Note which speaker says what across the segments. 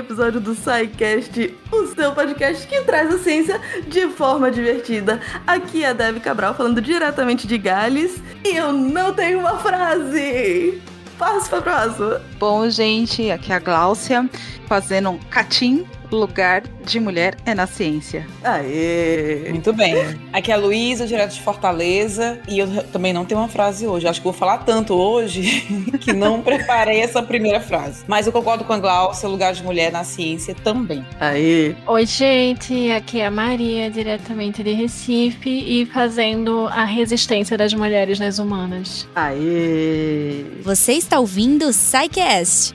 Speaker 1: episódio do SciCast, o seu podcast que traz a ciência de forma divertida. Aqui é a Dev Cabral falando diretamente de Gales e eu não tenho uma frase. Passo pra próxima.
Speaker 2: Bom, gente, aqui é a Gláucia fazendo um catim lugar de mulher é na ciência.
Speaker 1: Aê!
Speaker 3: Muito bem. Aqui é a Luísa, direto de Fortaleza, e eu também não tenho uma frase hoje. Acho que vou falar tanto hoje que não preparei essa primeira frase. Mas eu concordo com a Glaucia, lugar de mulher na ciência também.
Speaker 1: Aê!
Speaker 4: Oi, gente, aqui é a Maria, diretamente de Recife, e fazendo a resistência das mulheres nas humanas.
Speaker 1: Aê!
Speaker 5: Você está ouvindo o SciCast,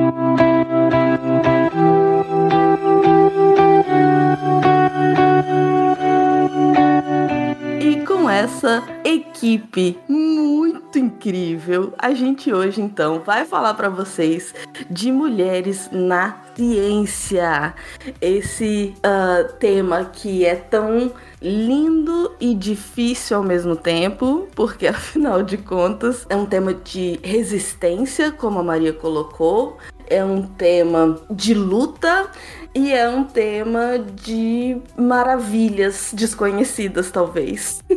Speaker 1: Com essa equipe muito incrível, a gente hoje então vai falar para vocês de mulheres na ciência. Esse uh, tema que é tão lindo e difícil ao mesmo tempo, porque afinal de contas é um tema de resistência, como a Maria colocou, é um tema de luta e é um tema de maravilhas desconhecidas, talvez.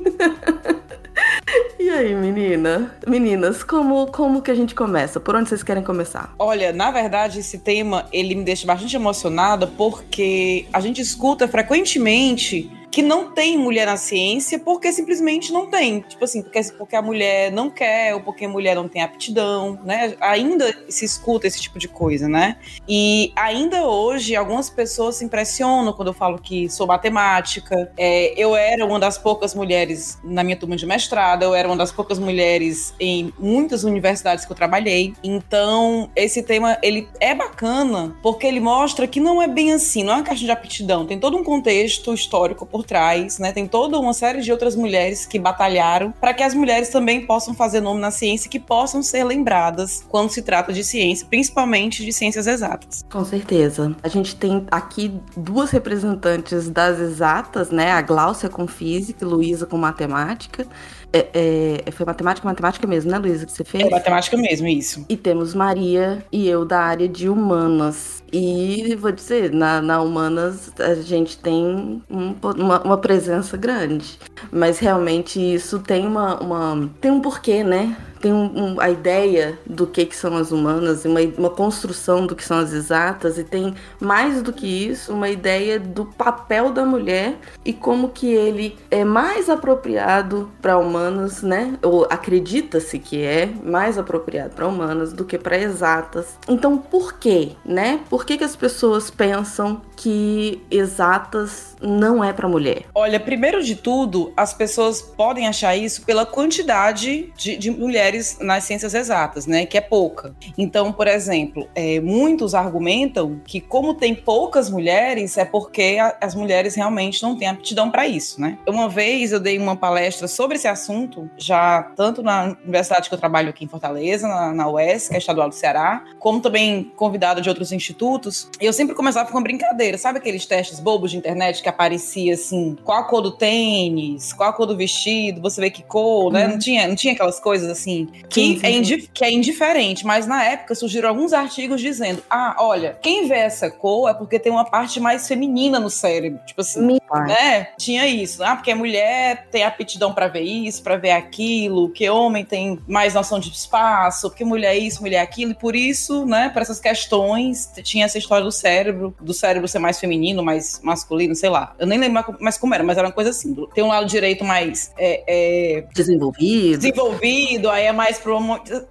Speaker 1: E aí, menina? Meninas, como, como que a gente começa? Por onde vocês querem começar?
Speaker 3: Olha, na verdade, esse tema ele me deixa bastante emocionada porque a gente escuta frequentemente que não tem mulher na ciência porque simplesmente não tem. Tipo assim, porque, porque a mulher não quer ou porque a mulher não tem aptidão, né? Ainda se escuta esse tipo de coisa, né? E ainda hoje, algumas pessoas se impressionam quando eu falo que sou matemática. É, eu era uma das poucas mulheres na minha turma de mestrado, eu era uma das poucas mulheres em muitas universidades que eu trabalhei. Então, esse tema, ele é bacana porque ele mostra que não é bem assim, não é uma questão de aptidão, tem todo um contexto histórico por trás, né? Tem toda uma série de outras mulheres que batalharam para que as mulheres também possam fazer nome na ciência, que possam ser lembradas quando se trata de ciência, principalmente de ciências exatas.
Speaker 1: Com certeza. A gente tem aqui duas representantes das exatas, né? A Gláucia com física e Luísa com matemática. É, é, foi matemática, matemática mesmo, né, Luísa, que você fez?
Speaker 3: É matemática mesmo, isso.
Speaker 1: E temos Maria e eu da área de humanas. E vou dizer, na, na humanas a gente tem um, uma, uma, presença grande. Mas realmente isso tem uma, uma tem um porquê, né? Tem um, um, a ideia do que, que são as humanas, uma, uma construção do que são as exatas, e tem mais do que isso, uma ideia do papel da mulher e como que ele é mais apropriado para humanas, né? Ou acredita-se que é mais apropriado para humanas do que para exatas. Então, por quê, né? Por que, que as pessoas pensam que exatas não é para mulher?
Speaker 3: Olha, primeiro de tudo, as pessoas podem achar isso pela quantidade de, de mulheres nas ciências exatas, né? Que é pouca. Então, por exemplo, é, muitos argumentam que como tem poucas mulheres é porque a, as mulheres realmente não têm aptidão para isso, né? Uma vez eu dei uma palestra sobre esse assunto, já tanto na universidade que eu trabalho aqui em Fortaleza, na, na UES, que é estadual do Ceará, como também convidada de outros institutos. E eu sempre começava com uma brincadeira, sabe aqueles testes bobos de internet que aparecia assim, qual a cor do tênis, qual a cor do vestido, você vê que cor, né? Uhum. Não tinha, não tinha aquelas coisas assim que, é que é indiferente, mas na época surgiram alguns artigos dizendo: ah, olha, quem vê essa cor é porque tem uma parte mais feminina no cérebro. Tipo assim, né? Tinha isso. Ah, porque a mulher tem aptidão para ver isso, para ver aquilo, que homem tem mais noção de espaço, porque mulher é isso, mulher é aquilo, e por isso, né, para essas questões, tinha essa história do cérebro, do cérebro ser mais feminino, mais masculino, sei lá. Eu nem lembro mais como era, mas era uma coisa assim. Tem um lado direito mais é, é,
Speaker 1: desenvolvido.
Speaker 3: Desenvolvido, aí é mais pro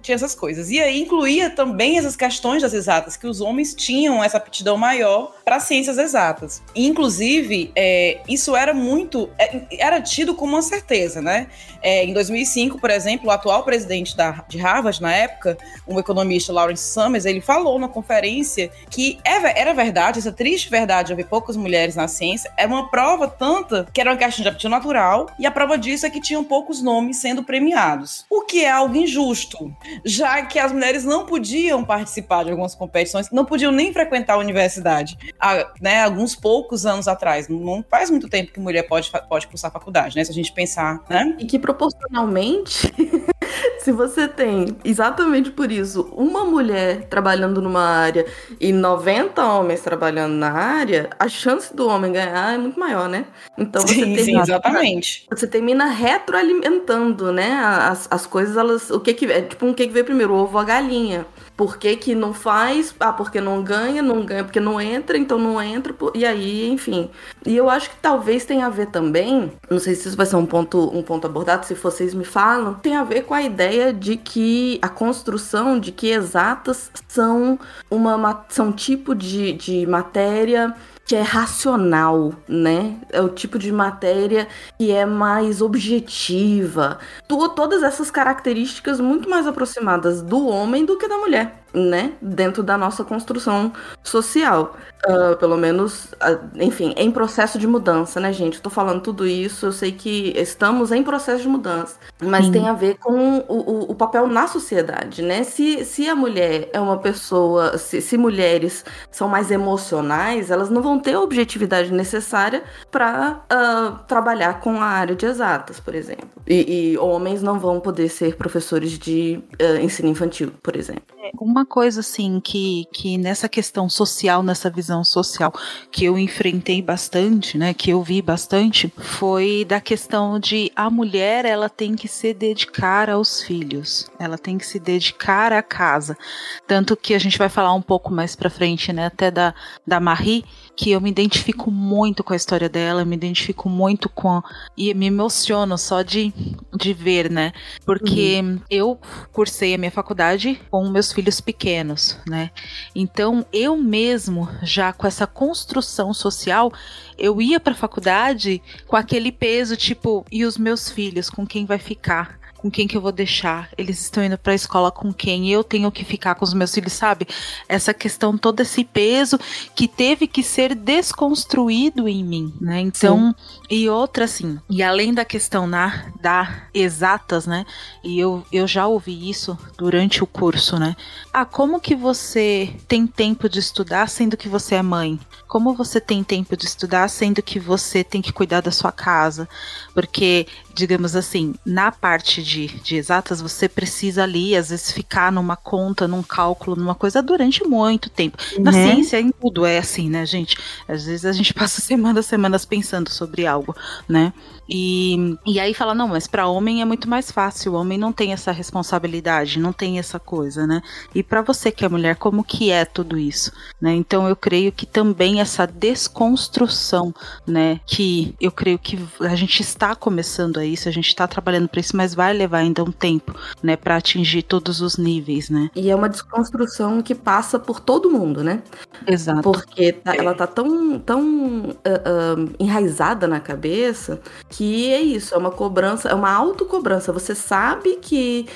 Speaker 3: tinha essas coisas. E aí incluía também essas questões das exatas, que os homens tinham essa aptidão maior para ciências exatas. E, inclusive, é, isso era muito. É, era tido como uma certeza, né? É, em 2005, por exemplo, o atual presidente da, de Harvard, na época, um economista, Lawrence Summers, ele falou na conferência que é era verdade, essa triste verdade de haver poucas mulheres na ciência, era uma prova tanta que era uma questão de aptidão natural, e a prova disso é que tinham poucos nomes sendo premiados. O que é algo injusto, já que as mulheres não podiam participar de algumas competições, não podiam nem frequentar a universidade, há, né, alguns poucos anos atrás. Não faz muito tempo que mulher pode, pode cursar faculdade, né? Se a gente pensar, né?
Speaker 1: E que proporcionalmente se você tem, exatamente por isso, uma mulher trabalhando numa área e 90 homens trabalhando na área, a chance do homem ganhar é muito maior, né?
Speaker 3: Então você sim, termina, sim, exatamente.
Speaker 1: Você termina retroalimentando, né? As, as coisas, elas. O que que. É tipo um que, que veio primeiro, o ovo ou a galinha. Por que, que não faz? Ah, porque não ganha, não ganha porque não entra, então não entra, e aí, enfim. E eu acho que talvez tenha a ver também, não sei se isso vai ser um ponto, um ponto abordado, se vocês me falam, tem a ver com a ideia de que a construção de que exatas são uma são tipo de, de matéria que é racional, né? É o tipo de matéria que é mais objetiva. todas essas características muito mais aproximadas do homem do que da mulher né, dentro da nossa construção social. Uh, pelo menos, uh, enfim, em processo de mudança, né, gente? Estou falando tudo isso, eu sei que estamos em processo de mudança, mas Sim. tem a ver com o, o, o, papel na sociedade, né? Se, se a mulher é uma pessoa, se, se mulheres são mais emocionais, elas não vão ter a objetividade necessária para uh, ah, trabalhar com a área de exatas, por exemplo. E, e homens não vão poder ser professores de ensino infantil, por exemplo.
Speaker 2: É, uma coisa assim que, que nessa questão social, nessa visão social que eu enfrentei bastante, né, que eu vi bastante, foi da questão de a mulher ela tem que se dedicar aos filhos, ela tem que se dedicar à casa, tanto que a gente vai falar um pouco mais para frente, né, até da da Marie, que eu me identifico muito com a história dela, me identifico muito com e me emociono só de de ver, né, porque uhum. eu cursei a minha faculdade com meus filhos pequenos, né? Então eu mesmo já com essa construção social, eu ia para a faculdade com aquele peso tipo e os meus filhos, com quem vai ficar? Com quem que eu vou deixar? Eles estão indo para a escola com quem? Eu tenho que ficar com os meus filhos, sabe? Essa questão, todo esse peso que teve que ser desconstruído em mim, né? Então, Sim. e outra assim, e além da questão na, da exatas, né? E eu, eu já ouvi isso durante o curso, né? Ah, como que você tem tempo de estudar sendo que você é mãe? Como você tem tempo de estudar sendo que você tem que cuidar da sua casa? Porque digamos assim, na parte de, de exatas, você precisa ali, às vezes, ficar numa conta, num cálculo, numa coisa durante muito tempo. Na uhum. ciência, em tudo é assim, né, gente? Às vezes a gente passa semanas, semanas pensando sobre algo, né? E, e aí fala, não, mas para homem é muito mais fácil, o homem não tem essa responsabilidade, não tem essa coisa, né? E para você que é mulher, como que é tudo isso, né? Então eu creio que também essa desconstrução, né, que eu creio que a gente está começando a isso, a gente está trabalhando para isso, mas vai levar ainda um tempo, né, para atingir todos os níveis, né?
Speaker 1: E é uma desconstrução que passa por todo mundo, né?
Speaker 2: Exato.
Speaker 1: Porque tá, ela tá tão, tão uh, uh, enraizada na cabeça que é isso, é uma cobrança, é uma autocobrança. Você sabe que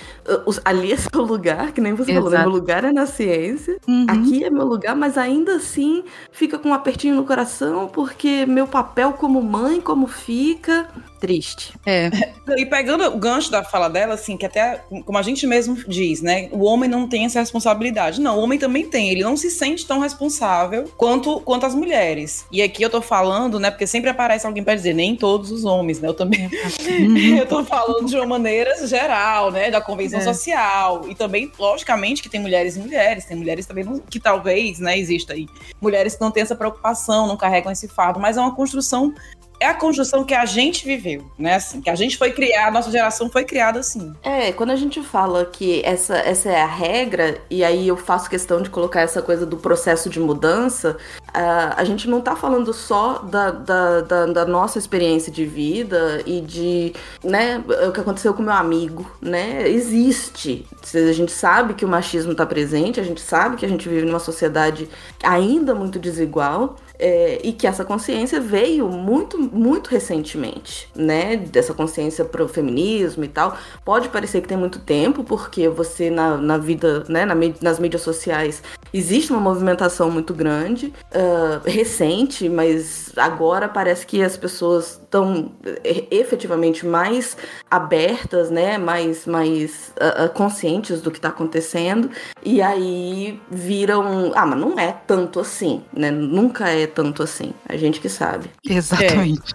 Speaker 1: ali é seu lugar, que nem você Exato. falou, né? meu lugar é na ciência, uhum. aqui é meu lugar, mas ainda assim fica com um apertinho no coração, porque meu papel como mãe, como fica, triste.
Speaker 3: É. E pegando o gancho da fala dela, assim, que até, como a gente mesmo diz, né? O homem não tem essa responsabilidade. Não, o homem também tem. Ele não se sente tão responsável quanto, quanto as mulheres. E aqui eu tô falando, né? Porque sempre aparece alguém para dizer, nem todos os homens, né? Eu também. eu tô falando de uma maneira geral, né? Da convenção é. social. E também, logicamente, que tem mulheres e mulheres. Tem mulheres também que talvez, né, exista aí. Mulheres que não têm essa preocupação, não carregam esse fardo, mas é uma construção é a construção que a gente viveu, né? Assim, que a gente foi criar, a nossa geração foi criada assim.
Speaker 1: É, quando a gente fala que essa, essa é a regra, e aí eu faço questão de colocar essa coisa do processo de mudança, uh, a gente não tá falando só da, da, da, da, nossa experiência de vida e de, né, o que aconteceu com meu amigo, né? Existe. A gente sabe que o machismo tá presente, a gente sabe que a gente vive numa sociedade ainda muito desigual. É, e que essa consciência veio muito, muito recentemente, né? Dessa consciência pro feminismo e tal. Pode parecer que tem muito tempo, porque você na, na vida, né, na, nas mídias sociais, existe uma movimentação muito grande, uh, recente, mas agora parece que as pessoas estão efetivamente mais abertas, né? Mais, mais uh, conscientes do que está acontecendo. E aí viram. Ah, mas não é tanto assim, né? Nunca é tanto assim. A gente que sabe.
Speaker 2: Exatamente.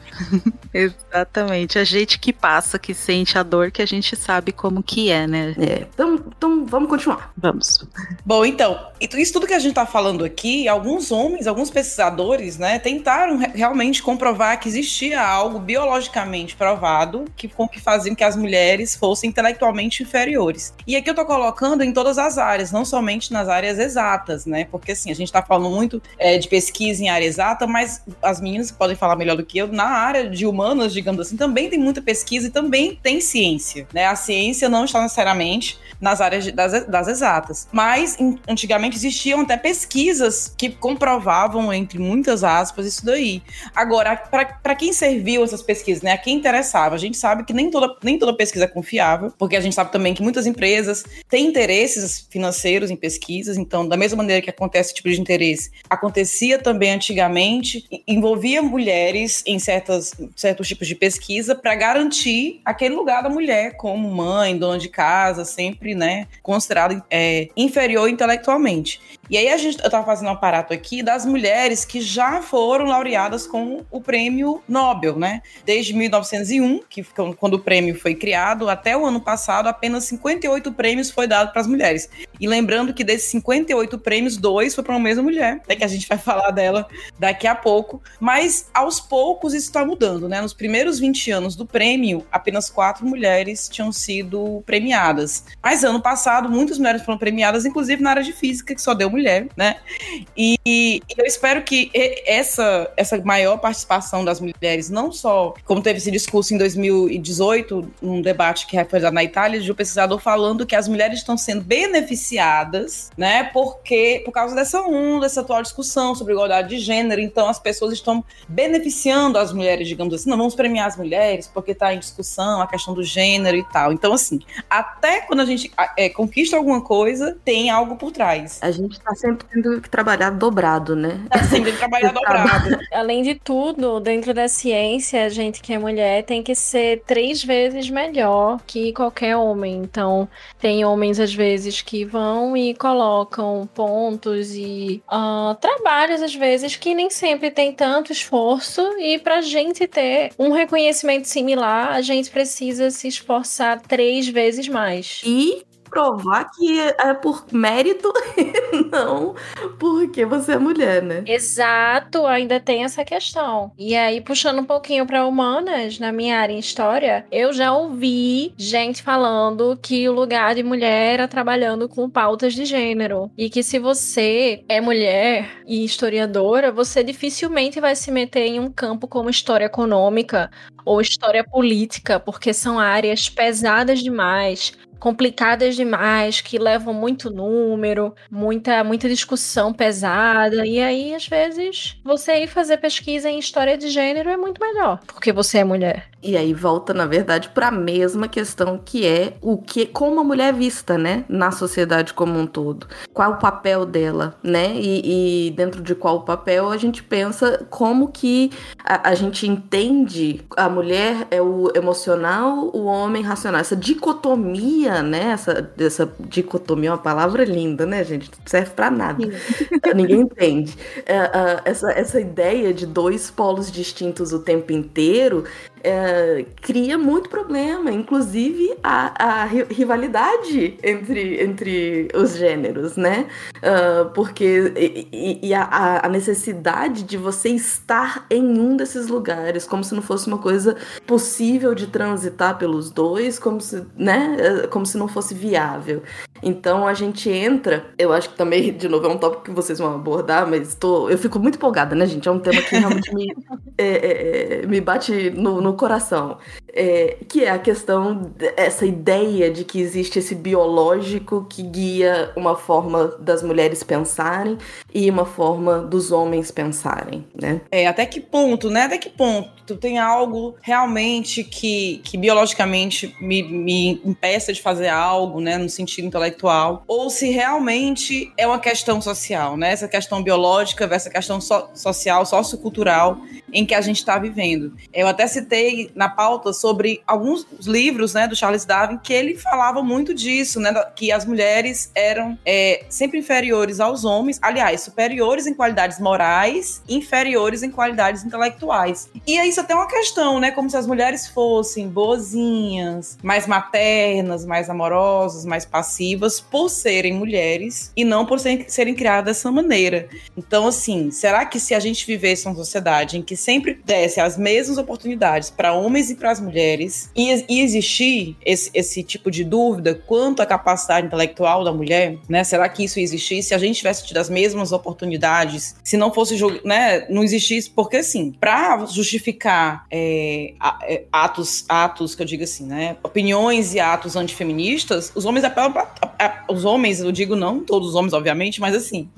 Speaker 2: É. Exatamente. A gente que passa, que sente a dor, que a gente sabe como que é, né?
Speaker 1: É. Então, então vamos continuar.
Speaker 2: Vamos.
Speaker 3: Bom, então, isso tudo que a gente está falando aqui, alguns homens, alguns pesquisadores, né, tentaram realmente comprovar que existia algo biologicamente provado que, com que faziam que as mulheres fossem intelectualmente inferiores. E aqui eu estou colocando em todas as áreas, não somente nas áreas exatas, né? Porque assim, a gente está falando muito é, de pesquisa em área exata, mas as meninas podem falar melhor do que eu, na área de humanas, digamos assim, também tem muita pesquisa e também tem ciência, né? A ciência não está necessariamente nas áreas de, das, das exatas. Mas in, antigamente existiam até pesquisas que comprovavam, entre muitas aspas, isso daí. Agora, para quem serviu essas pesquisas, né? A quem interessava? A gente sabe que nem toda, nem toda pesquisa é confiável, porque a gente sabe também que muitas empresas têm interesses financeiros em pesquisas, então, da mesma maneira que acontece esse tipo de interesse, acontecia também antigamente, envolvia mulheres em certas, certos tipos de pesquisa para garantir aquele lugar da mulher como mãe, dona de casa, sempre né, considerado é, inferior intelectualmente. E aí a gente, eu estava fazendo um aparato aqui das mulheres que já foram laureadas com o prêmio Nobel, né? Desde 1901, que quando o prêmio foi criado, até o ano passado, apenas 58 prêmios foi dado para as mulheres. E lembrando que desses 58 prêmios, dois foi para uma mesma mulher, é que a gente vai falar dela daqui a pouco. Mas aos poucos isso está mudando, né? Nos primeiros 20 anos do prêmio, apenas quatro mulheres tinham sido premiadas. Mas ano passado, muitas mulheres foram premiadas, inclusive na área de física, que só deu mulher, né? E, e, eu espero que essa, essa maior participação das mulheres, não só como teve esse discurso em 2018, num debate que foi na Itália, de um pesquisador falando que as mulheres estão sendo beneficiadas, né? Porque por causa dessa onda, dessa atual discussão sobre igualdade de gênero, então as pessoas estão beneficiando as mulheres, digamos assim, não vamos premiar as mulheres porque está em discussão a questão do gênero e tal. Então, assim, até quando a gente é, conquista alguma coisa, tem algo por trás.
Speaker 1: A gente tá sempre tendo que trabalhar dobrado, né?
Speaker 3: Tá sempre que trabalhar dobrado.
Speaker 4: Além de tudo, dentro da ciência, a gente que é mulher tem que ser três vezes melhor que qualquer homem. Então, tem homens às vezes que vão e colocam pontos e uh, trabalhos às vezes que nem sempre tem tanto esforço e pra gente ter um reconhecimento similar, a gente precisa se esforçar três vezes mais.
Speaker 1: E provar que é por mérito não porque você é mulher, né?
Speaker 4: Exato, ainda tem essa questão. E aí, puxando um pouquinho para humanas, na minha área em história, eu já ouvi gente falando que o lugar de mulher era trabalhando com pautas de gênero. E que se você é mulher e historiadora, você dificilmente vai se meter em um campo como história econômica ou história política, porque são áreas pesadas demais complicadas demais, que levam muito número, muita, muita discussão pesada. E aí, às vezes, você ir fazer pesquisa em história de gênero é muito melhor, porque você é mulher.
Speaker 1: E aí volta, na verdade, para a mesma questão que é o que como a mulher é vista, né, na sociedade como um todo. Qual o papel dela, né? E, e dentro de qual papel a gente pensa como que a, a, gente entende a mulher é o emocional, o homem racional. Essa dicotomia, né? Essa, essa dicotomia é uma palavra linda, né, gente? Não serve para nada. Ninguém entende. É, essa, essa ideia de dois polos distintos o tempo inteiro é, cria muito problema, inclusive a, a rivalidade entre, entre os gêneros, né? Uh, porque e, e a, a, necessidade de você estar em um desses lugares, como se não fosse uma coisa possível de transitar pelos dois, como se, né? É, como se não fosse viável. Então a gente entra, eu acho que também, de novo, é um tópico que vocês vão abordar, mas tô, eu fico muito empolgada, né, gente? É um tema que realmente me, é, é, é, me bate no, no coração. É, que é a questão, essa ideia de que existe esse biológico que guia uma forma das mulheres pensarem e uma forma dos homens pensarem, né?
Speaker 3: É, até que ponto, né? Até que ponto tem algo realmente que, que biologicamente me, me impeça de fazer algo, né, no sentido intelectual, ou se realmente é uma questão social, né? Essa questão biológica versus questão so social, sociocultural em que a gente está vivendo. Eu até citei na pauta sobre alguns livros, né, do Charles Darwin, que ele falava muito disso, né, que as mulheres eram é, sempre inferiores aos homens, aliás, superiores em qualidades morais, inferiores em qualidades intelectuais. E isso até é uma questão, né, como se as mulheres fossem boazinhas, mais maternas, mais amorosas, mais passivas, por serem mulheres e não por serem, serem criadas dessa maneira. Então, assim, será que se a gente vivesse uma sociedade em que sempre desse as mesmas oportunidades para homens e para as mulheres e, e existir esse, esse, tipo de dúvida quanto à capacidade intelectual da mulher, né? Será que isso existisse? Se a gente tivesse tido as mesmas oportunidades, se não fosse, né, não existisse, porque assim, para justificar é, é, atos, atos que eu digo assim, né, opiniões e atos antifeministas, os homens apelam os homens, eu digo não todos os homens, obviamente, mas assim,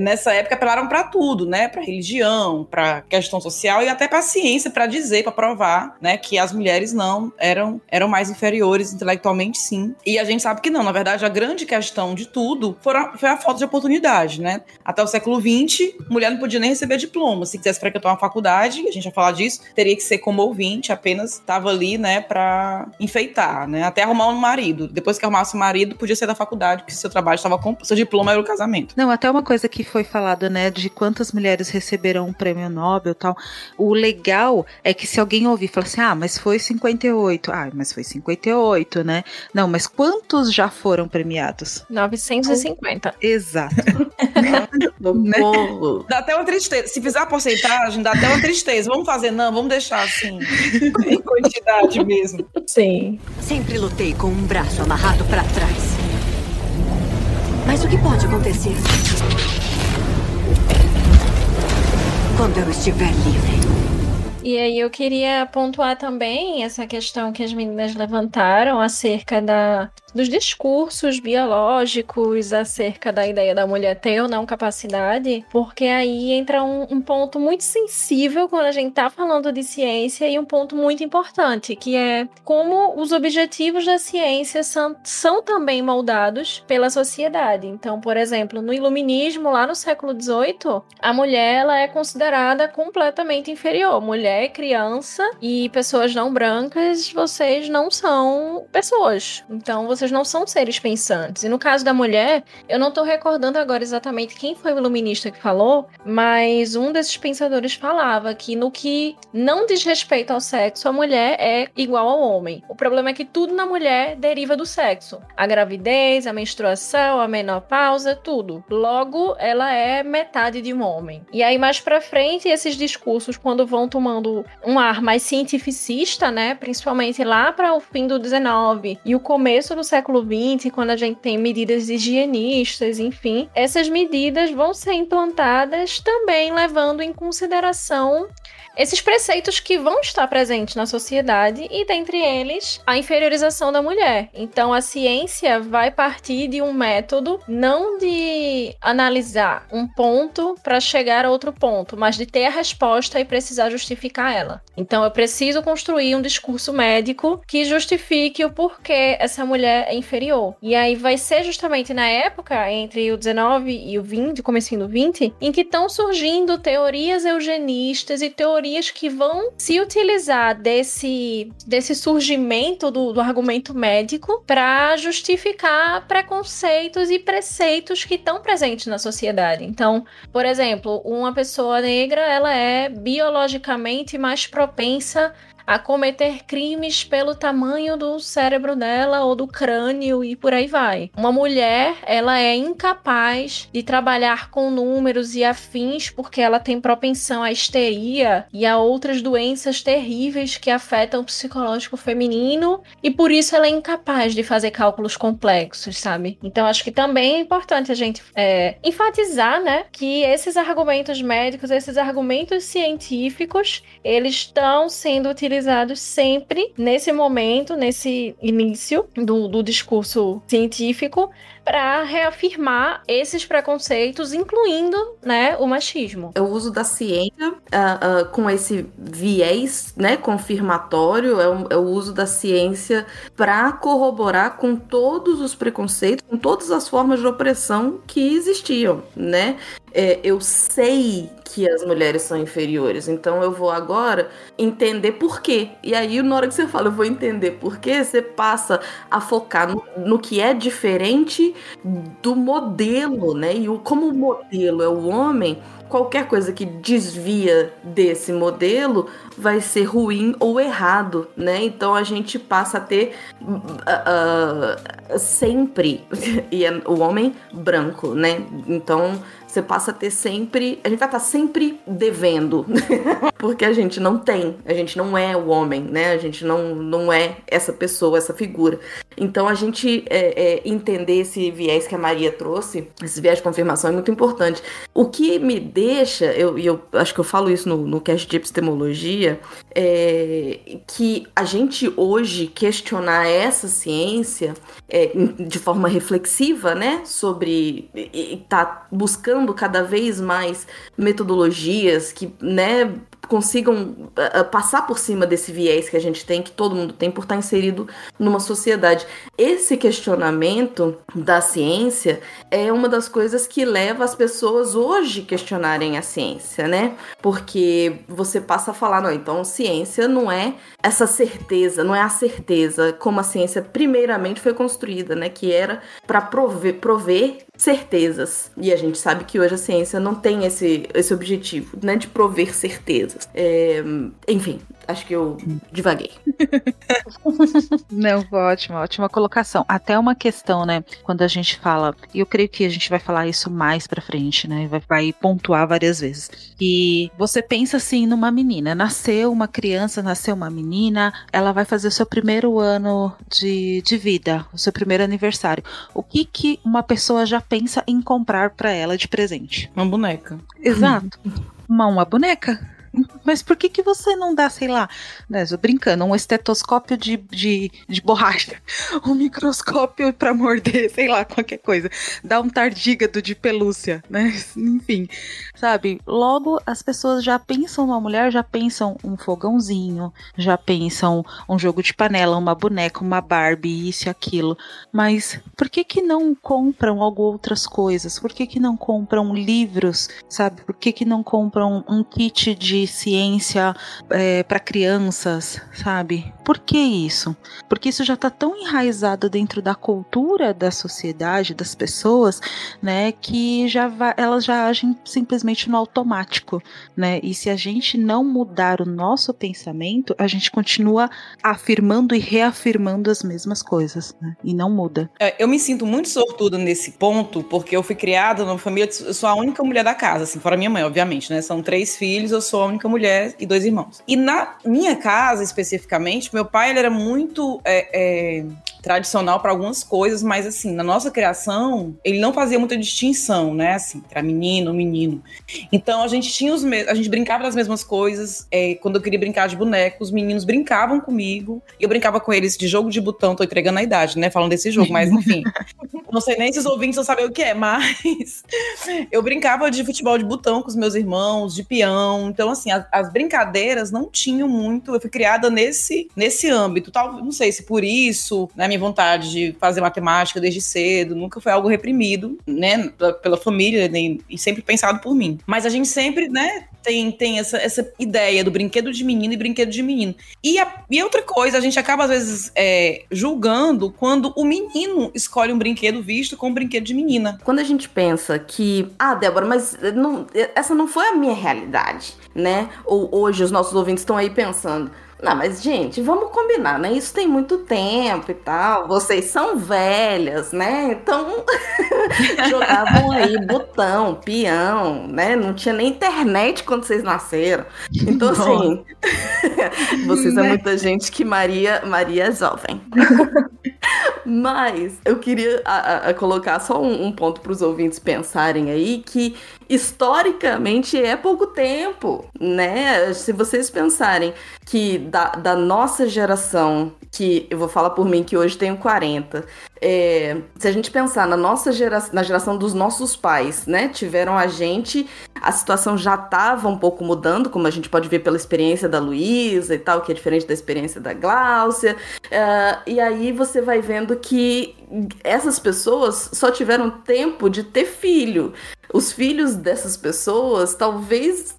Speaker 3: nessa época apelaram para tudo, né, para religião, para questão social e até para ciência para dizer, para provar, né, que as mulheres não eram eram mais inferiores intelectualmente, sim. E a gente sabe que não. Na verdade, a grande questão de tudo foi a, falta de oportunidade, né? Até o século XX, mulher não podia nem receber diploma. Se quisesse frequentar uma faculdade, a gente vai falar disso, teria que ser como ouvinte, apenas estava ali, né, para enfeitar, né? Até arrumar um marido. Depois que arrumasse um marido, podia ser da faculdade, porque seu trabalho estava com seu diploma era o casamento.
Speaker 2: Não, até uma coisa que foi falada, né, de quantas mulheres receberam um prêmio Nobel, tal. O legal é que se alguém ouvir e falar assim, ah, mas foi 58. Ah, mas foi 58, né? Não, mas quantos já foram premiados?
Speaker 4: 950.
Speaker 2: Exato.
Speaker 3: né? Dá até uma tristeza. Se fizer a porcentagem, dá até uma tristeza. Vamos fazer, não, vamos deixar assim. em quantidade mesmo.
Speaker 4: Sim.
Speaker 6: Sempre lutei com um braço amarrado para trás. Mas o que pode acontecer? quando eu estiver livre.
Speaker 4: E aí eu queria pontuar também essa questão que as meninas levantaram acerca da, dos discursos biológicos acerca da ideia da mulher ter ou não capacidade, porque aí entra um, um ponto muito sensível quando a gente está falando de ciência e um ponto muito importante, que é como os objetivos da ciência são, são também moldados pela sociedade. Então, por exemplo, no iluminismo, lá no século XVIII, a mulher ela é considerada completamente inferior. Mulher mulher, criança e pessoas não brancas, vocês não são pessoas. Então, vocês não são seres pensantes. E no caso da mulher, eu não tô recordando agora exatamente quem foi o iluminista que falou, mas um desses pensadores falava que no que não diz respeito ao sexo, a mulher é igual ao homem. O problema é que tudo na mulher deriva do sexo. A gravidez, a menstruação, a menopausa, tudo. Logo, ela é metade de um homem. E aí mais para frente, esses discursos quando vão tomando tomando um ar mais cientificista, né? Principalmente lá para o fim do 19 e o começo do século 20, quando a gente tem medidas higienistas, enfim, essas medidas vão ser implantadas também levando em consideração esses preceitos que vão estar presentes na sociedade e dentre eles a inferiorização da mulher. Então a ciência vai partir de um método não de analisar um ponto para chegar a outro ponto, mas de ter a resposta e precisar justificar ela. Então eu preciso construir um discurso médico que justifique o porquê essa mulher é inferior. E aí vai ser justamente na época entre o 19 e o 20, comecinho do 20, em que estão surgindo teorias eugenistas e teorias teorias que vão se utilizar desse, desse surgimento do, do argumento médico para justificar preconceitos e preceitos que estão presentes na sociedade. Então, por exemplo, uma pessoa negra ela é biologicamente mais propensa a cometer crimes pelo tamanho do cérebro dela ou do crânio e por aí vai. Uma mulher, ela é incapaz de trabalhar com números e afins porque ela tem propensão à histeria e a outras doenças terríveis que afetam o psicológico feminino e por isso ela é incapaz de fazer cálculos complexos, sabe? Então acho que também é importante a gente é, enfatizar, né, que esses argumentos médicos, esses argumentos científicos, eles estão sendo utilizados utilizados sempre nesse momento, nesse início do, do discurso científico, para reafirmar esses preconceitos, incluindo né, o machismo.
Speaker 1: É o uso da ciência uh, uh, com esse viés né, confirmatório, é o, é o uso da ciência para corroborar com todos os preconceitos, com todas as formas de opressão que existiam, né? É, eu sei que as mulheres são inferiores, então eu vou agora entender por quê. E aí, na hora que você fala, eu vou entender por quê, você passa a focar no, no que é diferente do modelo, né? E o, como o modelo é o homem, qualquer coisa que desvia desse modelo vai ser ruim ou errado, né? Então a gente passa a ter uh, sempre e é o homem branco, né? Então você passa a ter sempre. A gente vai estar sempre devendo. Porque a gente não tem. A gente não é o homem, né? A gente não, não é essa pessoa, essa figura. Então a gente é, é, entender esse viés que a Maria trouxe, esse viés de confirmação, é muito importante. O que me deixa, eu, eu acho que eu falo isso no, no cast de epistemologia, é que a gente hoje questionar essa ciência é, de forma reflexiva, né? Sobre. estar tá buscando cada vez mais metodologias que, né, consigam uh, passar por cima desse viés que a gente tem, que todo mundo tem por estar inserido numa sociedade. Esse questionamento da ciência é uma das coisas que leva as pessoas hoje questionarem a ciência, né? Porque você passa a falar, não, então ciência não é essa certeza, não é a certeza como a ciência primeiramente foi construída, né? Que era para prover, prover certezas. E a gente sabe que hoje a ciência não tem esse, esse objetivo, né? De prover certezas. É, enfim, acho que eu divaguei.
Speaker 2: Não, ótima, ótima colocação. Até uma questão, né? Quando a gente fala, e eu creio que a gente vai falar isso mais pra frente, né? Vai, vai pontuar várias vezes. E você pensa assim numa menina, nasceu uma criança, nasceu uma menina, ela vai fazer o seu primeiro ano de, de vida, o seu primeiro aniversário. O que que uma pessoa já pensa em comprar para ela de presente?
Speaker 3: Uma boneca.
Speaker 2: Exato. Uma, uma boneca mas por que, que você não dá, sei lá, né, brincando, um estetoscópio de, de, de borracha, um microscópio para morder, sei lá, qualquer coisa. Dá um tardígado de pelúcia, né? Enfim, sabe? Logo as pessoas já pensam numa mulher, já pensam um fogãozinho, já pensam um jogo de panela, uma boneca, uma Barbie, isso e aquilo. Mas por que que não compram outras coisas? Por que que não compram livros, sabe? Por que que não compram um kit de ciência é, para crianças, sabe? Por que isso? Porque isso já está tão enraizado dentro da cultura da sociedade, das pessoas, né, que já vai, elas já agem simplesmente no automático, né? E se a gente não mudar o nosso pensamento, a gente continua afirmando e reafirmando as mesmas coisas, né? E não muda.
Speaker 3: É, eu me sinto muito sortuda nesse ponto, porque eu fui criada numa família, eu sou a única mulher da casa, assim, fora minha mãe, obviamente, né? São três filhos, eu sou a única mulher e dois irmãos. E na minha casa, especificamente, meu pai ele era muito é, é, tradicional para algumas coisas, mas assim, na nossa criação, ele não fazia muita distinção, né? Assim, para menino ou menino. Então a gente tinha os mesmos, a gente brincava das mesmas coisas. É, quando eu queria brincar de boneco, os meninos brincavam comigo. E eu brincava com eles de jogo de botão, tô entregando a idade, né? Falando desse jogo, mas enfim. não sei nem se os ouvintes vão saber o que é, mas eu brincava de futebol de botão com os meus irmãos, de peão. Então, assim, as, as brincadeiras não tinham muito. Eu fui criada nesse, nesse âmbito. Tal, não sei se por isso, né? Minha vontade de fazer matemática desde cedo nunca foi algo reprimido, né? Pela família, nem, e sempre pensado por mim. Mas a gente sempre, né? Tem, tem essa, essa ideia do brinquedo de menino e brinquedo de menino. E, a, e outra coisa, a gente acaba às vezes é, julgando quando o menino escolhe um brinquedo visto como um brinquedo de menina.
Speaker 1: Quando a gente pensa que, ah, Débora, mas não, essa não foi a minha realidade né? Ou hoje os nossos ouvintes estão aí pensando. Não, mas gente, vamos combinar, né? Isso tem muito tempo e tal. Vocês são velhas, né? Então jogavam aí botão, peão, né? Não tinha nem internet quando vocês nasceram. Então assim, vocês é muita gente que Maria, Maria é jovem. Mas eu queria a, a colocar só um, um ponto para os ouvintes pensarem aí que historicamente é pouco tempo, né? Se vocês pensarem que da, da nossa geração, que eu vou falar por mim que hoje tenho 40, é, se a gente pensar na nossa geração, na geração dos nossos pais, né? Tiveram a gente, a situação já estava um pouco mudando, como a gente pode ver pela experiência da Luísa e tal, que é diferente da experiência da Gláucia. Uh, e aí você vai vendo que essas pessoas só tiveram tempo de ter filho os filhos dessas pessoas, talvez,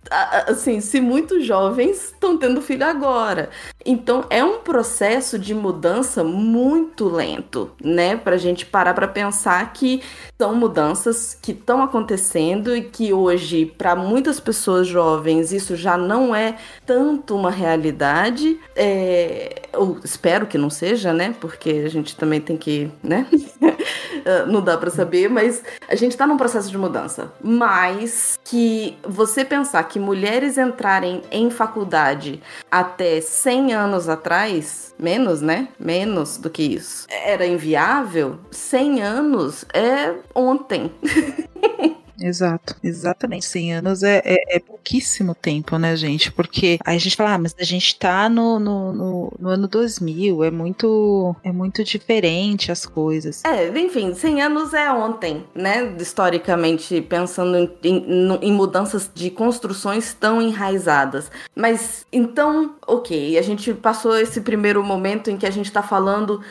Speaker 1: assim, se muito jovens, estão tendo filho agora. Então é um processo de mudança muito lento, né? Pra gente parar para pensar que são mudanças que estão acontecendo e que hoje, para muitas pessoas jovens, isso já não é tanto uma realidade. É... Eu espero que não seja, né? Porque a gente também tem que, né? não dá para saber, mas a gente tá num processo de mudança. Mas que você pensar que mulheres entrarem em faculdade até 100 anos atrás, menos, né? Menos do que isso, era inviável. 100 anos é ontem.
Speaker 2: Exato, exatamente. 100 anos é, é, é, pouquíssimo tempo, né, gente? Porque aí a gente fala, ah, mas a gente tá no, no, no, no, ano 2000, é muito, é muito diferente as coisas.
Speaker 1: É, enfim, 100 anos é ontem, né? Historicamente, pensando em, em, em mudanças de construções tão enraizadas. Mas, então, ok, a gente passou esse primeiro momento em que a gente tá falando,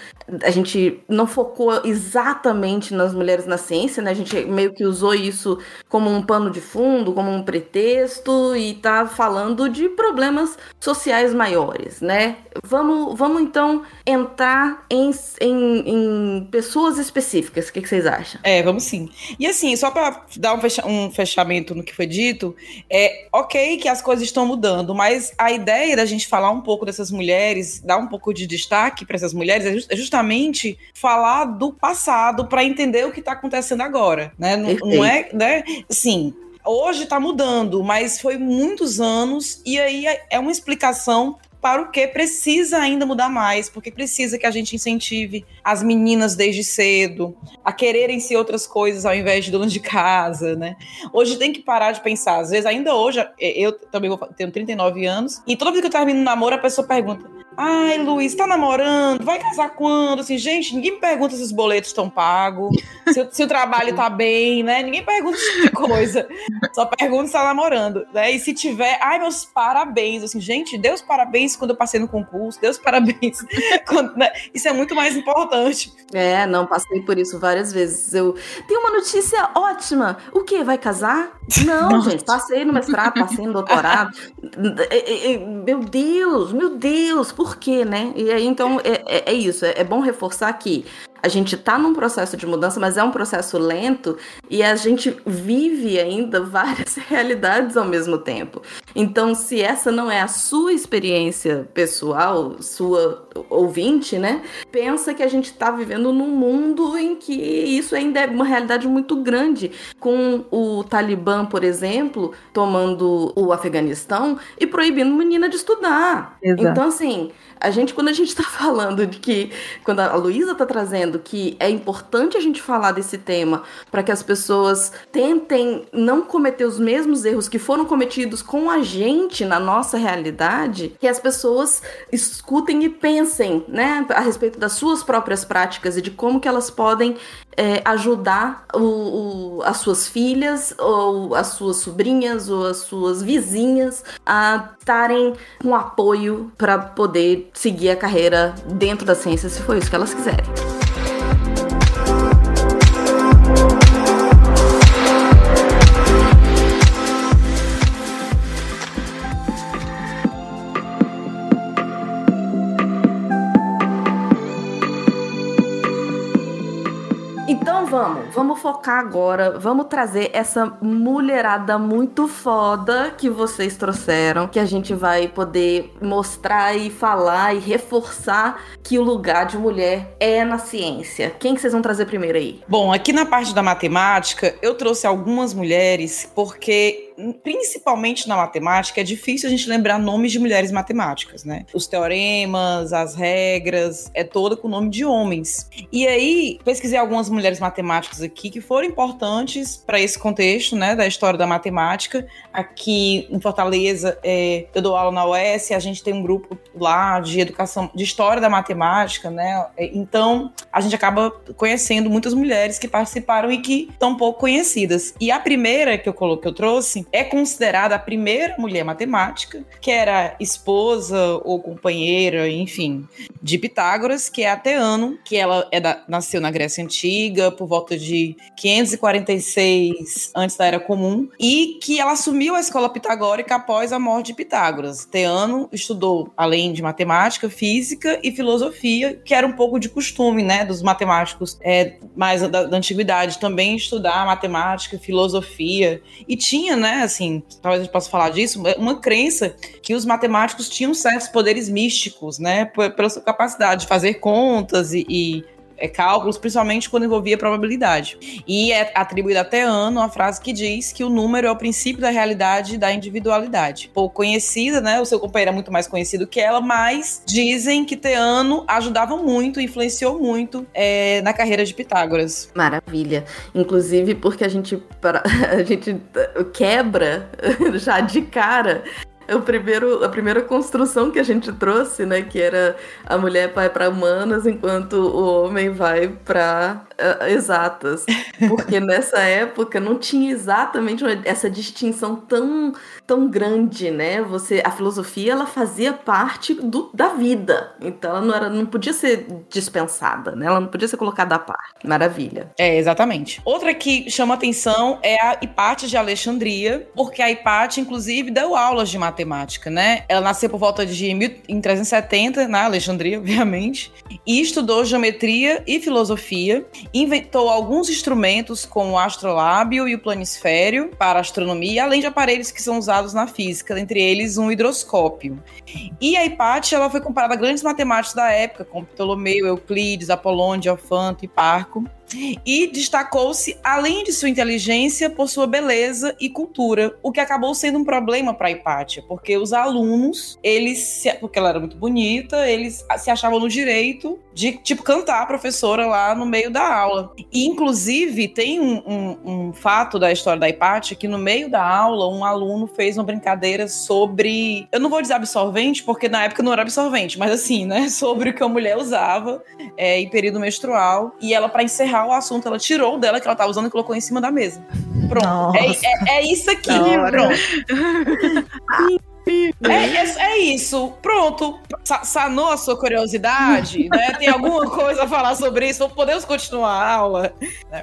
Speaker 1: a gente não focou exatamente nas mulheres na ciência, né? A gente meio que usou isso como um pano de fundo, como um pretexto e tá falando de problemas sociais maiores, né? Vamos, vamos então entrar em, em, em pessoas específicas. O que, que, vocês acham?
Speaker 3: É, vamos sim. E assim, só para dar um, fecha um fechamento no que foi dito, é ok que as coisas estão mudando, mas a ideia da gente falar um pouco dessas mulheres, dar um pouco de destaque para essas mulheres, é, just, é justamente falar do passado para entender o que está acontecendo agora, né? Não, não é né? Sim, hoje está mudando, mas foi muitos anos, e aí é uma explicação para o que precisa ainda mudar mais, porque precisa que a gente incentive as meninas desde cedo a quererem ser outras coisas ao invés de donas de casa, né? Hoje tem que parar de pensar, às vezes ainda hoje, eu também vou, tenho 39 anos, e toda vez que eu termino um namoro, a pessoa pergunta: Ai, Luiz, tá namorando? Vai casar quando? Assim, gente, ninguém me pergunta se os boletos estão pagos, se, se, o trabalho tá bem, né? Ninguém pergunta esse tipo de coisa. Só pergunta se tá namorando, né? E se tiver, ai, meus parabéns. Assim, gente, Deus parabéns quando eu passei no concurso, Deus parabéns. quando, né? Isso é muito mais importante.
Speaker 1: É, não, passei por isso várias vezes. Eu tenho uma notícia ótima. O quê? Vai casar? Não, Nossa. gente, passei no mestrado, passei no doutorado. meu Deus, meu Deus, por quê, né? E aí, então, é, é, é isso. É, é bom reforçar que a gente está num processo de mudança, mas é um processo lento e a gente vive ainda várias realidades ao mesmo tempo. Então, se essa não é a sua experiência pessoal, sua ouvinte, né? Pensa que a gente está vivendo num mundo em que isso ainda é uma realidade muito grande, com o Talibã, por exemplo, tomando o Afeganistão e proibindo menina de estudar. Exato. Então, assim, a gente, quando a gente está falando de que, quando a Luísa está trazendo que é importante a gente falar desse tema para que as pessoas tentem não cometer os mesmos erros que foram cometidos com a gente na nossa realidade, que as pessoas escutem e pensem, né, a respeito das suas próprias práticas e de como que elas podem é, ajudar o, o, as suas filhas, ou as suas sobrinhas, ou as suas vizinhas a estarem com apoio para poder seguir a carreira dentro da ciência, se for isso que elas quiserem. Vamos, focar agora, vamos trazer essa mulherada muito foda que vocês trouxeram, que a gente vai poder mostrar e falar e reforçar que o lugar de mulher é na ciência. Quem que vocês vão trazer primeiro aí?
Speaker 3: Bom, aqui na parte da matemática, eu trouxe algumas mulheres porque principalmente na matemática, é difícil a gente lembrar nomes de mulheres matemáticas, né? Os teoremas, as regras, é toda com o nome de homens. E aí, pesquisei algumas mulheres matemáticas aqui que foram importantes para esse contexto, né, da história da matemática. Aqui em Fortaleza, é, eu dou aula na UES, a gente tem um grupo lá de educação, de história da matemática, né? É, então, a gente acaba conhecendo muitas mulheres que participaram e que estão pouco conhecidas. E a primeira que eu coloquei, que eu trouxe, é considerada a primeira mulher matemática, que era esposa ou companheira, enfim, de Pitágoras, que é a Teano, que ela é da, nasceu na Grécia Antiga, por volta de 546 antes da Era Comum, e que ela assumiu a escola pitagórica após a morte de Pitágoras. Teano estudou, além de matemática, física e filosofia, que era um pouco de costume, né, dos matemáticos é, mais da, da antiguidade, também estudar matemática, filosofia, e tinha, né, assim, talvez a gente possa falar disso, uma crença que os matemáticos tinham certos poderes místicos, né, pela sua capacidade de fazer contas e, e é, cálculos, principalmente quando envolvia probabilidade. E é atribuída até ano a frase que diz que o número é o princípio da realidade e da individualidade. Pouco conhecida, né? O seu companheiro é muito mais conhecido que ela, mas dizem que Teano ajudava muito, influenciou muito é, na carreira de Pitágoras.
Speaker 1: Maravilha. Inclusive porque a gente, a gente quebra já de cara o primeiro, a primeira construção que a gente trouxe, né, que era a mulher vai para humanas enquanto o homem vai para exatas, porque nessa época não tinha exatamente essa distinção tão tão grande, né? Você a filosofia ela fazia parte do, da vida, então ela não era não podia ser dispensada, né? Ela não podia ser colocada à parte. Maravilha.
Speaker 3: É exatamente. Outra que chama atenção é a Hipátia de Alexandria, porque a Hipátia inclusive deu aulas de matemática matemática, né? Ela nasceu por volta de 1370, na Alexandria, obviamente, e estudou geometria e filosofia, inventou alguns instrumentos como o astrolábio e o planisfério para astronomia, além de aparelhos que são usados na física, entre eles um hidroscópio. E a Hipátia, ela foi comparada a grandes matemáticos da época, como Ptolomeu, Euclides, Apolônio, Diofanto e Parco e destacou-se, além de sua inteligência, por sua beleza e cultura, o que acabou sendo um problema para Hipátia, porque os alunos, eles, porque ela era muito bonita, eles se achavam no direito de, tipo, cantar a professora lá no meio da aula. E, inclusive, tem um, um, um fato da história da Hipátia que no meio da aula, um aluno fez uma brincadeira sobre, eu não vou dizer absorvente, porque na época não era absorvente, mas assim, né, sobre o que a mulher usava é, em período menstrual, e ela, para encerrar o assunto, ela tirou dela que ela tava usando e colocou em cima da mesa. Pronto. É, é, é, isso aqui. Pronto. É, é, é, isso, pronto. Sanou a sua curiosidade, né? Tem alguma coisa a falar sobre isso? Podemos continuar a aula?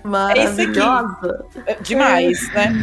Speaker 1: Maravilhosa.
Speaker 3: É demais, né?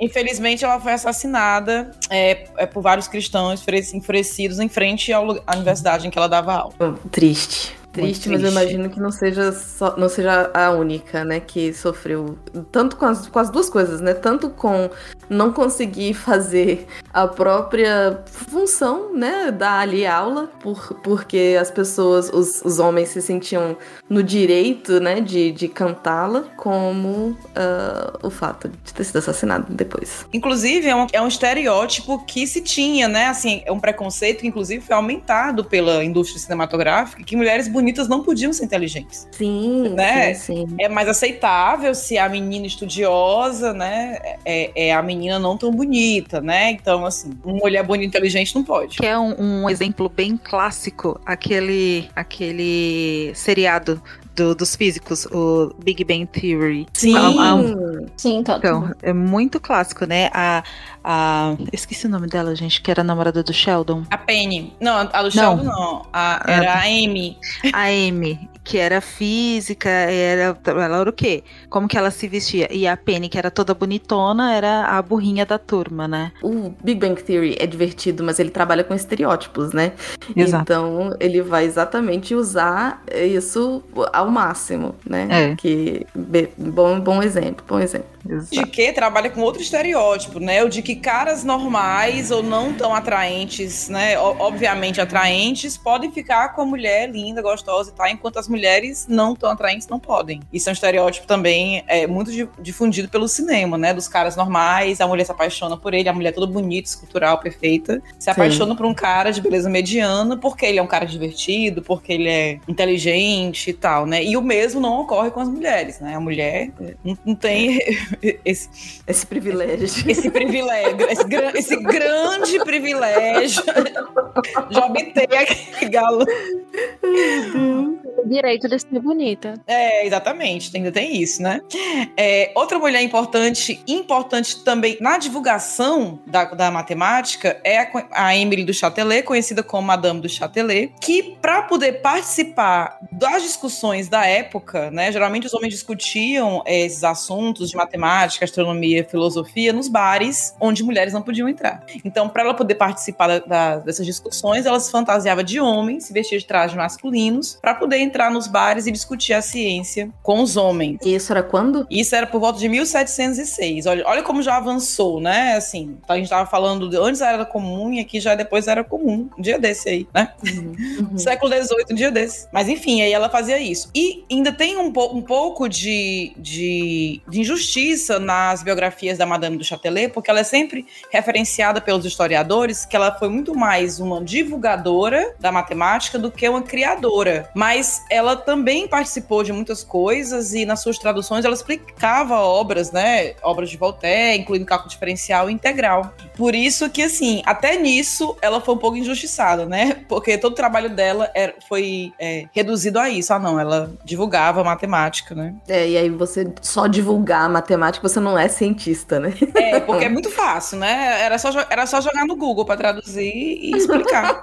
Speaker 3: Infelizmente, ela foi assassinada é, é por vários cristãos enfurecidos em frente à universidade em que ela dava aula.
Speaker 1: Triste. Triste, mas eu imagino que não seja, só, não seja a única, né, que sofreu tanto com as, com as duas coisas, né? Tanto com não conseguir fazer a própria função, né, dar ali aula, por, porque as pessoas, os, os homens se sentiam no direito, né, de, de cantá-la, como uh, o fato de ter sido assassinado depois.
Speaker 3: Inclusive, é um, é um estereótipo que se tinha, né, assim, é um preconceito que inclusive foi aumentado pela indústria cinematográfica, que mulheres bonitas não podiam ser inteligentes.
Speaker 1: Sim, né? sim, sim.
Speaker 3: É mais aceitável se a menina estudiosa, né, é, é, a menina não tão bonita, né? Então, assim, uma mulher bonita e inteligente não pode.
Speaker 2: Que é um, um exemplo bem clássico, aquele, aquele seriado do, dos físicos, o Big Bang Theory.
Speaker 3: Sim,
Speaker 4: a, a, sim,
Speaker 2: tá. Então, é muito clássico, né? A, a. Esqueci o nome dela, gente, que era a namorada do Sheldon.
Speaker 3: A Penny. Não, a do Sheldon não. não. A, era a Amy.
Speaker 2: A Amy que era física, era, ela era o quê? Como que ela se vestia? E a Penny, que era toda bonitona, era a burrinha da turma, né?
Speaker 1: O Big Bang Theory é divertido, mas ele trabalha com estereótipos, né?
Speaker 2: Exato.
Speaker 1: Então, ele vai exatamente usar isso ao máximo, né? É. Que, bom, bom exemplo, bom exemplo.
Speaker 3: De que trabalha com outro estereótipo, né? O de que caras normais ou não tão atraentes, né? Obviamente atraentes, podem ficar com a mulher linda, gostosa e tal, enquanto as mulheres não tão atraentes não podem. Isso é um estereótipo também é, muito difundido pelo cinema, né? Dos caras normais, a mulher se apaixona por ele, a mulher toda bonita, escultural, perfeita, se Sim. apaixona por um cara de beleza mediana porque ele é um cara divertido, porque ele é inteligente e tal, né? E o mesmo não ocorre com as mulheres, né? A mulher não, não tem esse,
Speaker 1: esse privilégio.
Speaker 3: Esse privilégio, esse, esse grande privilégio de obter aquele galo.
Speaker 4: O direito de ser bonita.
Speaker 3: É, exatamente, ainda tem isso, né? É, outra mulher importante, importante também na divulgação da, da matemática é a, a Emily do Châtelet, conhecida como Madame do Châtelet, que para poder participar das discussões da época, né? Geralmente os homens discutiam é, esses assuntos de matemática, astronomia, filosofia nos bares onde mulheres não podiam entrar. Então, para ela poder participar da, da, dessas discussões, ela se fantasiava de homem, se vestia de trajes masculinos, para poder entrar nos bares e discutir a ciência com os homens.
Speaker 1: E isso era quando?
Speaker 3: Isso era por volta de 1706. Olha, olha como já avançou, né? Assim, a gente estava falando de antes era comum e aqui já depois era comum. Um dia desse aí, né? Uhum. uhum. Século XVIII, um dia desse. Mas enfim, aí ela fazia isso. E ainda tem um, po um pouco de, de, de injustiça nas biografias da Madame do Châtelet, porque ela é sempre referenciada pelos historiadores que ela foi muito mais uma divulgadora da matemática do que uma criadora. Mas ela também participou de muitas coisas e nas suas traduções ela explicava obras, né? Obras de Voltaire, incluindo cálculo diferencial e integral. Por isso que, assim, até nisso ela foi um pouco injustiçada, né? Porque todo o trabalho dela era, foi é, reduzido a isso. Ah, não, ela divulgava matemática, né?
Speaker 1: É, e aí você só divulgar a matemática, você não é cientista, né?
Speaker 3: É, porque é muito fácil, né? Era só, era só jogar no Google para traduzir e explicar.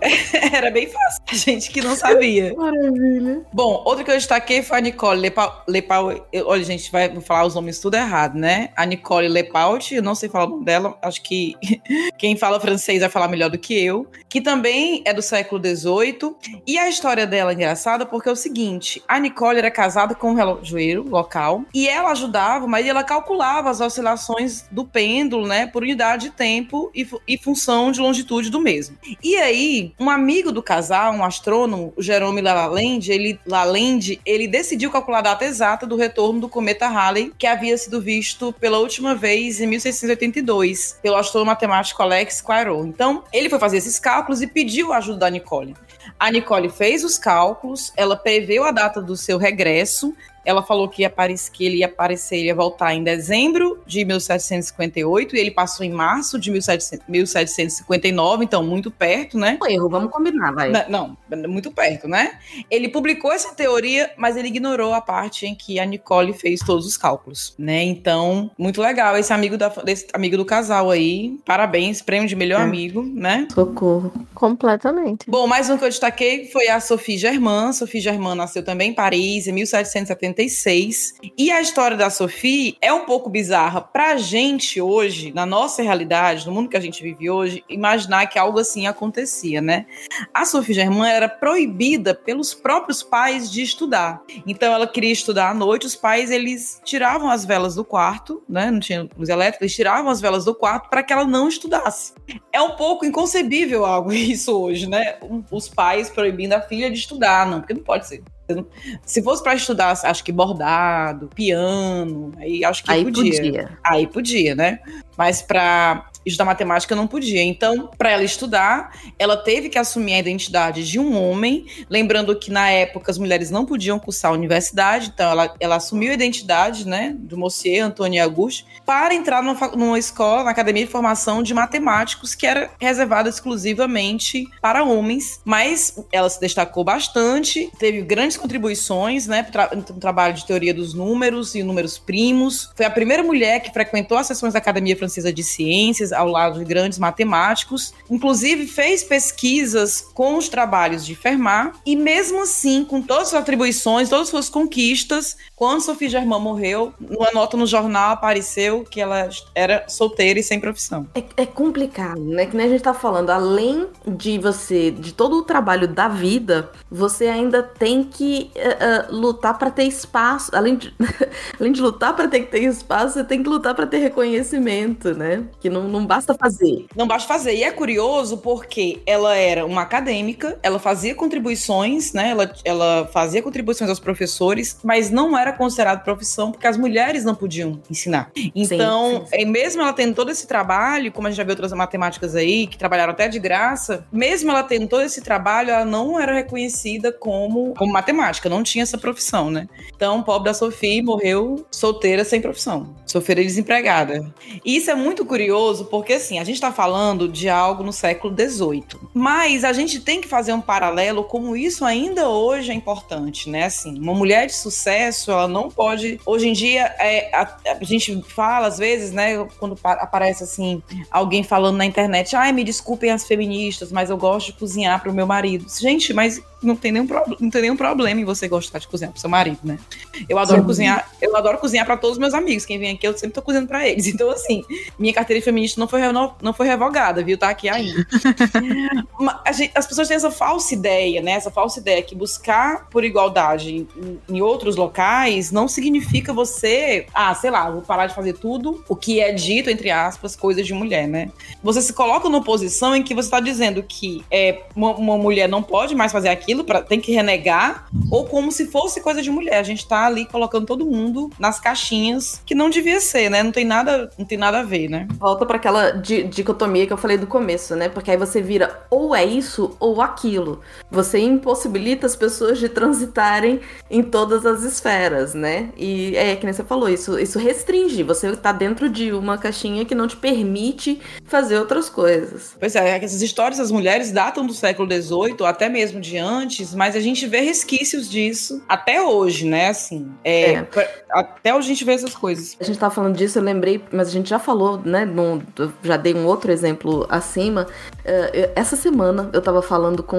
Speaker 3: era bem fácil. A gente que não sabia.
Speaker 1: Maravilha.
Speaker 3: Bom, outra que eu destaquei foi a Nicole Lepau. Lepau olha, gente, vai falar os nomes tudo errado, né? A Nicole Lepaut, eu não sei falar o nome dela, acho que quem fala francês vai falar melhor do que eu, que também é do século XVIII. E a história dela é engraçada porque é o seguinte: a Nicole era casada com um relojoeiro local e ela ajudava, mas ela calculava as oscilações do pêndulo, né, por unidade de tempo e, e função de longitude do mesmo. E aí, um amigo do casal, um astrônomo, o Jerome Lalande, ele, Lalande, ele decidiu calcular a data exata do retorno do cometa Halley, que havia sido visto pela última vez em 1682 pelo astrônomo matemático Alex Poirot. Então, ele foi fazer esses cálculos e pediu a ajuda da Nicole. A Nicole fez os cálculos, ela preveu a data do seu regresso ela falou que, ia que ele ia aparecer, ele ia voltar em dezembro de 1758 e ele passou em março de 1700, 1759, então muito perto, né?
Speaker 1: Um erro, vamos combinar, vai.
Speaker 3: Não, não, muito perto, né? Ele publicou essa teoria, mas ele ignorou a parte em que a Nicole fez todos os cálculos, né? Então, muito legal esse amigo, da, desse amigo do casal aí. Parabéns, prêmio de melhor é. amigo, né?
Speaker 1: Socorro.
Speaker 4: Completamente.
Speaker 3: Bom, mais um que eu destaquei foi a Sophie Germain. Sophie Germain nasceu também em Paris em 1770 86. E a história da Sophie é um pouco bizarra pra gente hoje, na nossa realidade, no mundo que a gente vive hoje, imaginar que algo assim acontecia, né? A Sophie Germain era proibida pelos próprios pais de estudar. Então ela queria estudar à noite, os pais eles tiravam as velas do quarto, né? Não tinha luz elétrica, eles tiravam as velas do quarto para que ela não estudasse. É um pouco inconcebível algo isso hoje, né? Os pais proibindo a filha de estudar, não, porque não pode ser. Se fosse para estudar, acho que bordado, piano, aí acho que
Speaker 1: aí
Speaker 3: podia.
Speaker 1: podia.
Speaker 3: Aí podia, né? Mas para estudar matemática não podia. Então, para ela estudar, ela teve que assumir a identidade de um homem, lembrando que na época as mulheres não podiam cursar a universidade, então ela, ela assumiu a identidade, né, do Monsieur Antônio Auguste, para entrar numa, numa escola, na academia de formação de matemáticos, que era reservada exclusivamente para homens, mas ela se destacou bastante, teve grandes contribuições, né, no tra trabalho de teoria dos números e números primos, foi a primeira mulher que frequentou as sessões da Academia Francesa francesa de ciências, ao lado de grandes matemáticos. Inclusive, fez pesquisas com os trabalhos de Fermat, e mesmo assim, com todas as atribuições, todas as suas conquistas, quando Sophie Germain morreu, uma nota no jornal apareceu que ela era solteira e sem profissão.
Speaker 1: É, é complicado, né? Que nem a gente tá falando, além de você, de todo o trabalho da vida, você ainda tem que uh, uh, lutar para ter espaço. Além de, além de lutar para ter que ter espaço, você tem que lutar para ter reconhecimento, né? Que não, não basta fazer.
Speaker 3: Não basta fazer. E é curioso porque ela era uma acadêmica, ela fazia contribuições, né? Ela, ela fazia contribuições aos professores, mas não era considerado profissão porque as mulheres não podiam ensinar. Então, sim, sim, sim. mesmo ela tendo todo esse trabalho, como a gente já viu outras matemáticas aí, que trabalharam até de graça, mesmo ela tendo todo esse trabalho, ela não era reconhecida como, como matemática, não tinha essa profissão, né? Então, pobre da Sofia morreu solteira sem profissão, solteira desempregada. E isso é muito curioso porque, assim, a gente está falando de algo no século XVIII, mas a gente tem que fazer um paralelo como isso ainda hoje é importante, né? Assim, uma mulher de sucesso, ela não pode. Hoje em dia, é, a, a gente fala às vezes, né, quando aparece assim, alguém falando na internet, ai, me desculpem as feministas, mas eu gosto de cozinhar para o meu marido. Gente, mas não tem nenhum, pro, não tem nenhum problema em você gostar de cozinhar pro seu marido, né? Eu adoro Sim. cozinhar, eu adoro cozinhar para todos os meus amigos. Quem vem aqui, eu sempre tô cozinhando para eles. Então, assim, minha carteira feminista não foi, não foi revogada, viu? Tá aqui ainda. gente, as pessoas têm essa falsa ideia, né? Essa falsa ideia que buscar por igualdade em, em outros locais não significa você, ah, sei lá, vou parar de fazer tudo o que é dito, entre aspas, coisas de mulher, né? Você se coloca numa posição em que você está dizendo que é, uma, uma mulher não pode mais fazer aquilo pra, tem que renegar, ou como se fosse coisa de mulher. A gente tá ali colocando todo mundo nas caixinhas que não devia ser, né? Não tem nada, não tem nada a ver, né?
Speaker 1: Volta para aquela di dicotomia que eu falei do começo, né? Porque aí você vira ou é isso ou aquilo. Você impossibilita as pessoas de transitarem em todas as esferas, né? E é que nem você falou, isso, isso restringe. Você tá dentro de uma caixinha que não te permite fazer outras coisas.
Speaker 3: Pois é, essas histórias das mulheres datam do século XVIII, até mesmo de antes mas a gente vê resquícios disso até hoje, né? Assim, é, é. até hoje a gente vê essas coisas.
Speaker 1: A gente tava falando disso, eu lembrei, mas a gente já falou, né? Num, já dei um outro exemplo acima. Uh, essa semana eu tava falando com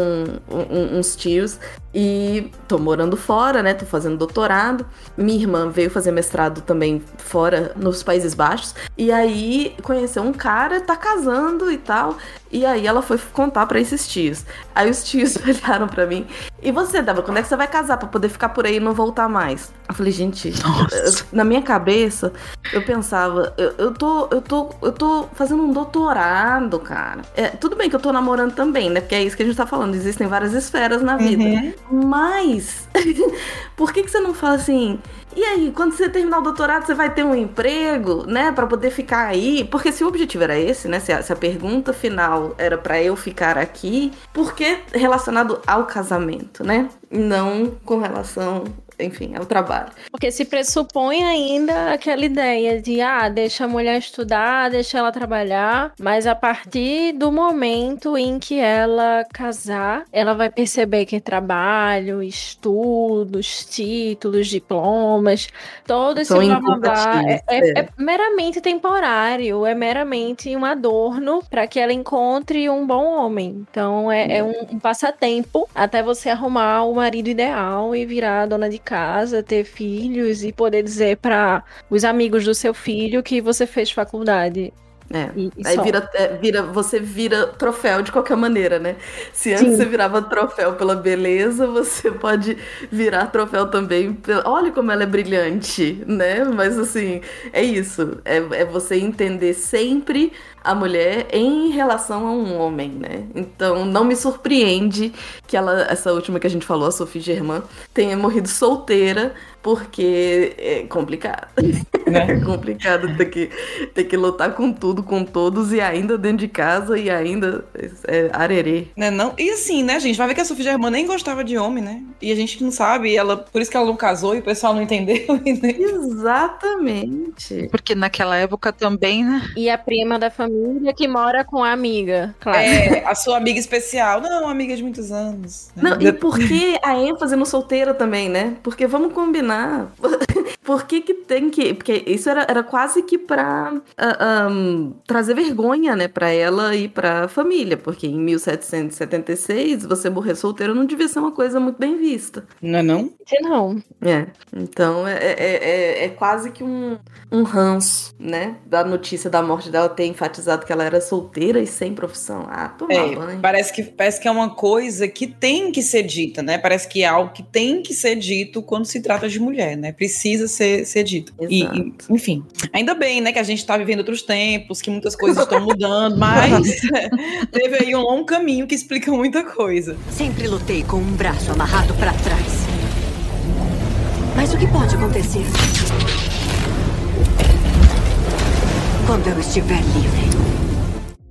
Speaker 1: um, uns tios e tô morando fora, né? Tô fazendo doutorado. Minha irmã veio fazer mestrado também fora, nos Países Baixos. E aí conheceu um cara, tá casando e tal. E aí ela foi contar para esses tios. Aí os tios olharam para mim. E você, Débora, quando é que você vai casar para poder ficar por aí e não voltar mais? Eu falei, gente, eu, na minha cabeça, eu pensava, eu, eu, tô, eu, tô, eu tô fazendo um doutorado, cara. É, tudo bem que eu tô namorando também, né? Porque é isso que a gente tá falando. Existem várias esferas na vida. Uhum. Mas, por que, que você não fala assim? E aí, quando você terminar o doutorado, você vai ter um emprego, né, para poder ficar aí? Porque se o objetivo era esse, né, se a, se a pergunta final era para eu ficar aqui, por que relacionado ao casamento, né? Não com relação enfim, é o trabalho.
Speaker 4: Porque se pressupõe ainda aquela ideia de, ah, deixa a mulher estudar, deixa ela trabalhar, mas a partir do momento em que ela casar, ela vai perceber que trabalho, estudos, títulos, diplomas, todo esse blá é, é, é meramente temporário, é meramente um adorno para que ela encontre um bom homem. Então é, é um, um passatempo até você arrumar o marido ideal e virar dona de casa, ter filhos e poder dizer para os amigos do seu filho que você fez faculdade.
Speaker 1: É. E, e aí vira, é, vira, você vira troféu de qualquer maneira, né? Se antes Sim. você virava troféu pela beleza, você pode virar troféu também pela. Olha como ela é brilhante, né? Mas assim, é isso. É, é você entender sempre a mulher em relação a um homem, né? Então não me surpreende que ela, essa última que a gente falou, a Sophie Germain, tenha morrido solteira, porque é complicado. Né? É complicado ter que, ter que lutar com tudo, com todos, e ainda dentro de casa, e ainda é, arerê.
Speaker 3: Né, não? E assim, né, gente? Vai ver que a Sophie Germain nem gostava de homem, né? E a gente não sabe, ela, por isso que ela não casou e o pessoal não entendeu.
Speaker 1: Né? Exatamente.
Speaker 2: Porque naquela época também, né?
Speaker 4: E a prima da família família que mora com a amiga, claro.
Speaker 3: É, a sua amiga especial. Não, amiga de muitos anos.
Speaker 1: Não, e por que a ênfase no solteiro também, né? Porque vamos combinar. Por que que tem que... Porque isso era, era quase que pra uh, um, trazer vergonha, né, pra ela e pra família, porque em 1776, você morrer solteiro não devia ser uma coisa muito bem vista.
Speaker 3: Não é não?
Speaker 4: Não.
Speaker 1: É, então é, é, é, é quase que um, um ranço, né, da notícia da morte dela ter enfatizado que ela era solteira e sem profissão. Ah, tomar
Speaker 3: É,
Speaker 1: banho.
Speaker 3: parece que, parece que é uma coisa que tem que ser dita, né? Parece que é algo que tem que ser dito quando se trata de mulher, né? Precisa ser, ser dito. E,
Speaker 1: Exato.
Speaker 3: e, enfim, ainda bem, né, que a gente tá vivendo outros tempos, que muitas coisas estão mudando, mas teve aí um longo caminho que explica muita coisa.
Speaker 6: Sempre lutei com um braço amarrado pra trás. Mas o que pode acontecer? Quando eu estiver livre.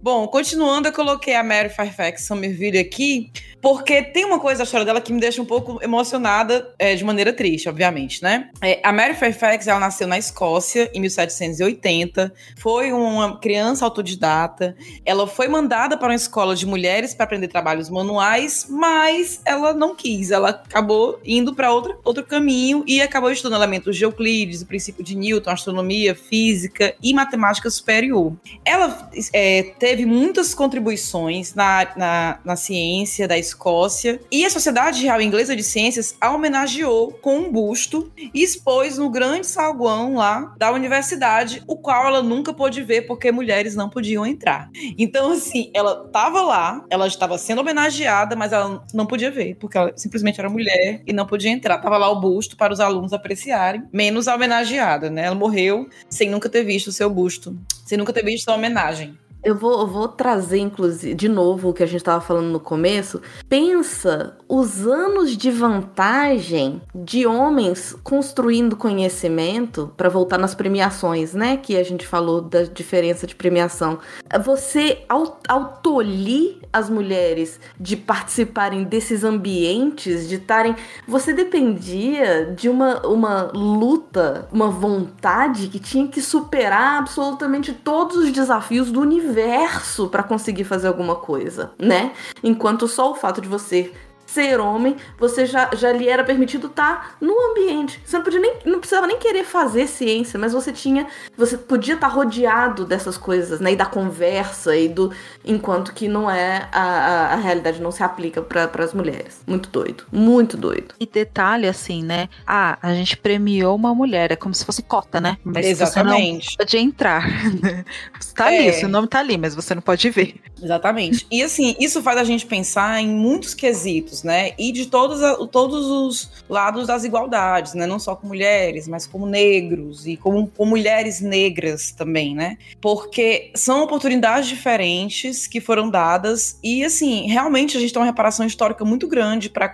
Speaker 3: Bom, continuando, eu coloquei a Mary Fairfax Somerville aqui, porque tem uma coisa da história dela que me deixa um pouco emocionada, é, de maneira triste, obviamente, né? É, a Mary Fairfax, ela nasceu na Escócia, em 1780, foi uma criança autodidata, ela foi mandada para uma escola de mulheres para aprender trabalhos manuais, mas ela não quis, ela acabou indo para outro caminho e acabou estudando elementos de Euclides, o princípio de Newton, astronomia, física e matemática superior. Ela é, teve muitas contribuições na, na, na, ciência da Escócia e a Sociedade Real Inglesa de Ciências a homenageou com um busto e expôs no grande saguão lá da universidade, o qual ela nunca pôde ver porque mulheres não podiam entrar. Então, assim, ela estava lá, ela estava sendo homenageada, mas ela não podia ver porque ela simplesmente era mulher e não podia entrar. Tava lá o busto para os alunos apreciarem, menos a homenageada, né? Ela morreu sem nunca ter visto o seu busto, sem nunca ter visto a homenagem.
Speaker 1: Eu vou, eu vou trazer, inclusive, de novo o que a gente estava falando no começo. Pensa os anos de vantagem de homens construindo conhecimento para voltar nas premiações, né? Que a gente falou da diferença de premiação. Você, ao, tolir as mulheres de participarem desses ambientes, de estarem. Você dependia de uma, uma luta, uma vontade que tinha que superar absolutamente todos os desafios do universo para conseguir fazer alguma coisa, né? Enquanto só o fato de você ser homem, você já, já lhe era permitido estar no ambiente. Você não podia nem, não precisava nem querer fazer ciência, mas você tinha, você podia estar rodeado dessas coisas, né? E da conversa e do, enquanto que não é a, a, a realidade não se aplica para as mulheres. Muito doido, muito doido.
Speaker 2: E detalhe assim, né? Ah, a gente premiou uma mulher, é como se fosse cota, né? Mas
Speaker 3: Exatamente.
Speaker 2: Você não pode entrar. tá
Speaker 3: É.
Speaker 2: ali, seu nome tá ali, mas você não pode ver.
Speaker 3: Exatamente. E assim, isso faz a gente pensar em muitos quesitos, né? E de todos, todos os lados das igualdades, né? Não só com mulheres, mas como negros e com, mulheres negras também, né? Porque são oportunidades diferentes que foram dadas e, assim, realmente a gente tem uma reparação histórica muito grande para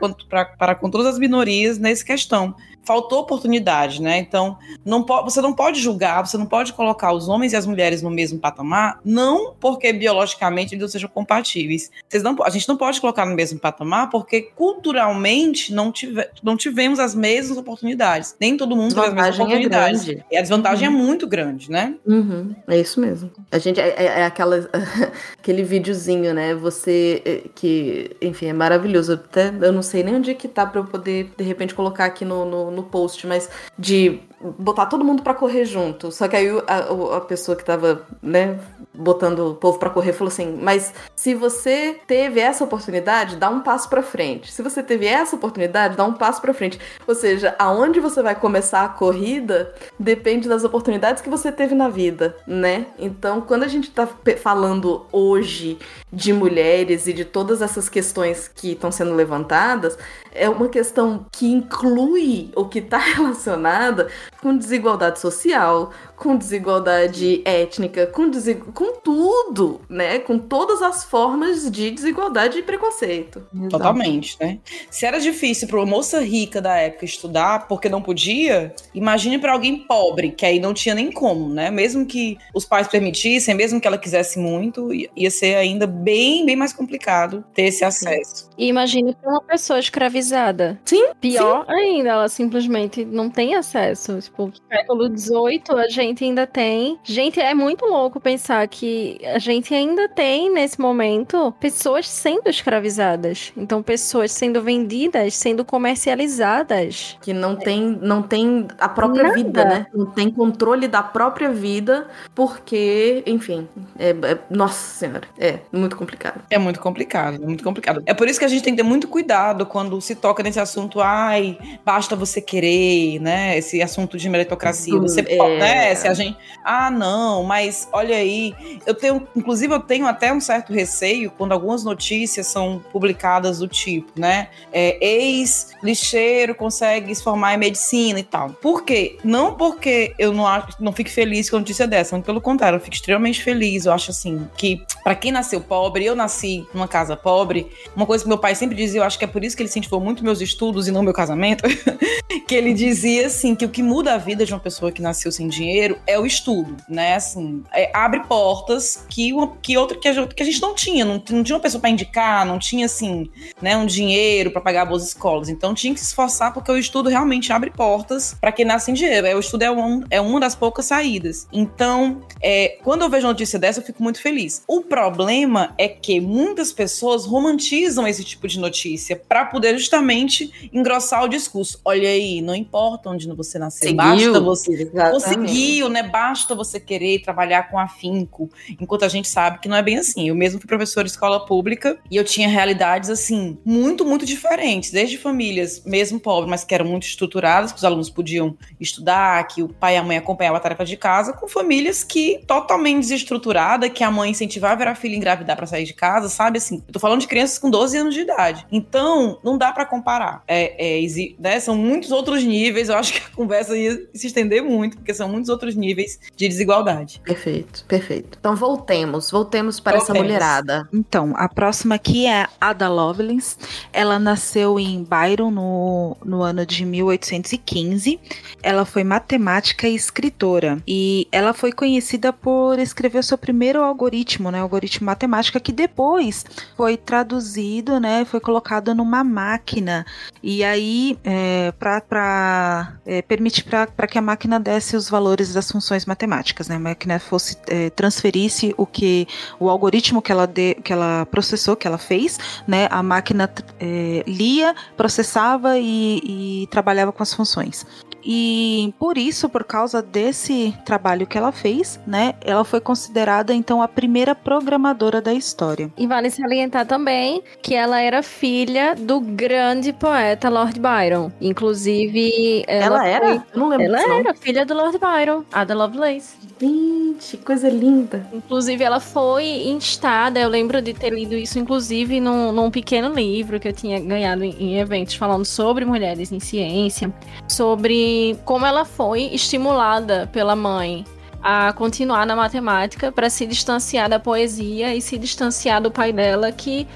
Speaker 3: para com todas as minorias nessa questão. Faltou oportunidade, né? Então, não você não pode julgar, você não pode colocar os homens e as mulheres no mesmo patamar, não porque biologicamente eles não sejam compatíveis. Vocês não, a gente não pode colocar no mesmo patamar porque culturalmente não, tive, não tivemos as mesmas oportunidades. Nem todo mundo teve as mesmas
Speaker 1: é
Speaker 3: oportunidades.
Speaker 1: grande.
Speaker 3: e a desvantagem
Speaker 1: Uhum.
Speaker 3: é muito grande, né?
Speaker 1: Uhum, é isso mesmo. A gente é, é- é aquela, aquele videozinho, né? Você é, que, enfim, é maravilhoso. Até eu não sei nem onde é que tá pra eu poder de repente colocar aqui no, no, no post, mas de botar todo mundo pra correr junto. Só que aí a, a pessoa que tava, né, botando o povo pra correr falou assim: "Mas se você teve essa oportunidade, dá um passo pra frente. Se você teve essa oportunidade, dá um passo pra frente. Ou seja, aonde você vai começar a corrida depende das oportunidades que você teve na vida, né? Então, quando a gente tá falando hoje de mulheres e de todas essas questões que estão sendo levantadas, é uma questão que inclui ou que está relacionada com desigualdade social, com desigualdade étnica, com, desi- com tudo, né? Com todas as formas de desigualdade e preconceito.
Speaker 3: Totalmente, né? Se era difícil para uma moça rica da época estudar porque não podia, imagine para alguém pobre, que aí não tinha nem como, né? Mesmo que os pais permitissem, mesmo que ela quisesse muito, ia- ser ainda bem, bem mais complicado ter esse acesso.
Speaker 4: E imagine pra uma pessoa escravizada.
Speaker 1: Sim,
Speaker 4: Pior ainda, ela simplesmente não tem acesso. Tipo, século XVIII a gente ainda tem. Gente, é muito louco pensar que a gente ainda tem, nesse momento, pessoas sendo escravizadas. Então, pessoas sendo vendidas, sendo comercializadas.
Speaker 1: Que não tem, não tem a própria
Speaker 4: Nada.
Speaker 1: vida, né? Não tem controle da própria vida, porque, enfim, é, é- nossa senhora, é muito complicado.
Speaker 3: É muito complicado, é muito complicado. É por isso que a gente tem que ter muito cuidado quando se toca nesse assunto, ai, basta você querer, né? Esse assunto de meritocracia. Você
Speaker 1: É.
Speaker 3: pode, né? Se a gente. Ah, não, mas olha aí. Eu tenho, inclusive, eu tenho até um certo receio quando algumas notícias são publicadas do tipo, né? É, Ex-lixeiro consegue se formar em medicina e tal. Por quê? Não porque eu não, acho, não fique feliz com a notícia dessa, pelo contrário, eu fico extremamente feliz. Eu acho assim que, pra quem nasceu pobre, eu nasci numa casa pobre, uma coisa que meu pai sempre dizia, eu acho que é por isso que ele incentivou muito meus estudos e não meu casamento, que ele dizia assim que o que muda a vida de uma pessoa que nasceu sem dinheiro é o estudo, né? Assim, é, abre portas que, que outra que a, gente- que a gente não tinha, não, não tinha uma pessoa pra indicar, não tinha assim, né, um dinheiro pra pagar boas escolas. Então tinha que se esforçar porque o estudo realmente abre portas pra quem nasce sem dinheiro. É, o estudo é, um, é uma das poucas saídas. Então, é, quando eu vejo notícia dessa, eu fico muito feliz. O problema é que muitas pessoas romantizam esse tipo de notícia pra poder justamente engrossar o discurso. Olha aí, não importa onde você nasceu, basta você
Speaker 1: Exatamente.
Speaker 3: Conseguiu, né? Basta você querer trabalhar com afinco. Enquanto a gente sabe que não é bem assim. Eu mesmo fui professora de escola pública e eu tinha realidades, assim, muito, muito diferentes. Desde famílias, mesmo pobres, mas que eram muito estruturadas, que os alunos podiam estudar, que o pai e a mãe acompanhavam a tarefa de casa, com famílias que totalmente desestruturadas, que a mãe incentivava a filha a engravidar pra sair de casa, sabe? Assim, eu tô falando de crianças com 12 anos de idade. Então, não dá pra comparar. É, é, né, São muitos outros níveis. Eu acho que a conversa ia se estender muito, porque são muitos outros níveis de desigualdade.
Speaker 1: Perfeito, perfeito. Então voltemos, voltemos para essa
Speaker 3: Voltemos.
Speaker 1: mulherada.
Speaker 2: Então, a próxima aqui é a Ada Lovelace. Ela nasceu em Byron no, no ano de 1815. Ela foi matemática e escritora. E ela foi conhecida por escrever o seu primeiro algoritmo, né? Algoritmo matemática, que depois foi traduzido, né? Foi colocado numa máquina. E aí, é, para permitir para que a máquina desse os valores das funções matemáticas, né? A máquina fosse é, transferisse o que o algoritmo que ela, de, que ela processou, que ela fez, né? A máquina é, lia, processava e, e trabalhava com as funções. E por isso, por causa desse trabalho que ela fez, né, ela foi considerada então a primeira programadora da história.
Speaker 4: E vale salientar também que ela era filha do grande poeta Lord Byron. Inclusive, ela,
Speaker 1: Ela, era?
Speaker 4: foi-
Speaker 1: não lembro
Speaker 4: Ela
Speaker 1: disso, não.
Speaker 4: era filha do Lord Byron, Ada Lovelace.
Speaker 1: Gente, coisa linda.
Speaker 4: Inclusive, ela foi instada. Eu lembro de ter lido isso, inclusive, num, num pequeno livro que eu tinha ganhado em, em eventos falando sobre mulheres em ciência, sobre como ela foi estimulada pela mãe a continuar na matemática para se distanciar da poesia e se distanciar do pai dela, que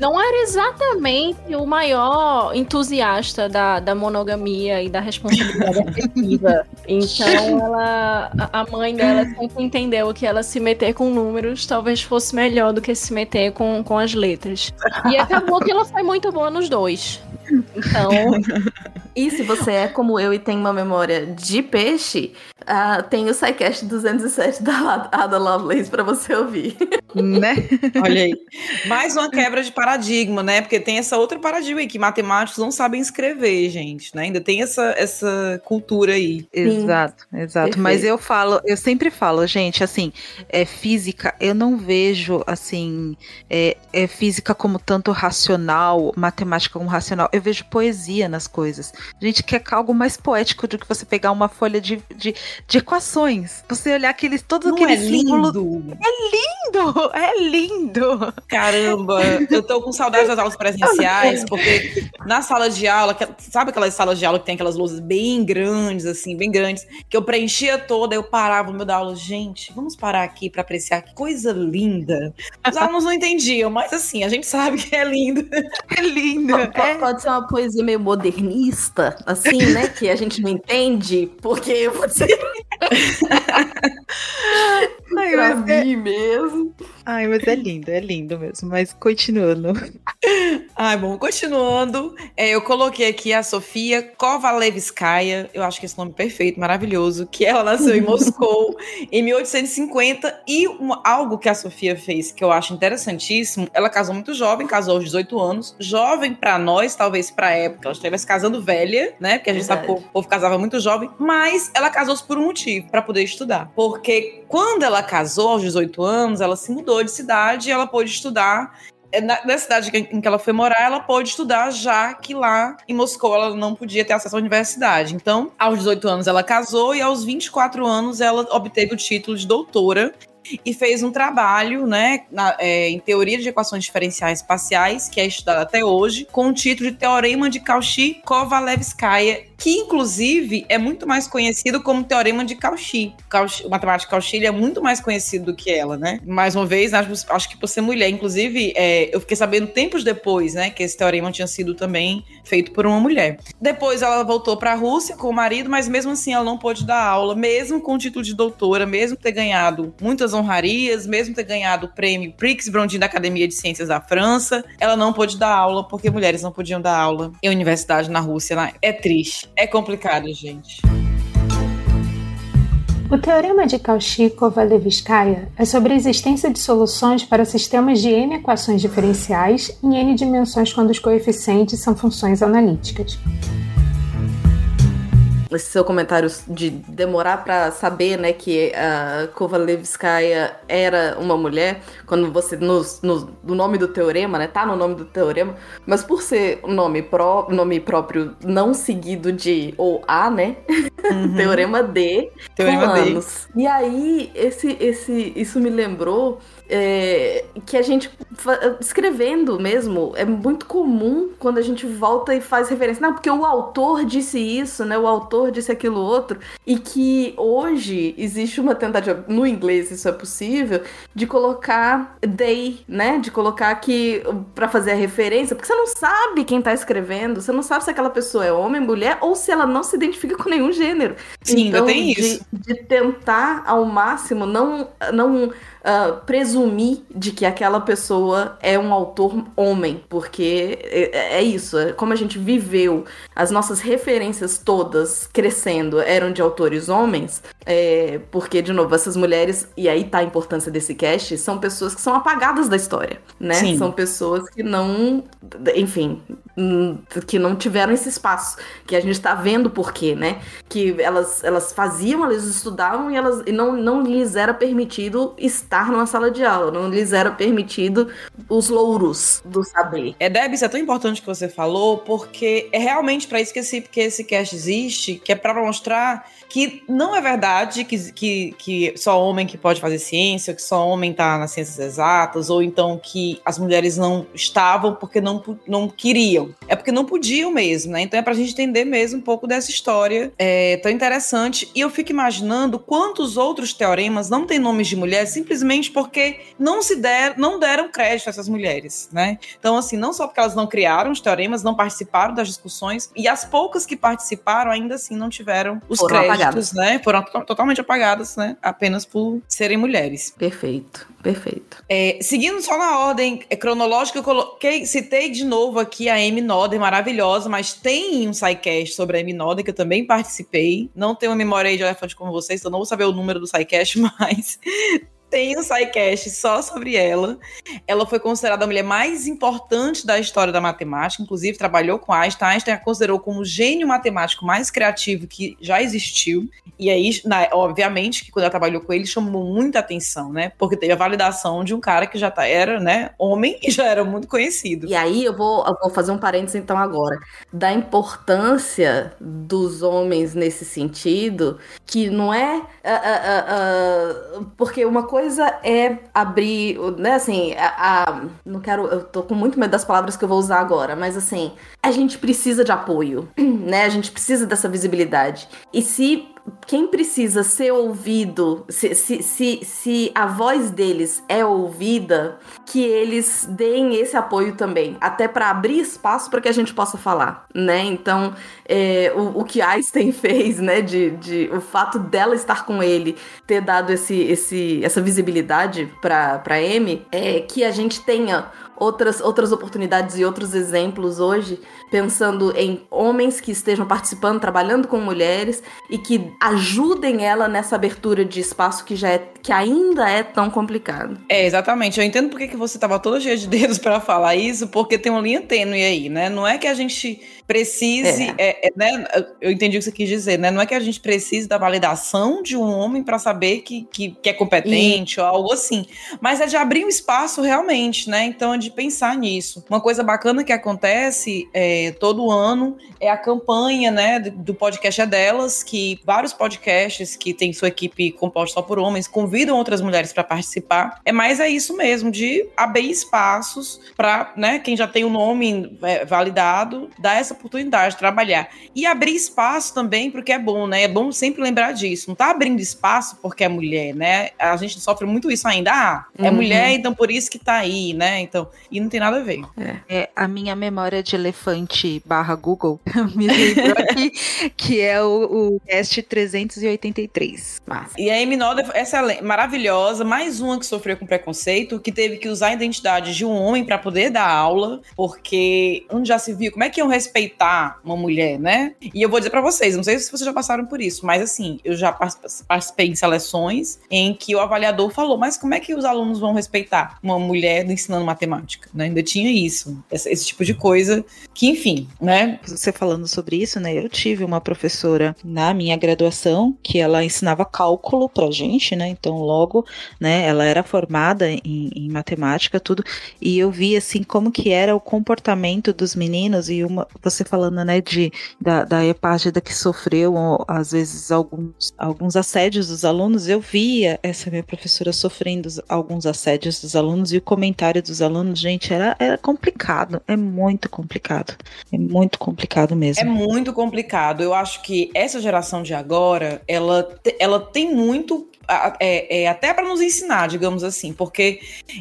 Speaker 4: não era exatamente o maior entusiasta da, da monogamia e da responsabilidade afetiva. Então, ela, a- mãe dela sempre entendeu que ela se meter com números talvez fosse melhor do que se meter com, com as letras. E acabou que ela foi muito boa nos dois. Então,
Speaker 1: E se você é como eu e tem uma memória de peixe, ah, tem o SciCast 207 da Ada Lovelace pra você ouvir.
Speaker 2: né?
Speaker 3: Olha aí. Mais uma quebra de paradigma, né? Porque tem essa outra paradigma aí, que matemáticos não sabem escrever, gente, né? Ainda tem essa, essa cultura aí.
Speaker 2: Exato, exato.
Speaker 1: Perfeito.
Speaker 2: Mas eu falo, eu sempre falo, gente, assim, é física, eu não vejo assim, é, é física como tanto racional, matemática como racional. Eu vejo poesia nas coisas. A gente quer algo mais poético do que você pegar uma folha de, de, de equações. Você olhar aqueles, todos
Speaker 3: Não
Speaker 2: aqueles
Speaker 3: é
Speaker 2: símbolos.
Speaker 3: lindo?
Speaker 2: Lindo! É lindo!
Speaker 3: Caramba, eu tô com saudade das aulas presenciais, porque na sala de aula, sabe aquelas salas de aula que tem aquelas luzes bem grandes, assim, bem grandes, que eu preenchia toda, eu parava no meio da aula, gente, vamos parar aqui pra apreciar que coisa linda. Os alunos não entendiam, mas assim, a gente sabe que é lindo.
Speaker 2: É lindo! É,
Speaker 1: Pode ser uma poesia meio modernista, assim, né? Que a gente não entende, porque você.
Speaker 2: Ai,
Speaker 1: pra
Speaker 2: é-
Speaker 1: mim mesmo.
Speaker 2: Ai, mas é lindo, é lindo mesmo. Mas continuando.
Speaker 3: Ai, bom, continuando, é, eu coloquei aqui a Sofia Kovalevskaya, eu acho que esse nome é perfeito, maravilhoso, que ela nasceu em Moscou em 1850 e um- algo que a Sofia fez que eu acho interessantíssimo, ela casou muito jovem, casou aos 18 anos, jovem pra nós, talvez pra época, ela estivesse casando velha, né, porque a gente sabe que o povo, o povo casava muito jovem, mas ela casou-se por um motivo, pra poder estudar, porque quando ela casou aos 18 anos, ela se mudou de cidade ela pôde estudar é, na, na cidade em que ela foi morar, ela pôde estudar, já que lá em Moscou ela não podia ter acesso à universidade. Então, aos 18 anos ela casou e aos 24 anos ela obteve o título de doutora e fez um trabalho, né, na- é, em teoria de equações diferenciais espaciais, que é estudado até hoje, com o título de Teorema de Cauchy-Kovalevskaya, que inclusive é muito mais conhecido como Teorema de Cauchy. Cauchy o matemático Cauchy é muito mais conhecido do que ela, né? Mais uma vez, acho, acho que por ser mulher, inclusive, é, eu fiquei sabendo tempos depois, né, que esse teorema tinha sido também feito por uma mulher. Depois ela voltou para a Rússia com o marido, mas mesmo assim ela não pôde dar aula, mesmo com o título de doutora, mesmo ter ganhado muitas honrarias, mesmo ter ganhado o prêmio Prix Brondin da Academia de Ciências da França, ela não pôde dar aula porque mulheres não podiam dar aula em universidade na Rússia. né? É triste, é complicado, gente.
Speaker 7: O teorema de Cauchy-Kovalevskaya é sobre a existência de soluções para sistemas de n equações diferenciais em n dimensões quando os coeficientes são funções analíticas.
Speaker 1: Esse seu comentário de demorar pra saber, né, que a Kovalevskaya era uma mulher, quando você no, no, no nome do teorema, né, tá no nome do teorema, mas por ser nome, pró, nome próprio não seguido de ou A, né, teorema D,
Speaker 3: Teorema D.
Speaker 1: fulanos. E aí, esse, esse, isso me lembrou é, que a gente, escrevendo mesmo, é muito comum quando a gente volta e faz referência. Não, porque o autor disse isso, né? O autor disse aquilo outro. E que hoje existe uma tentativa, no inglês isso é possível, de colocar they, né? De colocar aqui pra fazer a referência, porque você não sabe quem tá escrevendo, você não sabe se aquela pessoa é homem, mulher, ou se ela não se identifica com nenhum gênero.
Speaker 3: Sim, ainda
Speaker 1: Então,
Speaker 3: tem
Speaker 1: de-
Speaker 3: isso.
Speaker 1: De, tentar ao máximo não, não ah, presumir de que aquela pessoa é um autor homem, porque é, é isso, é como a gente viveu, as nossas referências todas crescendo eram de autores homens, é, porque, de novo, essas mulheres, e aí tá a importância desse cast, são pessoas que são apagadas da história, né?
Speaker 3: Sim.
Speaker 1: São pessoas que não, enfim, que não tiveram esse espaço, que a gente tá vendo por quê, né? Que elas, elas faziam, elas estudavam e, elas, e não, não lhes era permitido estar numa sala de aula, não lhes era permitido os louros do saber.
Speaker 3: É, Deb, isso é tão importante que você falou, porque é realmente para isso que esse, que esse cast existe, que é para mostrar que não é verdade que, que, que só homem que pode fazer ciência, que só homem tá nas ciências exatas, ou então que as mulheres não estavam porque não, não queriam. É porque não podiam mesmo, né? Então é pra gente entender mesmo um pouco dessa história é, tão interessante. E eu fico imaginando quantos outros teoremas não têm nomes de mulheres simplesmente porque não se der, não deram crédito a essas mulheres, né? Então, assim, não só porque elas não criaram os teoremas, não participaram das discussões, e as poucas que participaram ainda assim não tiveram os
Speaker 1: Foram
Speaker 3: créditos,
Speaker 1: apagadas.
Speaker 3: né? Foram to- totalmente apagadas, né? Apenas por serem mulheres.
Speaker 1: Perfeito, perfeito.
Speaker 3: É, seguindo só na ordem é, cronológica, eu coloquei, citei de novo aqui a Amy Noder, maravilhosa, mas tem um sidecast sobre a Amy Noder que eu também participei. Não tenho uma memória aí de elefante como vocês, então não vou saber o número do sidecast, mas tem um sidecast só sobre ela. Ela foi considerada a mulher mais importante da história da matemática, inclusive trabalhou com Einstein. Einstein a considerou como o gênio matemático mais criativo que já existiu. E aí, na- obviamente, que quando ela trabalhou com ele, chamou muita atenção, né? Porque teve a validação de um cara que já tá, era, né, homem e já era muito conhecido.
Speaker 1: E aí eu vou, eu vou fazer um parênteses então agora. Da importância dos homens nesse sentido, que não é. ah, ah, ah, porque uma coisa é abrir. Né, assim, a, a- Não quero. Eu tô com muito medo das palavras que eu vou usar agora, mas assim, a gente precisa de apoio, né? A gente precisa dessa visibilidade. E se quem precisa ser ouvido, se, se, se, se, a voz deles é ouvida, que eles deem esse apoio também, até para abrir espaço para que a gente possa falar, né? Então, é, o, o, que Einstein fez, né, de, de o fato dela estar com ele ter dado esse, esse, essa visibilidade para Amy, é que a gente tenha outras, outras oportunidades e outros exemplos hoje, pensando em homens que estejam participando, trabalhando com mulheres e que ajudem ela nessa abertura de espaço que já é que ainda é tão complicado.
Speaker 3: É, exatamente. Eu entendo porque que você estava toda cheia de dedos para falar isso, porque tem uma linha tênue aí, né? Não é que a gente precise, é. É, é, né? Eu entendi o que você quis dizer, né? Não é que a gente precise da validação de um homem para saber que, que, que, é competente e... ou algo assim, mas é de abrir um espaço realmente, né? Então é de pensar nisso. Uma coisa bacana que acontece é, todo ano é a campanha, né, do podcast é delas, que vários podcasts que tem sua equipe composta só por homens convidam outras mulheres para participar. É mais é isso mesmo, de abrir espaços para, né, quem já tem o nome é, validado, dar essa oportunidade de trabalhar. E abrir espaço também, porque é bom, né? É bom sempre lembrar disso. Não tá abrindo espaço porque é mulher, né? A gente sofre muito isso ainda. Ah, é uhum. mulher, então por isso que tá aí, né? Então, e não tem nada a ver.
Speaker 2: É, é a minha memória de elefante barra Google me lembrou aqui, que é o, o cast 383.
Speaker 3: Massa. E a Amy Noda, essa é maravilhosa, mais uma que sofreu com preconceito, que teve que usar a identidade de um homem para poder dar aula, porque onde já se viu, como é que iam respeitar respeitar uma mulher, né? E eu vou dizer para vocês, não sei se vocês já passaram por isso, mas assim, eu já participei em seleções em que o avaliador falou, mas como é que os alunos vão respeitar uma mulher ensinando matemática, né? Ainda tinha isso, esse, esse tipo de coisa, que enfim, né?
Speaker 2: Você falando sobre isso, né? Eu tive uma professora na minha graduação que ela ensinava cálculo pra gente, né? Então logo, né? Ela era formada em, em matemática, tudo, e eu vi assim como que era o comportamento dos meninos e uma você falando, né, de, da, da Epágida que sofreu, às vezes, alguns, alguns assédios dos alunos, eu via essa minha professora sofrendo alguns assédios dos alunos e o comentário dos alunos, gente, era, era complicado, é muito complicado, é muito complicado mesmo.
Speaker 3: É muito complicado. Eu acho que essa geração de agora, ela, ela tem muito é, é, até para nos ensinar, digamos assim, porque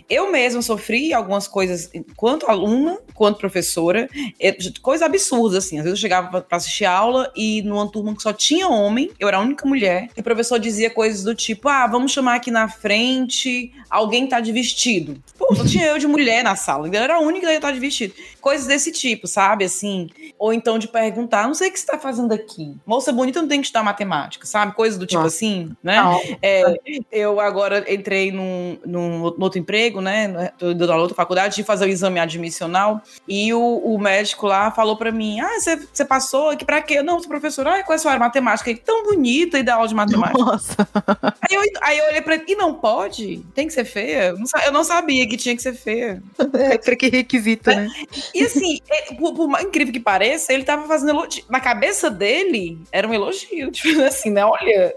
Speaker 3: eu mesma sofri algumas coisas quanto aluna, quanto professora, é, coisas absurdas, assim. Às vezes eu chegava para assistir aula e numa turma que só tinha homem, eu era a única mulher, e o professor dizia coisas do tipo: ah, vamos chamar aqui na frente, alguém tá de vestido. Pô, só tinha eu de mulher na sala, eu era a única que ia estar de vestido. Coisas desse tipo, sabe? Assim. Ou então de perguntar: não sei o que você tá fazendo aqui. Moça bonita não tem que estudar matemática, sabe? Coisas do tipo Nossa. assim, né? É, eu agora entrei num, num, outro emprego, né? Tô dando outra faculdade, de fazer o exame admissional. E o, o médico lá falou para mim: Ah, você passou aqui pra quê? Não, sou professora. Ah, qual é a sua área? Matemática. E tão bonita e dá aula de matemática. Nossa. Aí eu, aí eu olhei pra ele: E não pode? Tem que ser feia? Eu não sabia que tinha que ser feia.
Speaker 2: É pra que requisito, né?
Speaker 3: E assim, é, por, por mais incrível que pareça, ele tava fazendo elogio. Na cabeça dele, era um elogio. Tipo assim, né? Olha,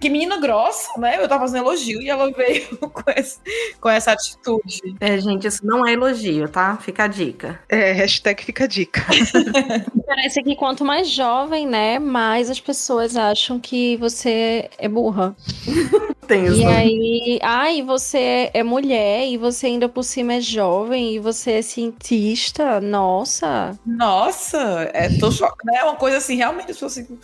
Speaker 3: que menina grossa, né? Eu tava fazendo elogio e ela veio com, esse, com essa atitude.
Speaker 1: É, gente, isso não é elogio, tá? Fica a dica.
Speaker 2: É, hashtag fica a dica.
Speaker 4: Parece que quanto mais jovem, né, mais as pessoas acham que você é burra.
Speaker 1: Tem isso.
Speaker 4: E aí, ai, você é mulher e você ainda por cima é jovem e você é cientista, nossa.
Speaker 3: Nossa, é, tô chocada. É uma coisa assim, realmente, assim,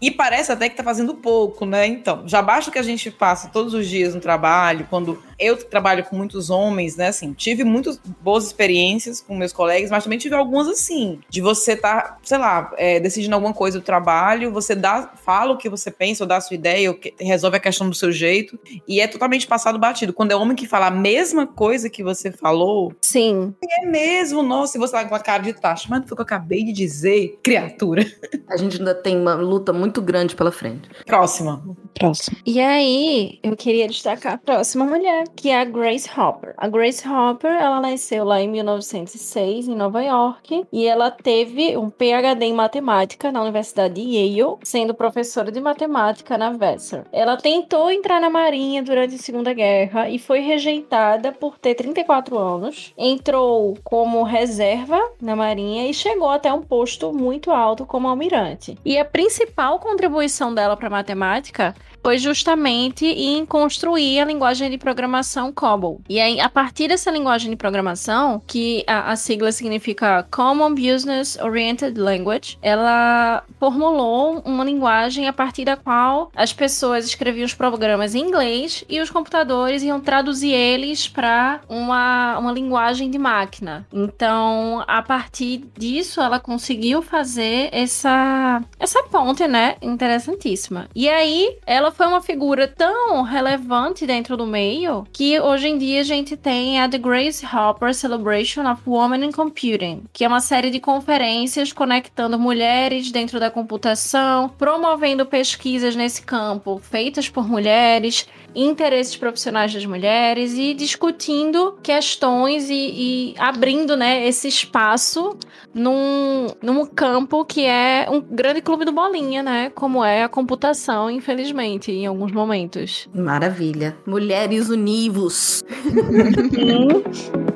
Speaker 3: e parece até que tá fazendo pouco, né? Então, já basta que a gente passa todos os dias no trabalho, quando eu trabalho com muitos homens, né? Assim, tive muitas boas experiências com meus colegas, mas também tive algumas assim, de você estar, tá, sei lá, é, decidindo alguma coisa do trabalho, você dá, fala o que você pensa, ou dá a sua ideia, ou que, resolve a questão do seu jeito, e é totalmente passado batido. Quando é homem que fala a mesma coisa que você falou.
Speaker 4: Sim.
Speaker 3: É mesmo, nossa, e você tá com a cara de taxa, mas foi o que eu acabei de dizer, criatura.
Speaker 1: A gente ainda tem uma luta muito grande pela frente.
Speaker 3: Próxima.
Speaker 2: Próxima.
Speaker 4: E aí, eu queria destacar a próxima mulher, que é a Grace Hopper. A Grace Hopper, ela nasceu lá em 1906, em Nova York, e ela teve um PhD em matemática na Universidade de Yale, sendo professora de matemática na Vassar. Ela tentou entrar na Marinha durante a Segunda Guerra e foi rejeitada por ter 34 anos. Entrou como reserva na Marinha e chegou até um posto muito alto como almirante. E a principal contribuição dela para matemática foi justamente em construir a linguagem de programação COBOL. E aí, a partir dessa linguagem de programação, que a, a sigla significa Common Business Oriented Language, ela formulou uma linguagem a partir da qual as pessoas escreviam os programas em inglês e os computadores iam traduzir eles para uma, uma linguagem de máquina. Então, a partir disso, ela conseguiu fazer essa, essa ponte, né? Interessantíssima. E aí, ela foi uma figura tão relevante dentro do meio que hoje em dia a gente tem a The Grace Hopper Celebration of Women in Computing, que é uma série de conferências conectando mulheres dentro da computação, promovendo pesquisas nesse campo feitas por mulheres interesses profissionais das mulheres e discutindo questões e, e abrindo né, esse espaço num, num campo que é um grande clube do bolinha, né? Como é a computação, infelizmente, em alguns momentos.
Speaker 1: Maravilha. Mulheres univos.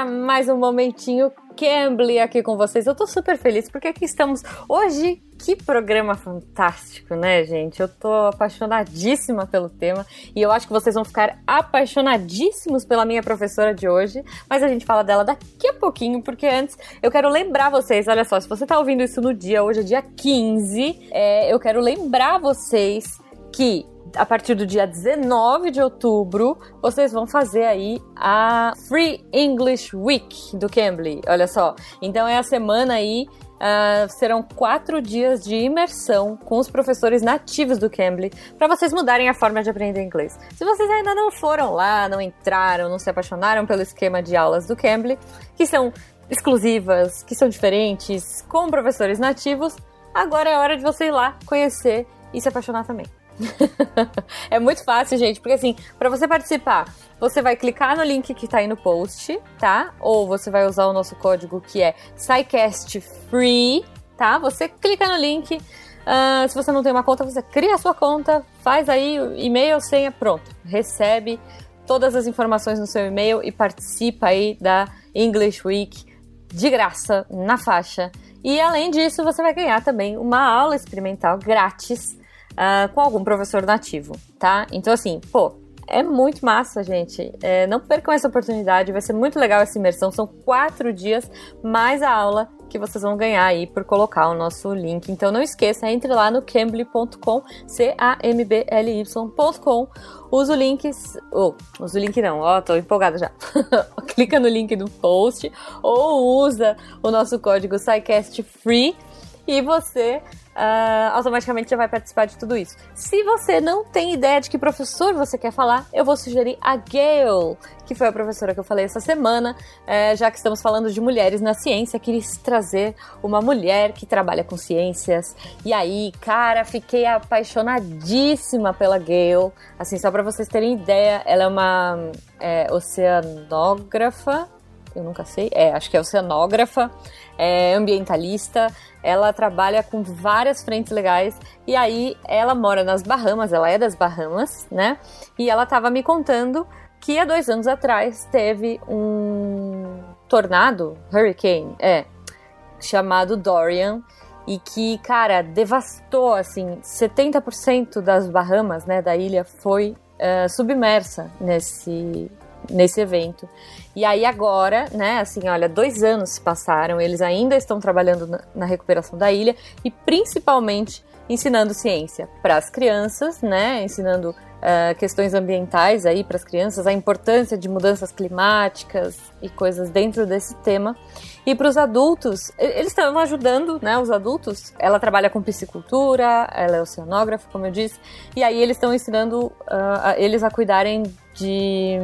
Speaker 8: para mais um momentinho Cambly aqui com vocês. Eu tô super feliz porque aqui estamos hoje. Que programa fantástico, né, gente? Eu tô apaixonadíssima pelo tema e eu acho que vocês vão ficar apaixonadíssimos pela minha professora de hoje, mas a gente fala dela daqui a pouquinho, porque antes eu quero lembrar vocês, olha só, se você tá ouvindo isso no dia, hoje é dia 15, é, eu quero lembrar vocês que a partir do dia 19 de outubro, vocês vão fazer aí a Free English Week do Cambly. Olha só. Então é a semana aí. Uh, serão quatro dias de imersão com os professores nativos do Cambly para vocês mudarem a forma de aprender inglês. Se vocês ainda não foram lá, não entraram, não se apaixonaram pelo esquema de aulas do Cambly, que são exclusivas, que são diferentes, com professores nativos, agora é hora de você ir lá conhecer e se apaixonar também. é muito fácil, gente, porque assim, para você participar, você vai clicar no link que tá aí no post, tá? Ou você vai usar o nosso código que é SciCastFree, tá? Você clica no link. Uh, se você não tem uma conta, você cria a sua conta, faz aí e-mail, senha, pronto. Recebe todas as informações no seu e-mail e participa aí da English Week de graça, na faixa. E além disso, você vai ganhar também uma aula experimental grátis uh, com algum professor nativo, tá? Então, assim, pô, é muito massa, gente. É, não percam essa oportunidade, vai ser muito legal essa imersão. São quatro dias mais a aula que vocês vão ganhar aí por colocar o nosso link. Então não esqueça, entre lá no cambly.com, C-A-M-B-L-Y.com. Usa o link. Oh, usa o link não, ó, oh, tô empolgada já. Clica no link do post ou usa o nosso código SciCastFree e você uh, automaticamente já vai participar de tudo isso. Se você não tem ideia de que professor você quer falar, eu vou sugerir a Gail, que foi a professora que eu falei essa semana, é, já que estamos falando de mulheres na ciência, quis trazer uma mulher que trabalha com ciências. E aí, cara, fiquei apaixonadíssima pela Gail. Assim, só para vocês terem ideia, ela é uma é, oceanógrafa. Eu nunca sei, é, acho que é oceanógrafa, é ambientalista, ela trabalha com várias frentes legais. E aí ela mora nas Bahamas, ela é das Bahamas, né? E ela estava me contando que há dois anos atrás teve um tornado, hurricane, é, chamado Dorian, e que, cara, devastou, assim, 70% das Bahamas, né, da ilha foi uh, submersa nesse, nesse evento. E aí agora, né, assim, olha, dois anos se passaram, eles ainda estão trabalhando na, recuperação da ilha e principalmente ensinando ciência para as crianças, né, ensinando uh, questões ambientais aí para as crianças, a importância de mudanças climáticas e coisas dentro desse tema. E para os adultos, eles estão ajudando, né, os adultos. Ela trabalha com piscicultura, ela é oceanógrafa, como eu disse, e aí eles estão ensinando uh, eles a cuidarem de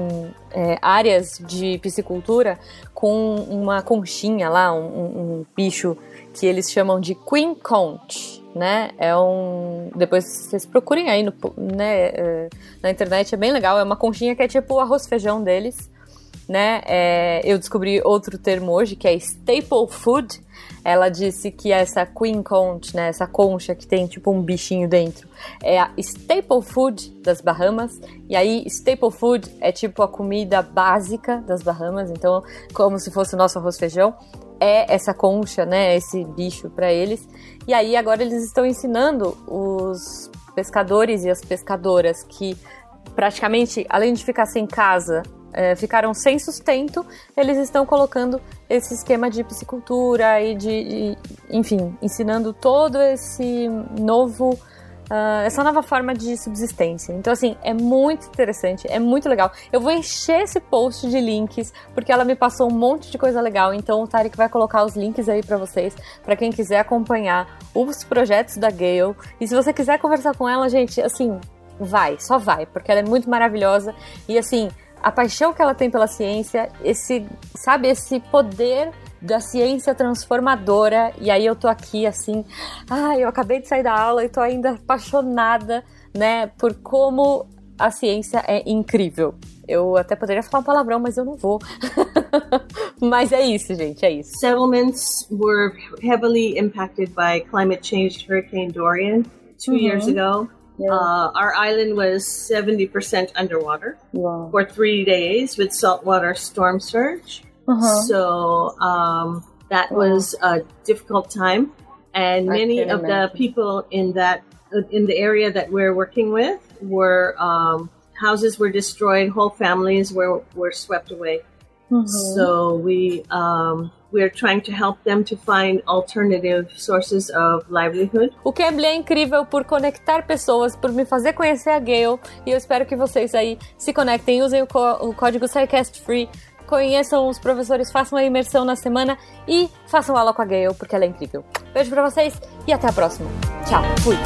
Speaker 8: é, áreas de piscicultura com uma conchinha lá, um, um, bicho que eles chamam de Queen Conch, né? É um. Depois vocês procurem aí no, né, é, na internet, é bem legal. É uma conchinha que é tipo o arroz feijão deles. né? É, eu descobri outro termo hoje que é staple food. Ela disse que essa queen conch, né, essa concha que tem tipo um bichinho dentro, é a staple food das Bahamas. E aí, staple food é tipo a comida básica das Bahamas, então como se fosse o nosso arroz feijão é essa concha, né, esse bicho para eles. E aí agora eles estão ensinando os pescadores e as pescadoras que praticamente, além de ficar sem casa, é, ficaram sem sustento, eles estão colocando esse esquema de piscicultura e de, de enfim, ensinando todo esse novo Uh, essa nova forma de subsistência. Então, assim, é muito interessante, é muito legal. Eu vou encher esse post de links, porque ela me passou um monte de coisa legal. Então, o Tarek vai colocar os links aí para vocês, para quem quiser acompanhar os projetos da Gale. E se você quiser conversar com ela, gente, assim, vai, só vai, porque ela é muito maravilhosa. E, assim, a paixão que ela tem pela ciência, esse, sabe, esse poder da ciência transformadora. E aí eu tô aqui assim, ah, eu acabei de sair da aula e tô ainda apaixonada, né, por como a ciência é incrível. Eu até poderia falar um palavrão, mas eu não vou. mas é isso, gente, é isso.
Speaker 9: Settlements were heavily impacted by climate change Hurricane Dorian two uhum. years ago. Yeah. Uh, our island was 70% underwater wow. for three days with saltwater storm surge. Uh-huh. So um, that wow. was a difficult time, and I many of imagine. the people in that in the area that we're working with were um, houses were destroyed, whole families were were swept away. Mm-hmm. So we um,
Speaker 8: O Cambly é incrível por conectar pessoas, por me fazer conhecer a Gale e eu espero que vocês aí se conectem, usem o, o código SciCast Free conheçam os professores, façam a imersão na semana e façam aula com a Gayle, porque ela é incrível. Beijo pra vocês e até a próxima. Tchau, fui!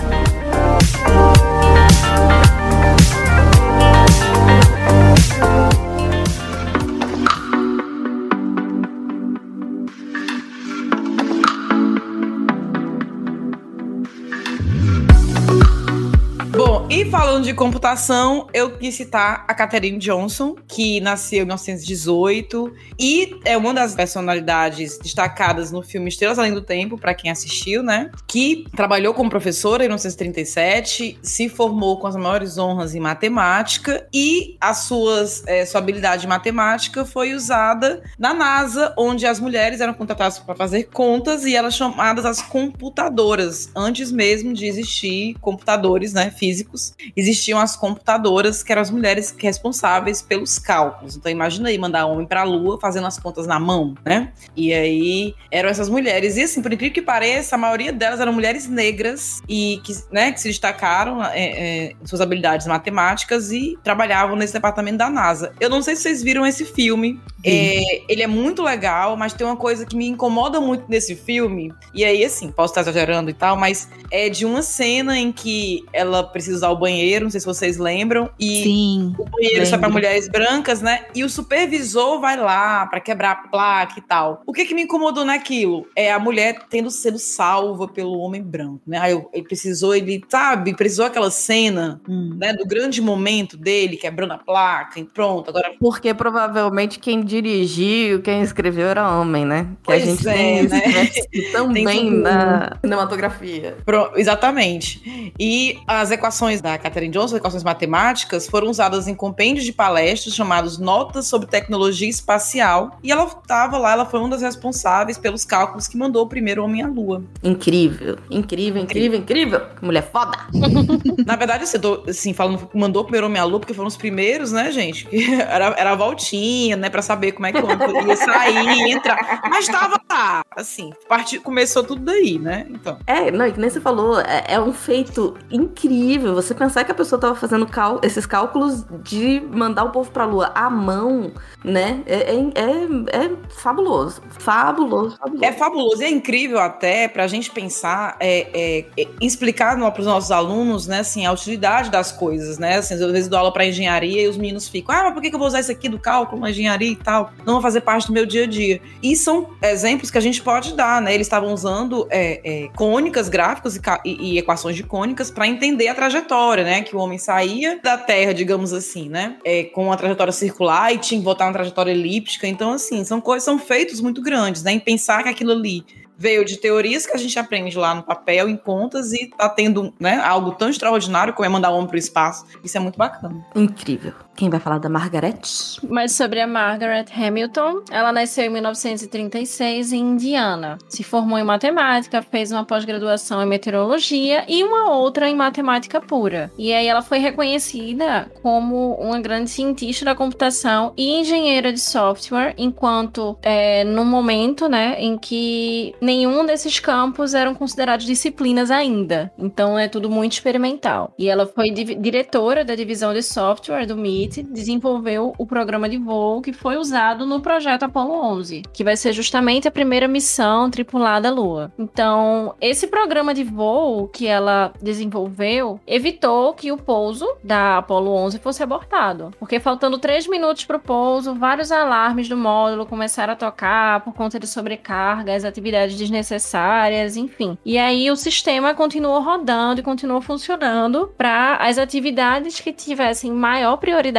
Speaker 8: Boy.
Speaker 3: E falando de computação, eu quis citar a Katherine Johnson, que nasceu em 1918 e é uma das personalidades destacadas no filme Estrelas Além do Tempo, para quem assistiu, né? Que trabalhou como professora em 1937, se formou com as maiores honras em matemática e as suas, é, sua habilidade em matemática foi usada na NASA, onde as mulheres eram contratadas para fazer contas e elas chamadas as computadoras, antes mesmo de existir computadores, né, físicos existiam as computadoras, que eram as mulheres responsáveis pelos cálculos. Então imagina aí mandar homem para a lua fazendo as contas na mão, né? E aí eram essas mulheres. E assim, por incrível que pareça, a maioria delas eram mulheres negras e que, né, que se destacaram é, é, suas habilidades matemáticas e trabalhavam nesse departamento da NASA. Eu não sei se vocês viram esse filme. É, ele é muito legal, mas tem uma coisa que me incomoda muito nesse filme. E aí, assim, posso estar exagerando e tal, mas é de uma cena em que ela precisa usar o banheiro, não sei se vocês lembram. E
Speaker 2: Sim,
Speaker 3: o banheiro lembro. só para mulheres brancas, né? E o supervisor vai lá para quebrar a placa e tal. O que que me incomodou naquilo? É a mulher tendo sido salva pelo homem branco, né? Aí ele precisou, ele, sabe, precisou aquela cena, hum. né, do grande momento dele, quebrando a placa e pronto, agora...
Speaker 1: Porque provavelmente quem dirigiu, quem escreveu era homem, né? Que pois a gente é, tem né? também na cinematografia.
Speaker 3: Pronto, exatamente. E as equações equações da Catherine Johnson, equações matemáticas, foram usadas em compêndios de palestras chamados Notas sobre Tecnologia Espacial. E ela estava lá, ela foi uma das responsáveis pelos cálculos que mandou o primeiro homem à Lua.
Speaker 1: Incrível, incrível, incrível, incrível. Mulher foda.
Speaker 3: Na verdade, assim, tô, assim, falando mandou o primeiro homem à Lua, porque foram os primeiros, né, gente? Era, era a voltinha, né, pra saber como é que o homem ia sair, entrar. Mas tava lá, assim, part... começou tudo daí, né? Então.
Speaker 1: É, não, e que nem você falou, é, é um feito incrível você pensar que a pessoa estava fazendo cal esses cálculos de mandar o povo pra lua à mão, né? É, é, é, é fabuloso. Fabuloso.
Speaker 3: É fabuloso. É incrível até pra gente pensar, é, é, é explicar para os nossos alunos, né, assim, a utilidade das coisas, né? Assim, às vezes dou aula para engenharia e os meninos ficam, ah, mas por que eu vou usar isso aqui do cálculo na engenharia e tal? Não vai fazer parte do meu dia a dia. E são exemplos que a gente pode dar, né? Eles estavam usando é, é, cônicas, gráficos e, e, e equações de cônicas para entender a trajetória trajetória, né? Que o homem saía da Terra, digamos assim, né? É, com uma trajetória circular e tinha que voltar uma trajetória elíptica. Então, assim, são coisas, são feitos muito grandes, né? Em pensar que aquilo ali veio de teorias que a gente aprende lá no papel, em contas, e tá tendo né, algo tão extraordinário como é mandar o homem pro espaço. Isso é muito bacana.
Speaker 1: Incrível. Quem vai falar da Margaret?
Speaker 4: Mas sobre a Margaret Hamilton, ela nasceu em 1936 em Indiana. Se formou em matemática, fez uma pós-graduação em meteorologia e uma outra em matemática pura. E aí ela foi reconhecida como uma grande cientista da computação e engenheira de software, enquanto é, no momento, né, em que nenhum desses campos eram considerados disciplinas ainda. Então é tudo muito experimental. E ela foi diretora da divisão de software do MIT desenvolveu o programa de voo que foi usado no projeto Apollo 11, que vai ser justamente a primeira missão tripulada à Lua. Então, esse programa de voo que ela desenvolveu evitou que o pouso da Apollo 11 fosse abortado, porque faltando três minutos para o pouso, vários alarmes do módulo começaram a tocar por conta de sobrecargas, atividades desnecessárias, enfim. E aí o sistema continuou rodando e continuou funcionando para as atividades que tivessem maior prioridade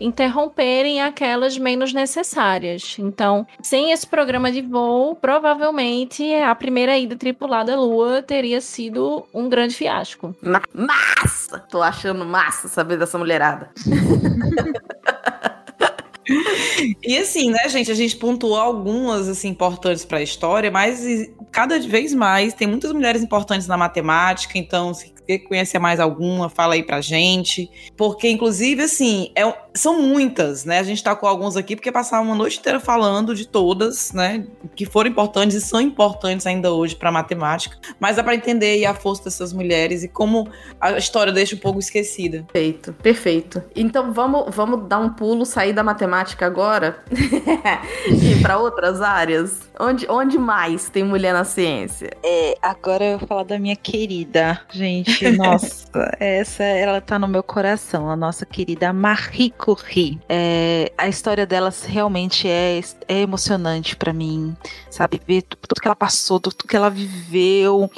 Speaker 4: interromperem aquelas menos necessárias. Então, sem esse programa de voo, provavelmente a primeira ida tripulada à Lua teria sido um grande fiasco.
Speaker 1: massa! Tô achando massa saber dessa mulherada.
Speaker 3: E assim, né, gente, a gente pontuou algumas assim importantes para a história, mas cada vez mais tem muitas mulheres importantes na matemática, então se você conhece mais alguma, fala aí pra gente. Porque, inclusive, assim, é, são muitas, né? A gente tá com alguns aqui, porque passaram uma noite inteira falando de todas, né? Que foram importantes e são importantes ainda hoje pra matemática. Mas dá pra entender aí a força dessas mulheres e como a história deixa um pouco esquecida.
Speaker 1: Perfeito, perfeito. Então vamos, vamos dar um pulo, sair da matemática agora e ir pra outras áreas. Onde, onde mais tem mulher na ciência?
Speaker 2: É, agora eu vou falar da minha querida, gente. Nossa, essa ela tá no meu coração, a nossa querida Marie Curie. É, a história delas realmente é, é emocionante para mim, sabe? Ver tudo que ela passou, tudo que ela viveu.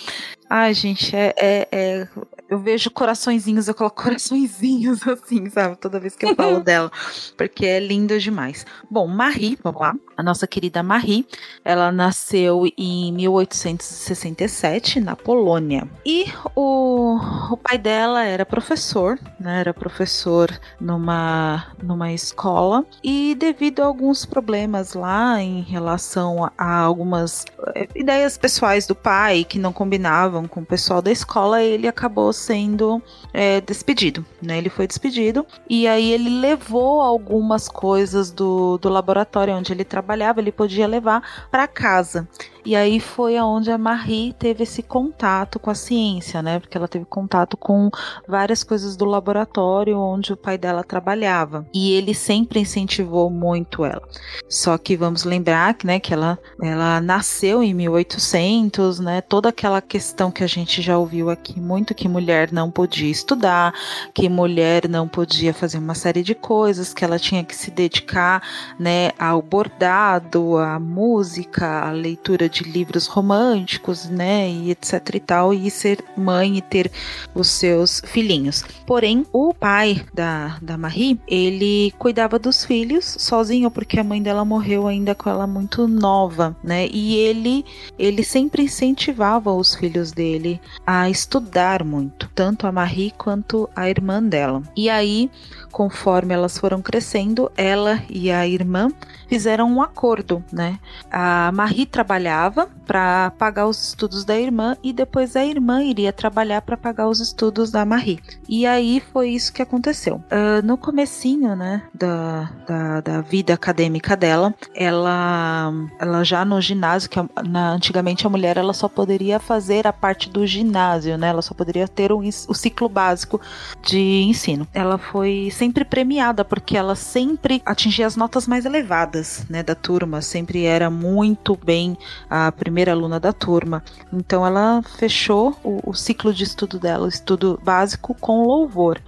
Speaker 2: Ai, gente, é, é, é eu vejo coraçõezinhos, eu coloco coraçõezinhos assim, sabe? Toda vez que eu falo dela, porque é lindo demais. Bom, Marie, vamos lá. A nossa querida Marie, ela nasceu em 1867 na Polônia. E o, o pai dela era professor, né? Era professor numa, numa escola. E devido a alguns problemas lá em relação a, a algumas eh, ideias pessoais do pai que não combinavam com o pessoal da escola, ele acabou sendo é, despedido, né? Ele foi despedido e aí ele levou algumas coisas do, do laboratório onde ele trabalhava, ele podia levar para casa. E aí foi aonde a Marie teve esse contato com a ciência, né? Porque ela teve contato com várias coisas do laboratório onde o pai dela trabalhava. E ele sempre incentivou muito ela. Só que vamos lembrar que, né, que ela, ela nasceu em 1800, né? Toda aquela questão que a gente já ouviu aqui muito que mulher não podia estudar, que mulher não podia fazer uma série de coisas, que ela tinha que se dedicar, né, ao bordado, à música, à leitura de livros românticos, né, e etc e tal, e ser mãe e ter os seus filhinhos. Porém, o pai da, da Marie, ele cuidava dos filhos sozinho, porque a mãe dela morreu ainda com ela muito nova, né, e ele, ele sempre incentivava os filhos dele a estudar muito, tanto a Marie quanto a irmã dela. E aí, conforme elas foram crescendo, ela e a irmã fizeram um acordo, né? A Marie trabalhava estava para pagar os estudos da irmã e depois a irmã iria trabalhar para pagar os estudos da Marie. E aí foi isso que aconteceu. Uh, no comecinho, né, da, da, da, vida acadêmica dela, ela, ela já no ginásio, que na, antigamente a mulher ela só poderia fazer a parte do ginásio, né? Ela só poderia ter o, o ciclo básico de ensino. Ela foi sempre premiada porque ela sempre atingia as notas mais elevadas né, da turma, sempre era muito bem a primeira aluna da turma. Então ela fechou o, o ciclo de estudo dela, o estudo básico, com louvor.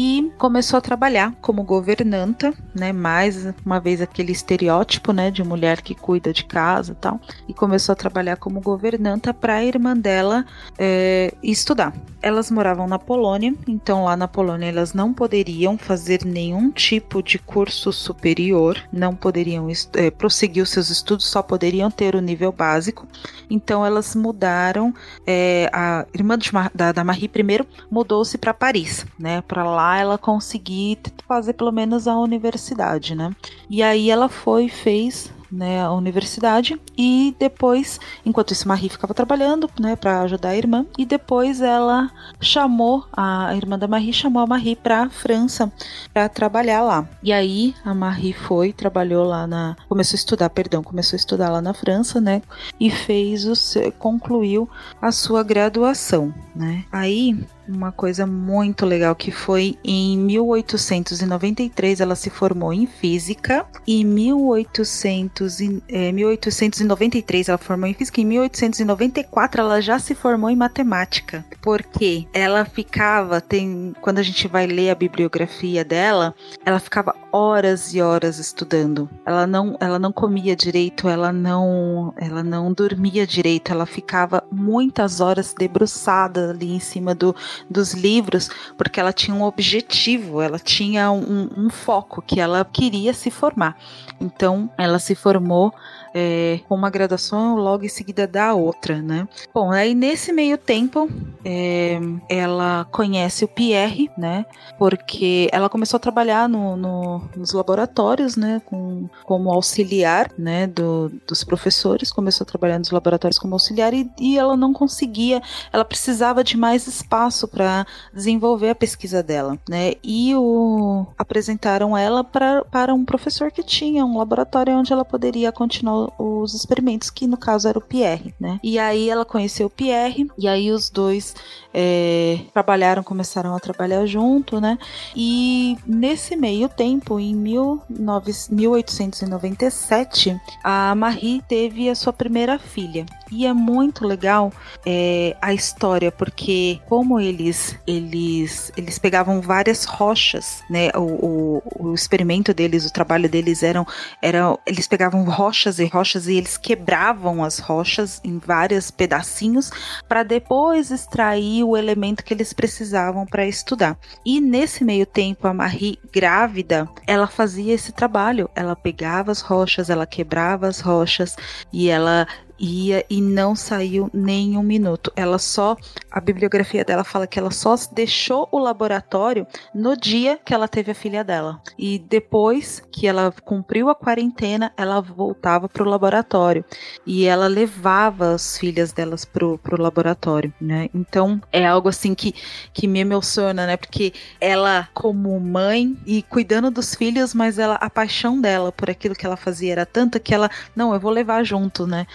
Speaker 2: E começou a trabalhar como governanta, né? Mais uma vez aquele estereótipo, né, de mulher que cuida de casa e tal, e começou a trabalhar como governanta para a irmã dela é, estudar. Elas moravam na Polônia, então lá na Polônia elas não poderiam fazer nenhum tipo de curso superior, não poderiam é, prosseguir os seus estudos, só poderiam ter o nível básico. Então elas mudaram. É, a irmã da, da Marie primeiro mudou-se para Paris, né? Para lá ela conseguir fazer pelo menos a universidade, né? E aí ela foi fez né, a universidade e depois, enquanto isso, Marie ficava trabalhando, né, para ajudar a irmã e depois ela chamou a irmã da Marie chamou a Marie para França para trabalhar lá. E aí a Marie foi, trabalhou lá na, começou a estudar, perdão, começou a estudar lá na França, né, e fez o concluiu a sua graduação, né? Aí uma coisa muito legal que foi em 1893 ela se formou em física e 1800 é, 1893 ela formou em física e em 1894 ela já se formou em matemática. Porque ela ficava tem quando a gente vai ler a bibliografia dela ela ficava horas e horas estudando. Ela não ela não comia direito ela não ela não dormia direito ela ficava muitas horas debruçada ali em cima do dos livros, porque ela tinha um objetivo, ela tinha um, um foco que ela queria se formar. Então, ela se formou é, uma graduação logo em seguida da outra, né? Bom, aí nesse meio tempo é, ela conhece o Pierre, né? Porque ela começou a trabalhar no, no, nos laboratórios, né? Com, como auxiliar, né? Do, dos professores, começou a trabalhar nos laboratórios como auxiliar e, e ela não conseguia, ela precisava de mais espaço para desenvolver a pesquisa dela, né? E o, apresentaram ela pra, para um professor que tinha um laboratório onde ela poderia continuar os experimentos, que no caso era o Pierre, né? E aí ela conheceu o Pierre, e aí os dois é, trabalharam, começaram a trabalhar junto, né? E nesse meio tempo, em 19, 1897, a Marie teve a sua primeira filha. E é muito legal é, a história, porque como eles eles eles pegavam várias rochas, né? O, o, o experimento deles, o trabalho deles eram, eram eles pegavam rochas e rochas e eles quebravam as rochas em vários pedacinhos para depois extrair o elemento que eles precisavam para estudar. E nesse meio tempo, a Marie grávida, ela fazia esse trabalho. Ela pegava as rochas, ela quebrava as rochas e ela ia e não saiu nem um minuto. Ela só, a bibliografia dela fala que ela só deixou o laboratório no dia que ela teve a filha dela. E depois que ela cumpriu a quarentena, ela voltava para o laboratório e ela levava as filhas delas pro, pro laboratório, né? Então é algo assim que, que me emociona, né? Porque ela, como mãe e cuidando dos filhos, mas ela, a paixão dela por aquilo que ela fazia era tanta que ela, não, eu vou levar junto, né?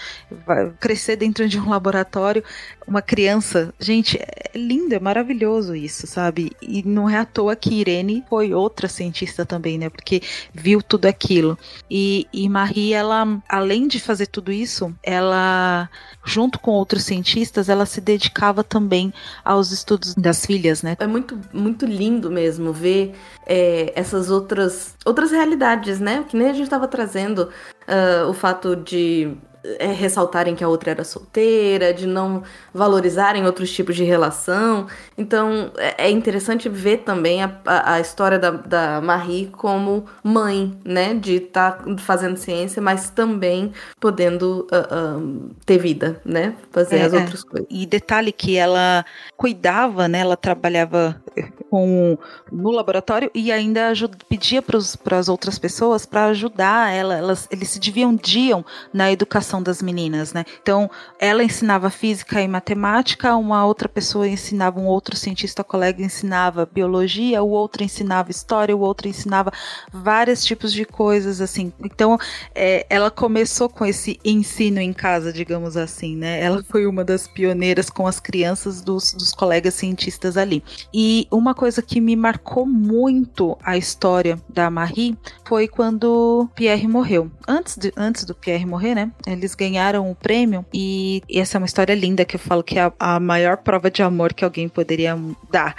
Speaker 2: Crescer dentro de um laboratório uma criança. Gente, é lindo, é maravilhoso isso, sabe? E não é à toa que Irene foi outra cientista também, né? Porque viu tudo aquilo. E, e Marie, ela, além de fazer tudo isso, ela, junto com outros cientistas, ela se dedicava também aos estudos das filhas, né?
Speaker 1: É muito, muito lindo mesmo ver é, essas outras, outras realidades, né? Que nem a gente estava trazendo uh, o fato de é, ressaltarem que a outra era solteira, de não valorizarem outros tipos de relação. Então é, é interessante ver também a, a, a história da, da, Marie como mãe, né? De estar tá fazendo ciência, mas também podendo uh, uh, ter vida, né? Fazer é, as é. outras coisas.
Speaker 2: E detalhe que ela cuidava, né? Ela trabalhava com, no laboratório e ainda ajuda, pedia para as outras pessoas para ajudar ela. Elas, eles se dividiam na educação das meninas, né? Então, ela ensinava física e matemática, uma outra pessoa ensinava, um outro cientista colega ensinava biologia, o outro ensinava história, o outro ensinava vários tipos de coisas, assim. Então, é, ela começou com esse ensino em casa, digamos assim, né? Ela foi uma das pioneiras com as crianças dos, dos colegas cientistas ali. E uma coisa que me marcou muito a história da Marie foi quando Pierre morreu. Antes, de, antes do Pierre morrer, né? Eles ganharam o prêmio e, e essa é uma história linda que eu falo que é a, a maior prova de amor que alguém poderia dar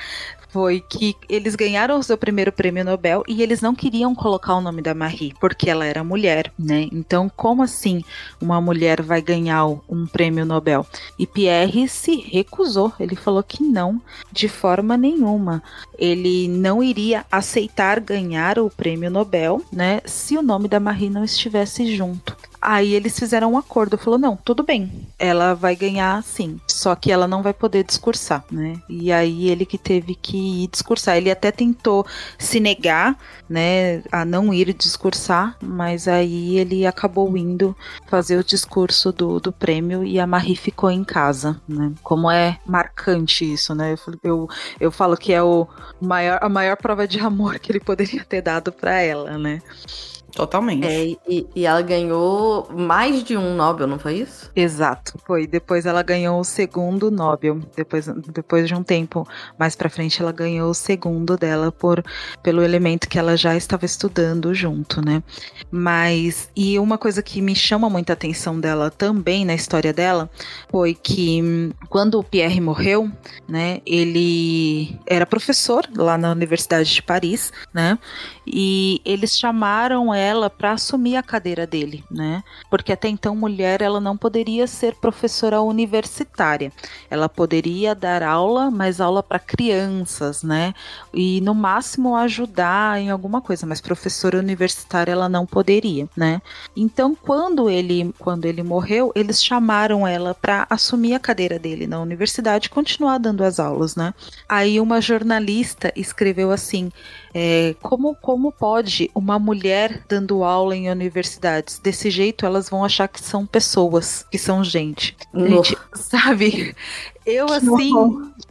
Speaker 2: foi que eles ganharam o seu primeiro prêmio Nobel e eles não queriam colocar o nome da Marie, porque ela era mulher, né? Então, como assim uma mulher vai ganhar um prêmio Nobel? E Pierre se recusou, ele falou que não, de forma nenhuma. Ele não iria aceitar ganhar o prêmio Nobel, né, se o nome da Marie não estivesse junto. Aí eles fizeram um acordo, falou: "Não, tudo bem. Ela vai ganhar sim, só que ela não vai poder discursar, né?" E aí ele que teve que ir discursar. Ele até tentou se negar, né, a não ir discursar, mas aí ele acabou indo fazer o discurso do, do prêmio e a Marie ficou em casa, né? Como é marcante isso, né? Eu, eu, eu falo que é o maior, a maior prova de amor que ele poderia ter dado para ela, né?
Speaker 3: Totalmente.
Speaker 1: É, e, e, ela ganhou mais de um Nobel, não foi isso?
Speaker 2: Exato, foi. Depois ela ganhou o segundo Nobel. Depois, depois de um tempo mais pra frente, ela ganhou o segundo dela por pelo elemento que ela já estava estudando junto, né? Mas, e uma coisa que me chama muita atenção dela também na história dela foi que hum, quando o Pierre morreu, né? Ele era professor lá na Universidade de Paris, né? E eles chamaram ela para assumir a cadeira dele, né? Porque até então mulher ela não poderia ser professora universitária. Ela poderia dar aula, mas aula para crianças, né? E no máximo ajudar em alguma coisa, mas professora universitária ela não poderia, né? Então quando ele quando ele morreu, eles chamaram ela para assumir a cadeira dele na universidade e continuar dando as aulas, né? Aí uma jornalista escreveu assim: é, como, como pode uma mulher dando aula em universidades? Desse jeito, elas vão achar que são pessoas, que são gente. gente sabe? Eu, assim,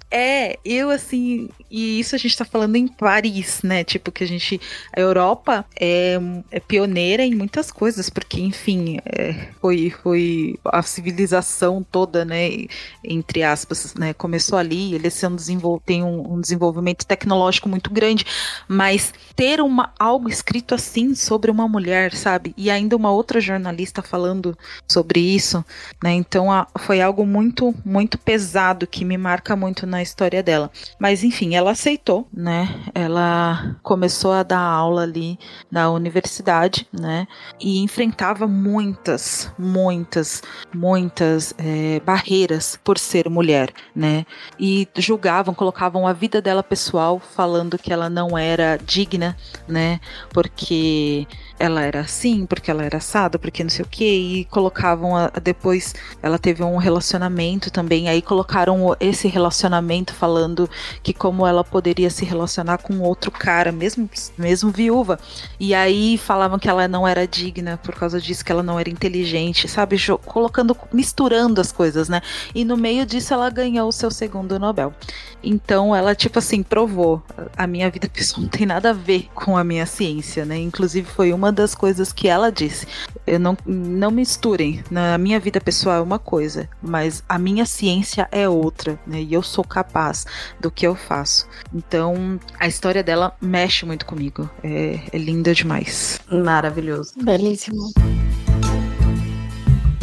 Speaker 2: é, eu assim, e isso a gente tá falando em Paris, né? Tipo, que a gente. A Europa é, é pioneira em muitas coisas, porque, enfim, é, foi, foi a civilização toda, né? Entre aspas, né? Começou ali, eles são desenvol tem um, um desenvolvimento tecnológico muito grande, mas ter uma, algo escrito assim sobre uma mulher, sabe? E ainda uma outra jornalista falando sobre isso, né? Então a, foi algo muito, muito pesado que me marca muito na história dela. Mas enfim, ela aceitou, né? Ela começou a dar aula ali na universidade, né? E enfrentava muitas, muitas, muitas é, barreiras por ser mulher, né? E julgavam, colocavam a vida dela pessoal, falando que ela não era digna, né? Porque ela era assim, porque ela era assada, porque não sei o que, e colocavam a, depois ela teve um relacionamento também, aí colocaram esse relacionamento falando que como ela poderia se relacionar com outro cara, mesmo mesmo viúva, e aí falavam que ela não era digna por causa disso, que ela não era inteligente, sabe, colocando misturando as coisas, né? E no meio disso ela ganhou o seu segundo Nobel. Então ela tipo assim provou, a minha vida pessoal não tem nada a ver com a minha ciência, né? Inclusive foi uma das coisas que ela disse. Eu não, não misturem. Na minha vida pessoal é uma coisa, mas a minha ciência é outra, né? E eu sou capaz do que eu faço. Então, a história dela mexe muito comigo. É, é linda demais.
Speaker 1: Maravilhoso.
Speaker 4: Belíssimo.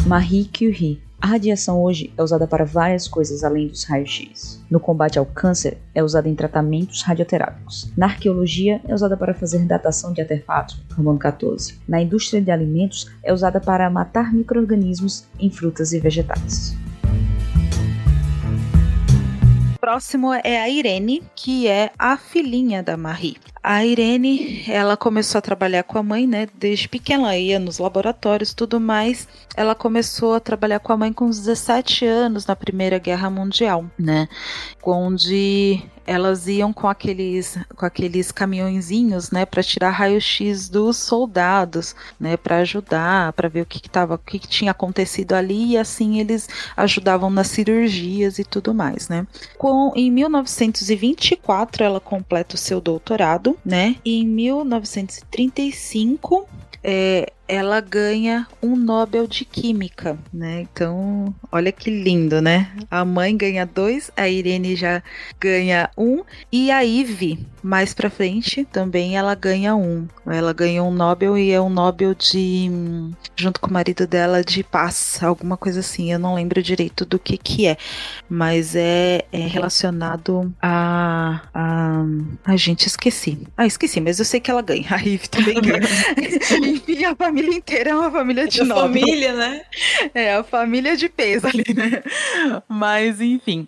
Speaker 10: Marie Curie a radiação hoje é usada para várias coisas além dos raios-x. No combate ao câncer, é usada em tratamentos radioterápicos. Na arqueologia, é usada para fazer datação de artefatos, carbono 14. Na indústria de alimentos, é usada para matar micro-organismos em frutas e vegetais
Speaker 2: próximo é a Irene, que é a filhinha da Marie. A Irene, ela começou a trabalhar com a mãe, né? Desde pequena, ela ia nos laboratórios, tudo mais. Ela começou a trabalhar com a mãe com 17 anos na Primeira Guerra Mundial, né? Onde elas iam com aqueles com aqueles caminhõezinhos, né, para tirar raio-x dos soldados, né, para ajudar, para ver o que que tava, o que, que tinha acontecido ali e assim eles ajudavam nas cirurgias e tudo mais, né? Com em 1924 ela completa o seu doutorado, né? E em 1935 é, ela ganha um Nobel de Química, né? Então, olha que lindo, né? A mãe ganha dois, a Irene já ganha um e a Ivy, mais pra frente, também ela ganha um. Ela ganha um Nobel e é um Nobel de junto com o marido dela de paz, alguma coisa assim. Eu não lembro direito do que que é, mas é, é relacionado a, a a gente esqueci. Ah, esqueci, mas eu sei que ela ganha. A Ivy também ganha. Enfim, a família inteira é uma família de
Speaker 3: é
Speaker 2: Nobel.
Speaker 3: família, né?
Speaker 2: É, a família de peso ali, né? Mas, enfim.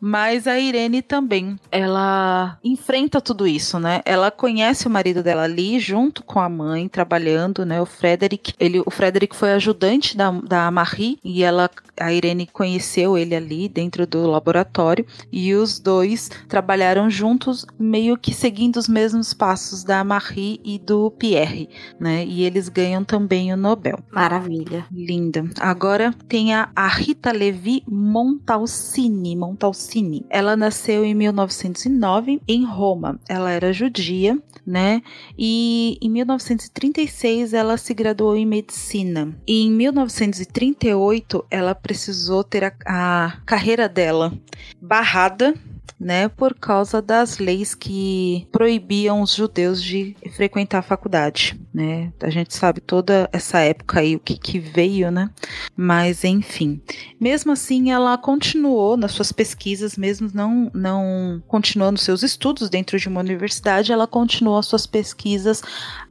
Speaker 2: Mas a Irene também, ela enfrenta tudo isso, né? Ela conhece o marido dela ali, junto com a mãe, trabalhando, né? O Frederick. Ele, o Frederick foi ajudante da, da Marie e ela, a Irene conheceu ele ali dentro do laboratório e os dois trabalharam juntos, meio que seguindo os mesmos passos da Marie e do Pierre, né? E eles ganham também o Nobel.
Speaker 1: Maravilha.
Speaker 2: Linda. Agora tem a, a Rita Levi Montalcini. Montalcini ela nasceu em 1909 em Roma. Ela era judia, né? E em 1936 ela se graduou em medicina. E em 1938 ela precisou ter a, a carreira dela barrada né, por causa das leis que proibiam os judeus de frequentar a faculdade, né? A gente sabe toda essa época aí o que, que veio, né? Mas enfim, mesmo assim ela continuou nas suas pesquisas, mesmo não não continuando seus estudos dentro de uma universidade, ela continuou as suas pesquisas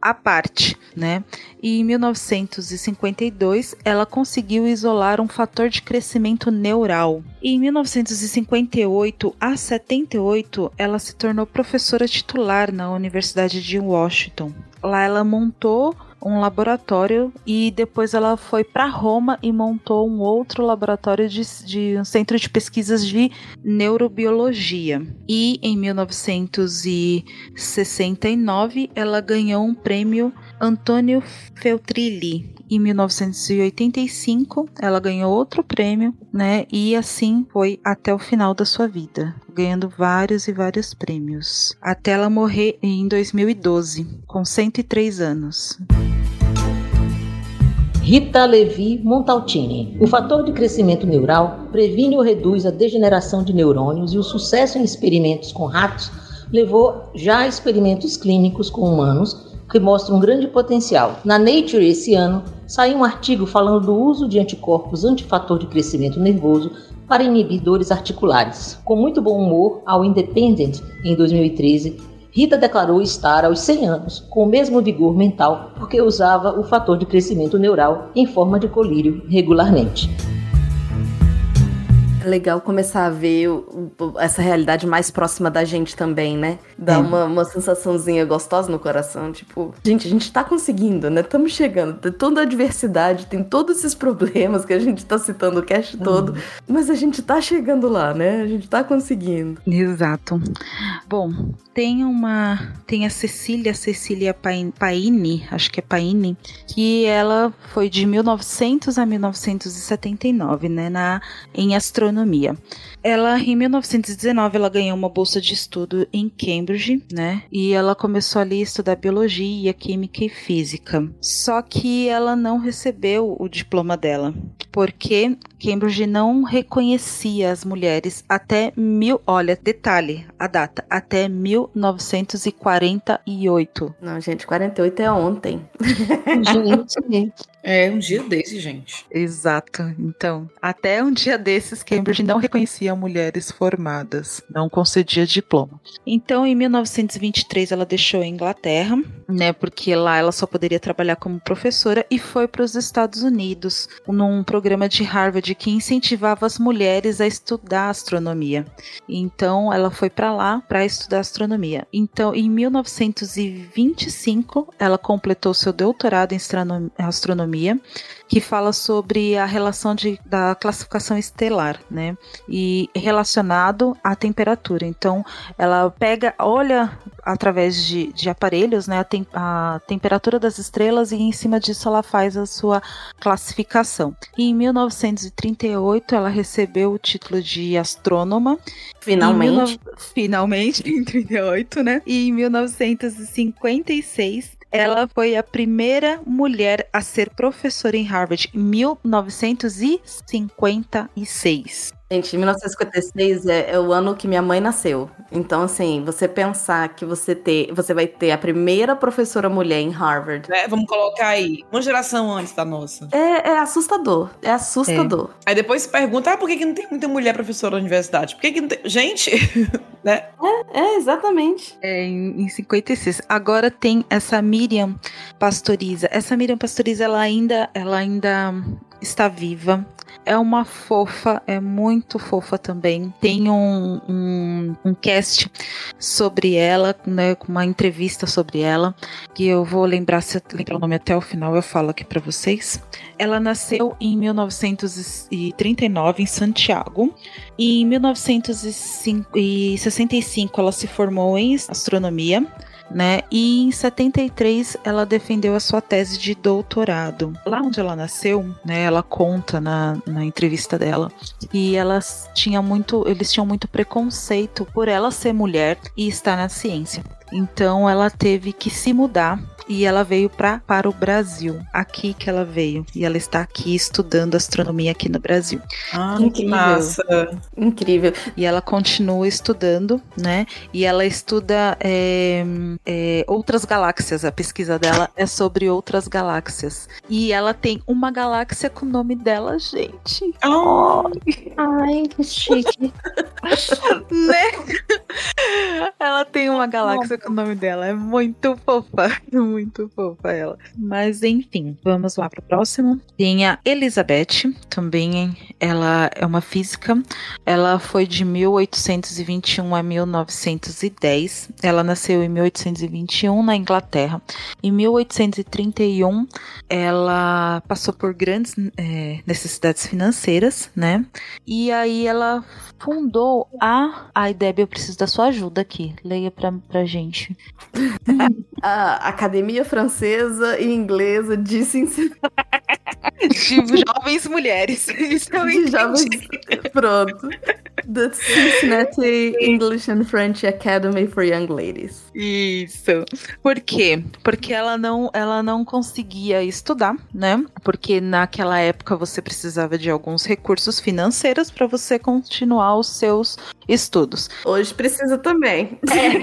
Speaker 2: à parte, né? E em 1952 ela conseguiu isolar um fator de crescimento neural. E em 1958 a 78 ela se tornou professora titular na Universidade de Washington. Lá ela montou um laboratório e depois ela foi para Roma e montou um outro laboratório de, de, um centro de pesquisas de neurobiologia. E em 1969 ela ganhou um prêmio Antônio Feltrilli. Em 1985 ela ganhou outro prêmio, né? E assim foi até o final da sua vida ganhando vários e vários prêmios, até ela morrer em 2012, com 103 anos.
Speaker 11: Rita Levi Montalcini. O fator de crescimento neural previne ou reduz a degeneração de neurônios e o sucesso em experimentos com ratos levou já a experimentos clínicos com humanos que mostram um grande potencial. Na Nature esse ano saiu um artigo falando do uso de anticorpos antifator de crescimento nervoso para inibidores articulares. Com muito bom humor, ao Independent, em 2013, Rita declarou estar aos 100 anos com o mesmo vigor mental porque usava o fator de crescimento neural em forma de colírio regularmente.
Speaker 1: É legal começar a ver o, o, essa realidade mais próxima da gente também, né? Dá é. uma, uma sensaçãozinha gostosa no coração, tipo, gente, a gente tá conseguindo, né? Estamos chegando, tem toda a diversidade, tem todos esses problemas que a gente tá citando o cast todo, uhum. mas a gente tá chegando lá, né? A gente tá conseguindo.
Speaker 2: Exato. Bom, tem uma. Tem a Cecília, Cecília Paini, acho que é Paini, que ela foi de 1900 a 1979, né? Na, em astronomia economia. Ela, em 1919, ela ganhou uma bolsa de estudo em Cambridge, né? E ela começou ali a estudar biologia, química e física. Só que ela não recebeu o diploma dela, porque Cambridge não reconhecia as mulheres até mil. Olha, detalhe, a data, até 1948.
Speaker 1: Não, gente, 48 é ontem.
Speaker 3: gente. É um dia desse, gente.
Speaker 2: Exato. Então, até um dia desses, Cambridge não reconhecia mulheres formadas, não concedia diploma. Então, em 1923, ela deixou a Inglaterra, né, porque lá ela só poderia trabalhar como professora e foi para os Estados Unidos, num programa de Harvard que incentivava as mulheres a estudar astronomia. Então, ela foi para lá para estudar astronomia. Então, em 1925, ela completou seu doutorado em astronomia astronomia, que fala sobre a relação de, da classificação estelar, né? E relacionado à temperatura. Então, ela pega, olha através de, de aparelhos, né, a, tem, a temperatura das estrelas e em cima disso ela faz a sua classificação. E em 1938 ela recebeu o título de astrônoma.
Speaker 1: Finalmente.
Speaker 2: Em, finalmente, em 38, né? E em 1956 ela foi a primeira mulher a ser professora em Harvard em 1956.
Speaker 1: Gente, 1956 é, é, o ano que minha mãe nasceu. Então, assim, você pensar que você ter, você vai ter a primeira professora mulher em Harvard.
Speaker 3: É, vamos colocar aí, uma geração antes da nossa.
Speaker 1: É, é assustador. É assustador.
Speaker 3: É. Aí depois se pergunta, ah, por que, que não tem muita mulher professora na universidade? Por que, que não tem. Gente, né?
Speaker 1: É, é, exatamente.
Speaker 2: É, em, em 56. Agora tem essa Miriam Pastoriza. Essa Miriam Pastoriza, ela ainda, ela ainda está viva. É uma fofa, é muito fofa também. Tem um, um, um cast sobre ela, né, uma entrevista sobre ela, que eu vou lembrar, se eu lembrar o nome até o final, eu falo aqui para vocês. Ela nasceu em 1939 em Santiago e em 1965 ela se formou em astronomia né? E em 73 ela defendeu a sua tese de doutorado. Lá onde ela nasceu, né? Ela conta na, na entrevista dela que elas tinha muito, eles tinham muito preconceito por ela ser mulher e estar na ciência. Então ela teve que se mudar e ela veio pra, para o Brasil. Aqui que ela veio. E ela está aqui estudando astronomia aqui no Brasil.
Speaker 3: Ah, Incrível. que massa!
Speaker 2: Incrível. E ela continua estudando, né? E ela estuda é, é, outras galáxias. A pesquisa dela é sobre outras galáxias. E ela tem uma galáxia com o nome dela, gente.
Speaker 4: Oh. Ai, que chique.
Speaker 2: né? Ela tem uma galáxia com o nome dela. É muito fofa muito fofa ela. Mas enfim, vamos lá para o próximo. Tem a Elizabeth, também ela é uma física. Ela foi de 1821 a 1910. Ela nasceu em 1821 na Inglaterra. Em 1831, ela passou por grandes é, necessidades financeiras, né? E aí ela fundou a. Ai, Debbie, eu preciso da sua ajuda aqui. Leia pra, pra gente.
Speaker 1: a Academia Francesa e Inglesa de Cincinnati.
Speaker 2: De jovens mulheres. Isso de jovens.
Speaker 1: Pronto. The Cincinnati English and French Academy for Young Ladies.
Speaker 2: Isso. Por quê? Porque ela não, ela não conseguia estudar, né? Porque naquela época você precisava de alguns recursos financeiros para você continuar os seus estudos.
Speaker 1: Hoje precisa também.
Speaker 2: É.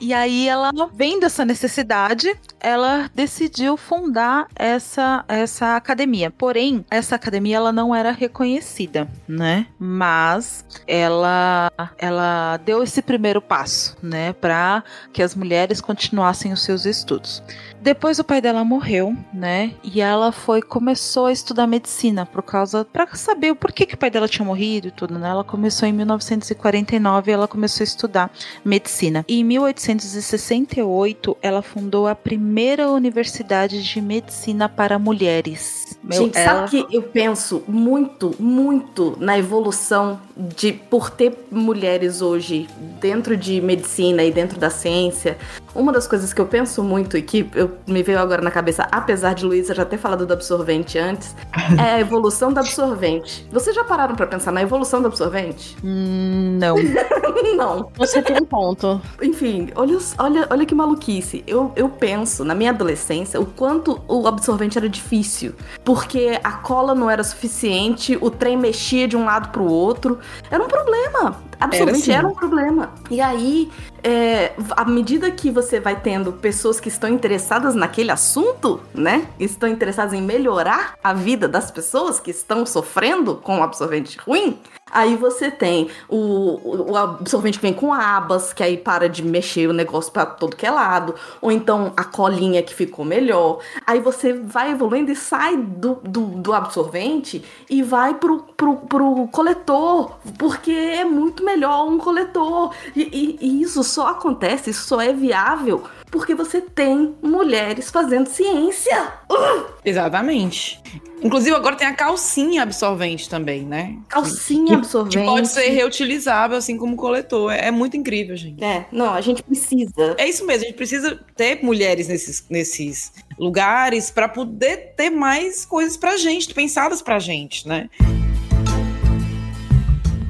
Speaker 2: e aí ela, vendo essa necessidade, ela decidiu fundar essa, essa academia. Porém, essa academia ela não era reconhecida, né? Mas ela ela deu esse primeiro passo, né, para que as mulheres continuassem os seus estudos. Depois o pai dela morreu, né? E ela foi começou a estudar medicina por causa para saber o porquê que o pai dela tinha morrido e tudo, né? Ela começou em 1949 ela começou a estudar medicina. E em 1868 ela fundou a primeira universidade de medicina para mulheres.
Speaker 1: Meu, Gente, ela... sabe que eu penso muito, muito na evolução de por ter mulheres hoje dentro de medicina e dentro da ciência. Uma das coisas que eu penso muito e que eu, me veio agora na cabeça, apesar de Luísa já ter falado do absorvente antes, é a evolução do absorvente. Vocês já pararam para pensar na evolução do absorvente?
Speaker 2: Hum, não.
Speaker 1: não.
Speaker 4: Você tem um ponto.
Speaker 1: Enfim, olha, olha, olha que maluquice. Eu, eu penso, na minha adolescência, o quanto o absorvente era difícil. Porque a cola não era suficiente, o trem mexia de um lado pro outro. Era um problema. Absolutamente era, assim. era um problema. E aí, é, à medida que você vai tendo pessoas que estão interessadas naquele assunto, né? Estão interessadas em melhorar a vida das pessoas que estão sofrendo com o absorvente ruim, Aí você tem o, o, absorvente que vem com abas, que aí para de mexer o negócio para todo que é lado. Ou então a colinha que ficou melhor. Aí você vai evoluindo e sai do, do, do absorvente e vai pro, pro, pro coletor. Porque é muito melhor um coletor. E, e, e isso só acontece, isso só é viável porque você tem mulheres fazendo ciência. Uh!
Speaker 3: Exatamente. Inclusive, agora tem a calcinha absorvente também, né?
Speaker 1: Calcinha que, absorvente. Que
Speaker 3: pode ser reutilizável, assim como coletor. É, é, muito incrível, gente.
Speaker 1: É, não, a gente precisa.
Speaker 3: É isso mesmo, a gente precisa ter mulheres nesses, nesses lugares para poder ter mais coisas pra gente, pensadas pra gente, né?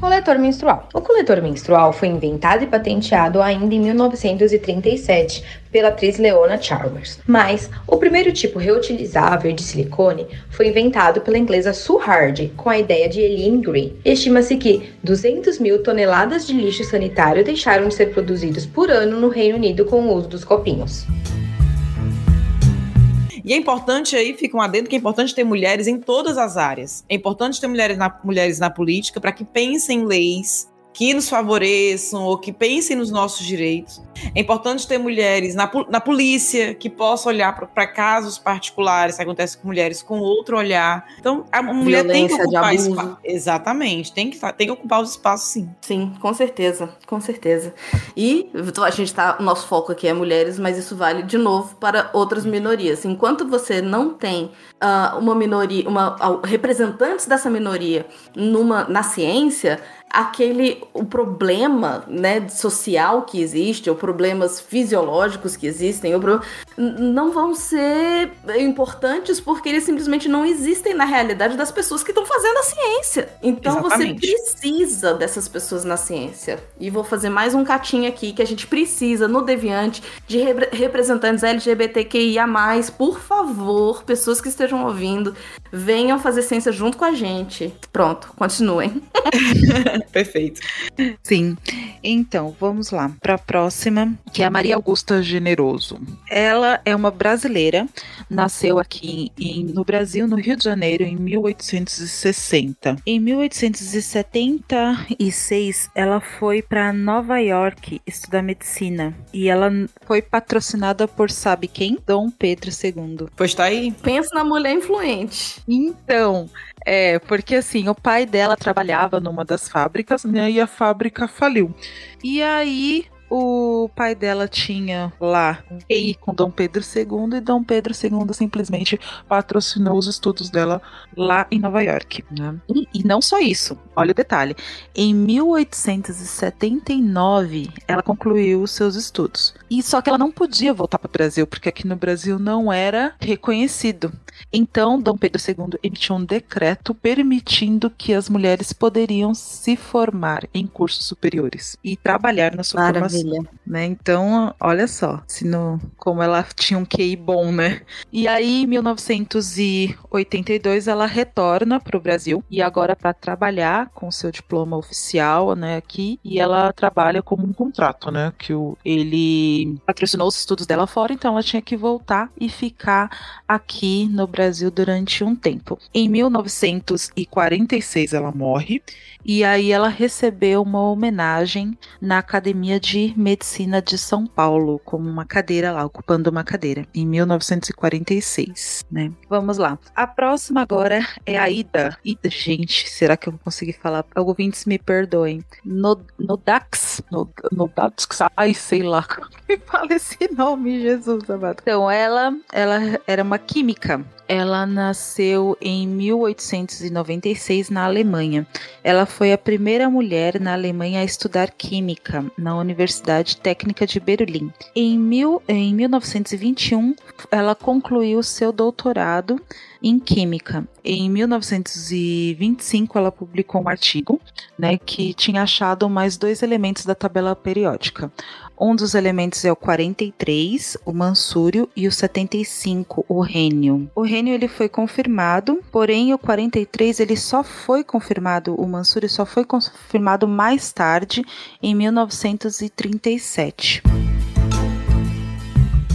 Speaker 12: Coletor menstrual. O coletor menstrual foi inventado e patenteado ainda em 1937 pela atriz Leona Chalmers. Mas o primeiro tipo reutilizável de silicone foi inventado pela inglesa Sue Hardy com a ideia de Eileen Green. Estima-se que 200 mil toneladas de lixo sanitário deixaram de ser produzidos por ano no Reino Unido com o uso dos copinhos.
Speaker 3: E é importante aí, fica um adendo, que é importante ter mulheres em todas as áreas. É importante ter mulheres na, mulheres na política para que pensem em leis que nos favoreçam ou que pensem nos nossos direitos. É importante ter mulheres na, na polícia que possam olhar para casos particulares que acontecem com mulheres com outro olhar. Então, a mulher Violência, tem que ocupar espaço. Exatamente, tem que, tem que ocupar os espaços, sim.
Speaker 1: Sim, com certeza, com certeza. E a gente tá, o nosso foco aqui é mulheres, mas isso vale de novo para outras minorias. Enquanto você não tem uh, uma minoria, uma, uh, representantes dessa minoria numa, na ciência, aquele o problema né, social que existe, ou problemas fisiológicos que existem, ou não vão ser importantes porque eles simplesmente não existem na realidade das pessoas que estão fazendo a ciência. Então Exatamente. você precisa dessas pessoas na ciência. E vou fazer mais um catinho aqui que a gente precisa no Deviante de re representantes LGBTQIA+, por favor, pessoas que estejam ouvindo, venham fazer ciência junto com a gente. Pronto, continuem.
Speaker 3: Perfeito.
Speaker 2: Sim. Então, vamos lá para a próxima, que é a Maria Augusta Generoso. Ela é uma brasileira, nasceu aqui em, no Brasil, no Rio de Janeiro, em 1860. Em 1876, ela foi para Nova York estudar medicina e ela foi patrocinada por sabe quem? Dom Pedro II.
Speaker 3: Pois tá aí.
Speaker 1: Pensa na mulher influente.
Speaker 2: Então, é, porque assim, o pai dela trabalhava numa das fábricas, né? E a fábrica faliu. E aí o pai dela tinha lá um com Dom Pedro II e Dom Pedro II simplesmente patrocinou os estudos dela lá em Nova York. Né? E, e, não só isso, olha o detalhe. Em 1879 ela concluiu os seus estudos. E só que ela não podia voltar para o Brasil porque aqui no Brasil não era reconhecido. Então Dom Pedro II emitiu um decreto permitindo que as mulheres poderiam se formar em cursos superiores e trabalhar na sua Maravilha. formação né? Então, olha só, se no, como ela tinha um QI bom, né? E aí, em 1982, ela retorna para o Brasil e agora para trabalhar com seu diploma oficial, né, aqui, e ela trabalha como um contrato, né, que o, ele patrocinou os estudos dela fora, então ela tinha que voltar e ficar aqui no Brasil durante um tempo. Em 1946 ela morre e aí ela recebeu uma homenagem na Academia de Medicina de São Paulo, como uma cadeira lá, ocupando uma cadeira, em 1946, né? Vamos lá. A próxima agora é a Ida. Ida, gente, será que eu vou conseguir falar? Ouvintes me perdoem. No, Nodax, no, Nodax, ai, sei lá que fala esse nome, Jesus amado. Então, ela, ela era uma química ela nasceu em 1896 na Alemanha. Ela foi a primeira mulher na Alemanha a estudar química na Universidade Técnica de Berlim. Em, mil, em 1921, ela concluiu seu doutorado em química. Em 1925, ela publicou um artigo né, que tinha achado mais dois elementos da tabela periódica. Um dos elementos é o 43, o mansúrio, e o 75, o rênio. O rênio ele foi confirmado, porém o 43 ele só foi confirmado, o mansúrio só foi confirmado mais tarde, em 1937.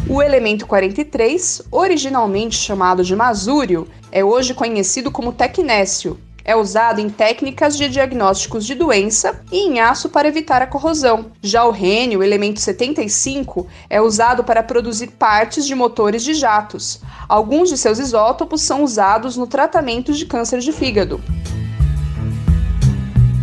Speaker 13: O elemento 43, originalmente chamado de masúrio, é hoje conhecido como tecnécio. É usado em técnicas de diagnósticos de doença e em aço para evitar a corrosão. Já o rênio, elemento 75, é usado para produzir partes de motores de jatos. Alguns de seus isótopos são usados no tratamento de câncer de fígado.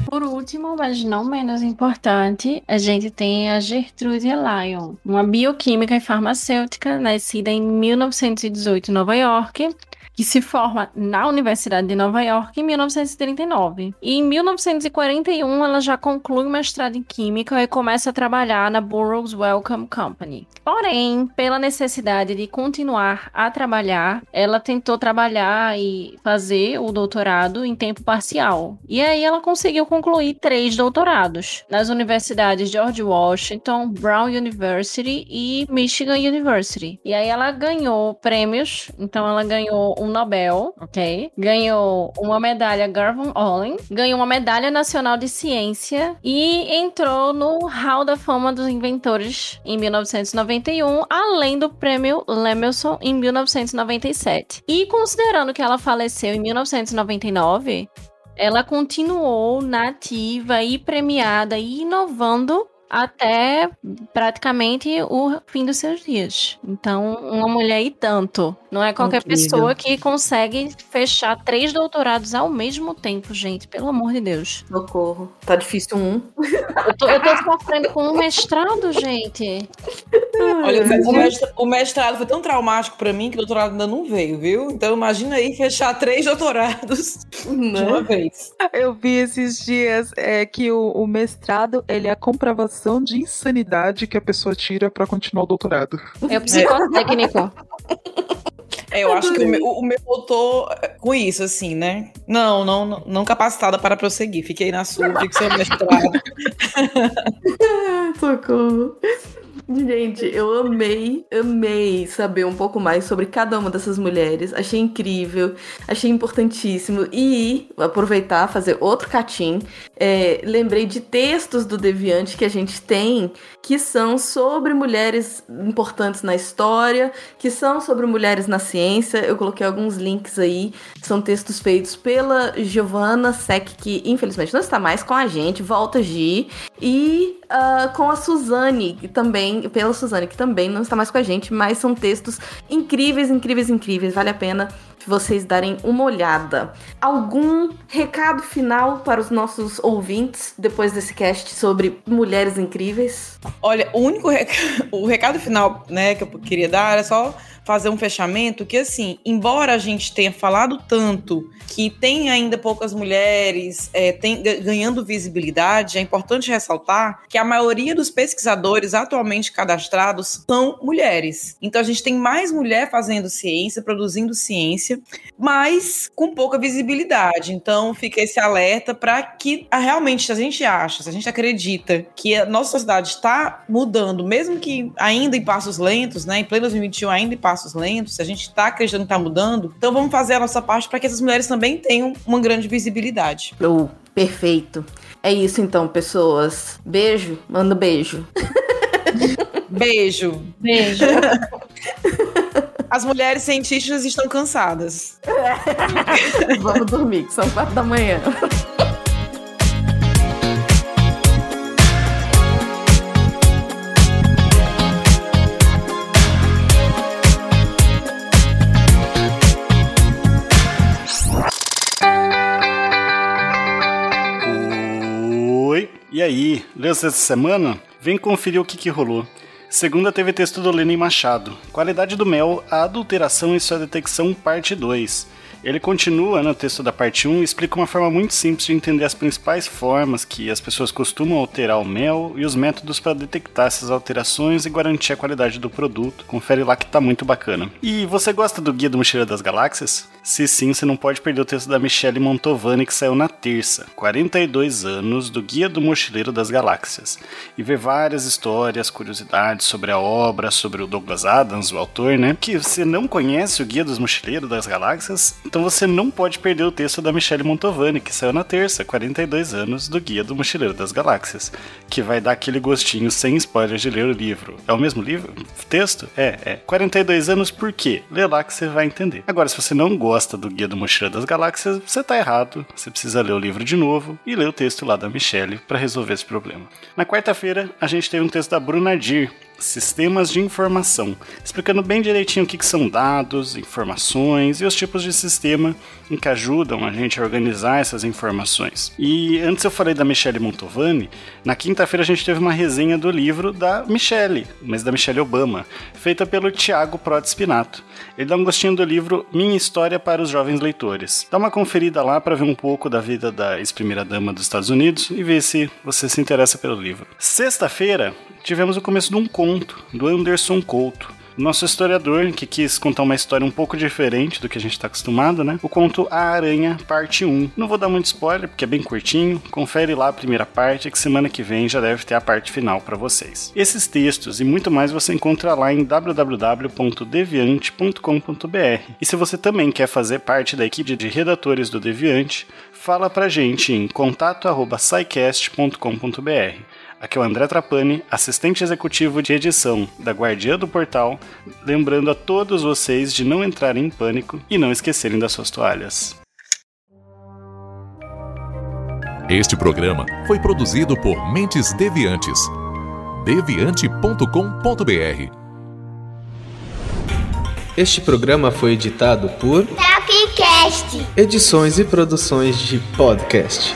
Speaker 4: Por último, mas não menos importante, a gente tem a Gertrude Lyon, uma bioquímica e farmacêutica nascida em 1918 em Nova York. Que se forma na Universidade de Nova York em 1939. E em 1941 ela já conclui o mestrado em Química e começa a trabalhar na Burroughs Wellcome Company. Porém, pela necessidade de continuar a trabalhar, ela tentou trabalhar e fazer o doutorado em tempo parcial. E aí ela conseguiu concluir três doutorados nas universidades George Washington, Brown University e Michigan University. E aí ela ganhou prêmios, então ela ganhou um Nobel, ok? Ganhou uma medalha Garvan Olin, ganhou uma medalha nacional de ciência e entrou no Hall da Fama dos Inventores em 1991, além do prêmio Lemelson em 1997. E considerando que ela faleceu em 1999, ela continuou nativa e premiada e inovando até praticamente o fim dos seus dias. Então, uma mulher e tanto. Não é qualquer Incrível. pessoa que consegue fechar três doutorados ao mesmo tempo, gente. Pelo amor de Deus.
Speaker 1: Socorro. Tá difícil um.
Speaker 4: Eu tô, eu tô sofrendo com um mestrado, gente.
Speaker 3: Olha, o mestrado foi tão traumático para mim que o doutorado ainda não veio, viu? Então imagina aí fechar três doutorados né? de uma vez.
Speaker 2: Eu vi esses dias é, que o, o mestrado ele é a comprovação de insanidade que a pessoa tira para continuar o doutorado.
Speaker 4: É o psicotécnico.
Speaker 3: É, eu acho que o meu, o meu voltou com isso, assim, né? Não, não, não capacitada para prosseguir. Fiquei na sua, fiquei sem mestrado.
Speaker 1: Socorro. Gente, eu amei, amei saber um pouco mais sobre cada uma dessas mulheres. Achei incrível, achei importantíssimo. E aproveitar, fazer outro catim. É, lembrei de textos do Deviante que a gente tem que são sobre mulheres importantes na história, que são sobre mulheres na ciência. Eu coloquei alguns links aí. São textos feitos pela Giovanna Sec, que infelizmente não está mais com a gente. Volta Gi. E uh, com a Suzane, que também, pela Suzane, que também não está mais com a gente, mas são textos incríveis, incríveis, incríveis. Vale a pena vocês darem uma olhada. Algum recado final para os nossos ouvintes depois desse cast sobre mulheres incríveis?
Speaker 3: Olha, o único rec... o recado final, né, que eu queria dar era só fazer um fechamento que, assim, embora a gente tenha falado tanto que tem ainda poucas mulheres é, tem, ganhando visibilidade, é importante ressaltar que a maioria dos pesquisadores atualmente cadastrados são mulheres. Então, a gente tem mais mulher fazendo ciência, produzindo ciência, mas com pouca visibilidade. Então, fica esse alerta para que realmente, se a gente acha, se a gente acredita que a nossa sociedade está mudando, mesmo que ainda em passos lentos, né, em pleno 2021 ainda em passos passos lentos, se a gente está acreditando que está mudando, então vamos fazer a nossa parte para que essas mulheres também tenham uma grande visibilidade.
Speaker 1: Oh, perfeito. É isso então, pessoas. Beijo, manda beijo.
Speaker 3: Beijo.
Speaker 4: Beijo.
Speaker 3: As mulheres cientistas estão cansadas.
Speaker 1: É. Vamos dormir, que são quatro da manhã.
Speaker 14: E aí, leu essa semana? Vem conferir o que, que rolou. Segunda teve texto do Lenin Machado. Qualidade do mel, a adulteração e sua detecção, parte 2. Ele continua no texto da parte 1 e explica uma forma muito simples de entender as principais formas que as pessoas costumam alterar o mel e os métodos para detectar essas alterações e garantir a qualidade do produto. Confere lá que tá muito bacana. E você gosta do Guia do Mochileiro das Galáxias? Se sim, você não pode perder o texto da Michelle Montovani que saiu na terça, 42 anos do Guia do Mochileiro das Galáxias, e ver várias histórias, curiosidades sobre a obra, sobre o Douglas Adams, o autor, né? Que você não conhece o Guia dos Mochileiros das Galáxias, então você não pode perder o texto da Michelle Montovani, que saiu na terça, 42 anos, do Guia do Mochileiro das Galáxias, que vai dar aquele gostinho sem spoilers de ler o livro. É o mesmo livro? Texto? É, é. 42 anos por quê? Lê lá que você vai entender. Agora, se você não gosta do Guia do Mochileiro das Galáxias, você tá errado. Você precisa ler o livro de novo e ler o texto lá da Michelle para resolver esse problema. Na quarta-feira, a gente teve um texto da Bruna Dir, Sistemas de Informação, explicando bem direitinho o que, que são dados, informações e os tipos de sistema em que ajudam a gente a organizar essas informações. E antes eu falei da Michelle Montovani, na quinta-feira a gente teve uma resenha do livro da Michelle, mas da Michelle Obama, feita pelo Tiago Prod Spinato. Ele dá um gostinho do livro Minha História para os Jovens Leitores. Dá uma conferida lá para ver um pouco da vida da ex-primeira-dama dos Estados Unidos e ver se você se interessa pelo livro. Sexta-feira, tivemos o começo de um conto do Anderson Couto. Nosso historiador, que quis contar uma história um pouco diferente do que a gente está acostumado, né? O conto A Aranha, parte 1. Não vou dar muito spoiler, porque é bem curtinho. Confere lá a primeira parte, que semana que vem já deve ter a parte final para vocês. Esses textos e muito mais você encontra lá em www.deviante.com.br. E se você também quer fazer parte da equipe de redatores do Deviante, fala pra gente em contato@saicast.com.br. Aqui é o André Trapani, assistente executivo de edição da Guardiã do Portal, lembrando a todos vocês de não entrarem em pânico e não esquecerem das suas toalhas.
Speaker 15: Este programa foi produzido por Mentes Deviantes. deviante.com.br.
Speaker 16: Este programa foi editado por
Speaker 17: Tapcast.
Speaker 16: Edições e Produções de Podcast.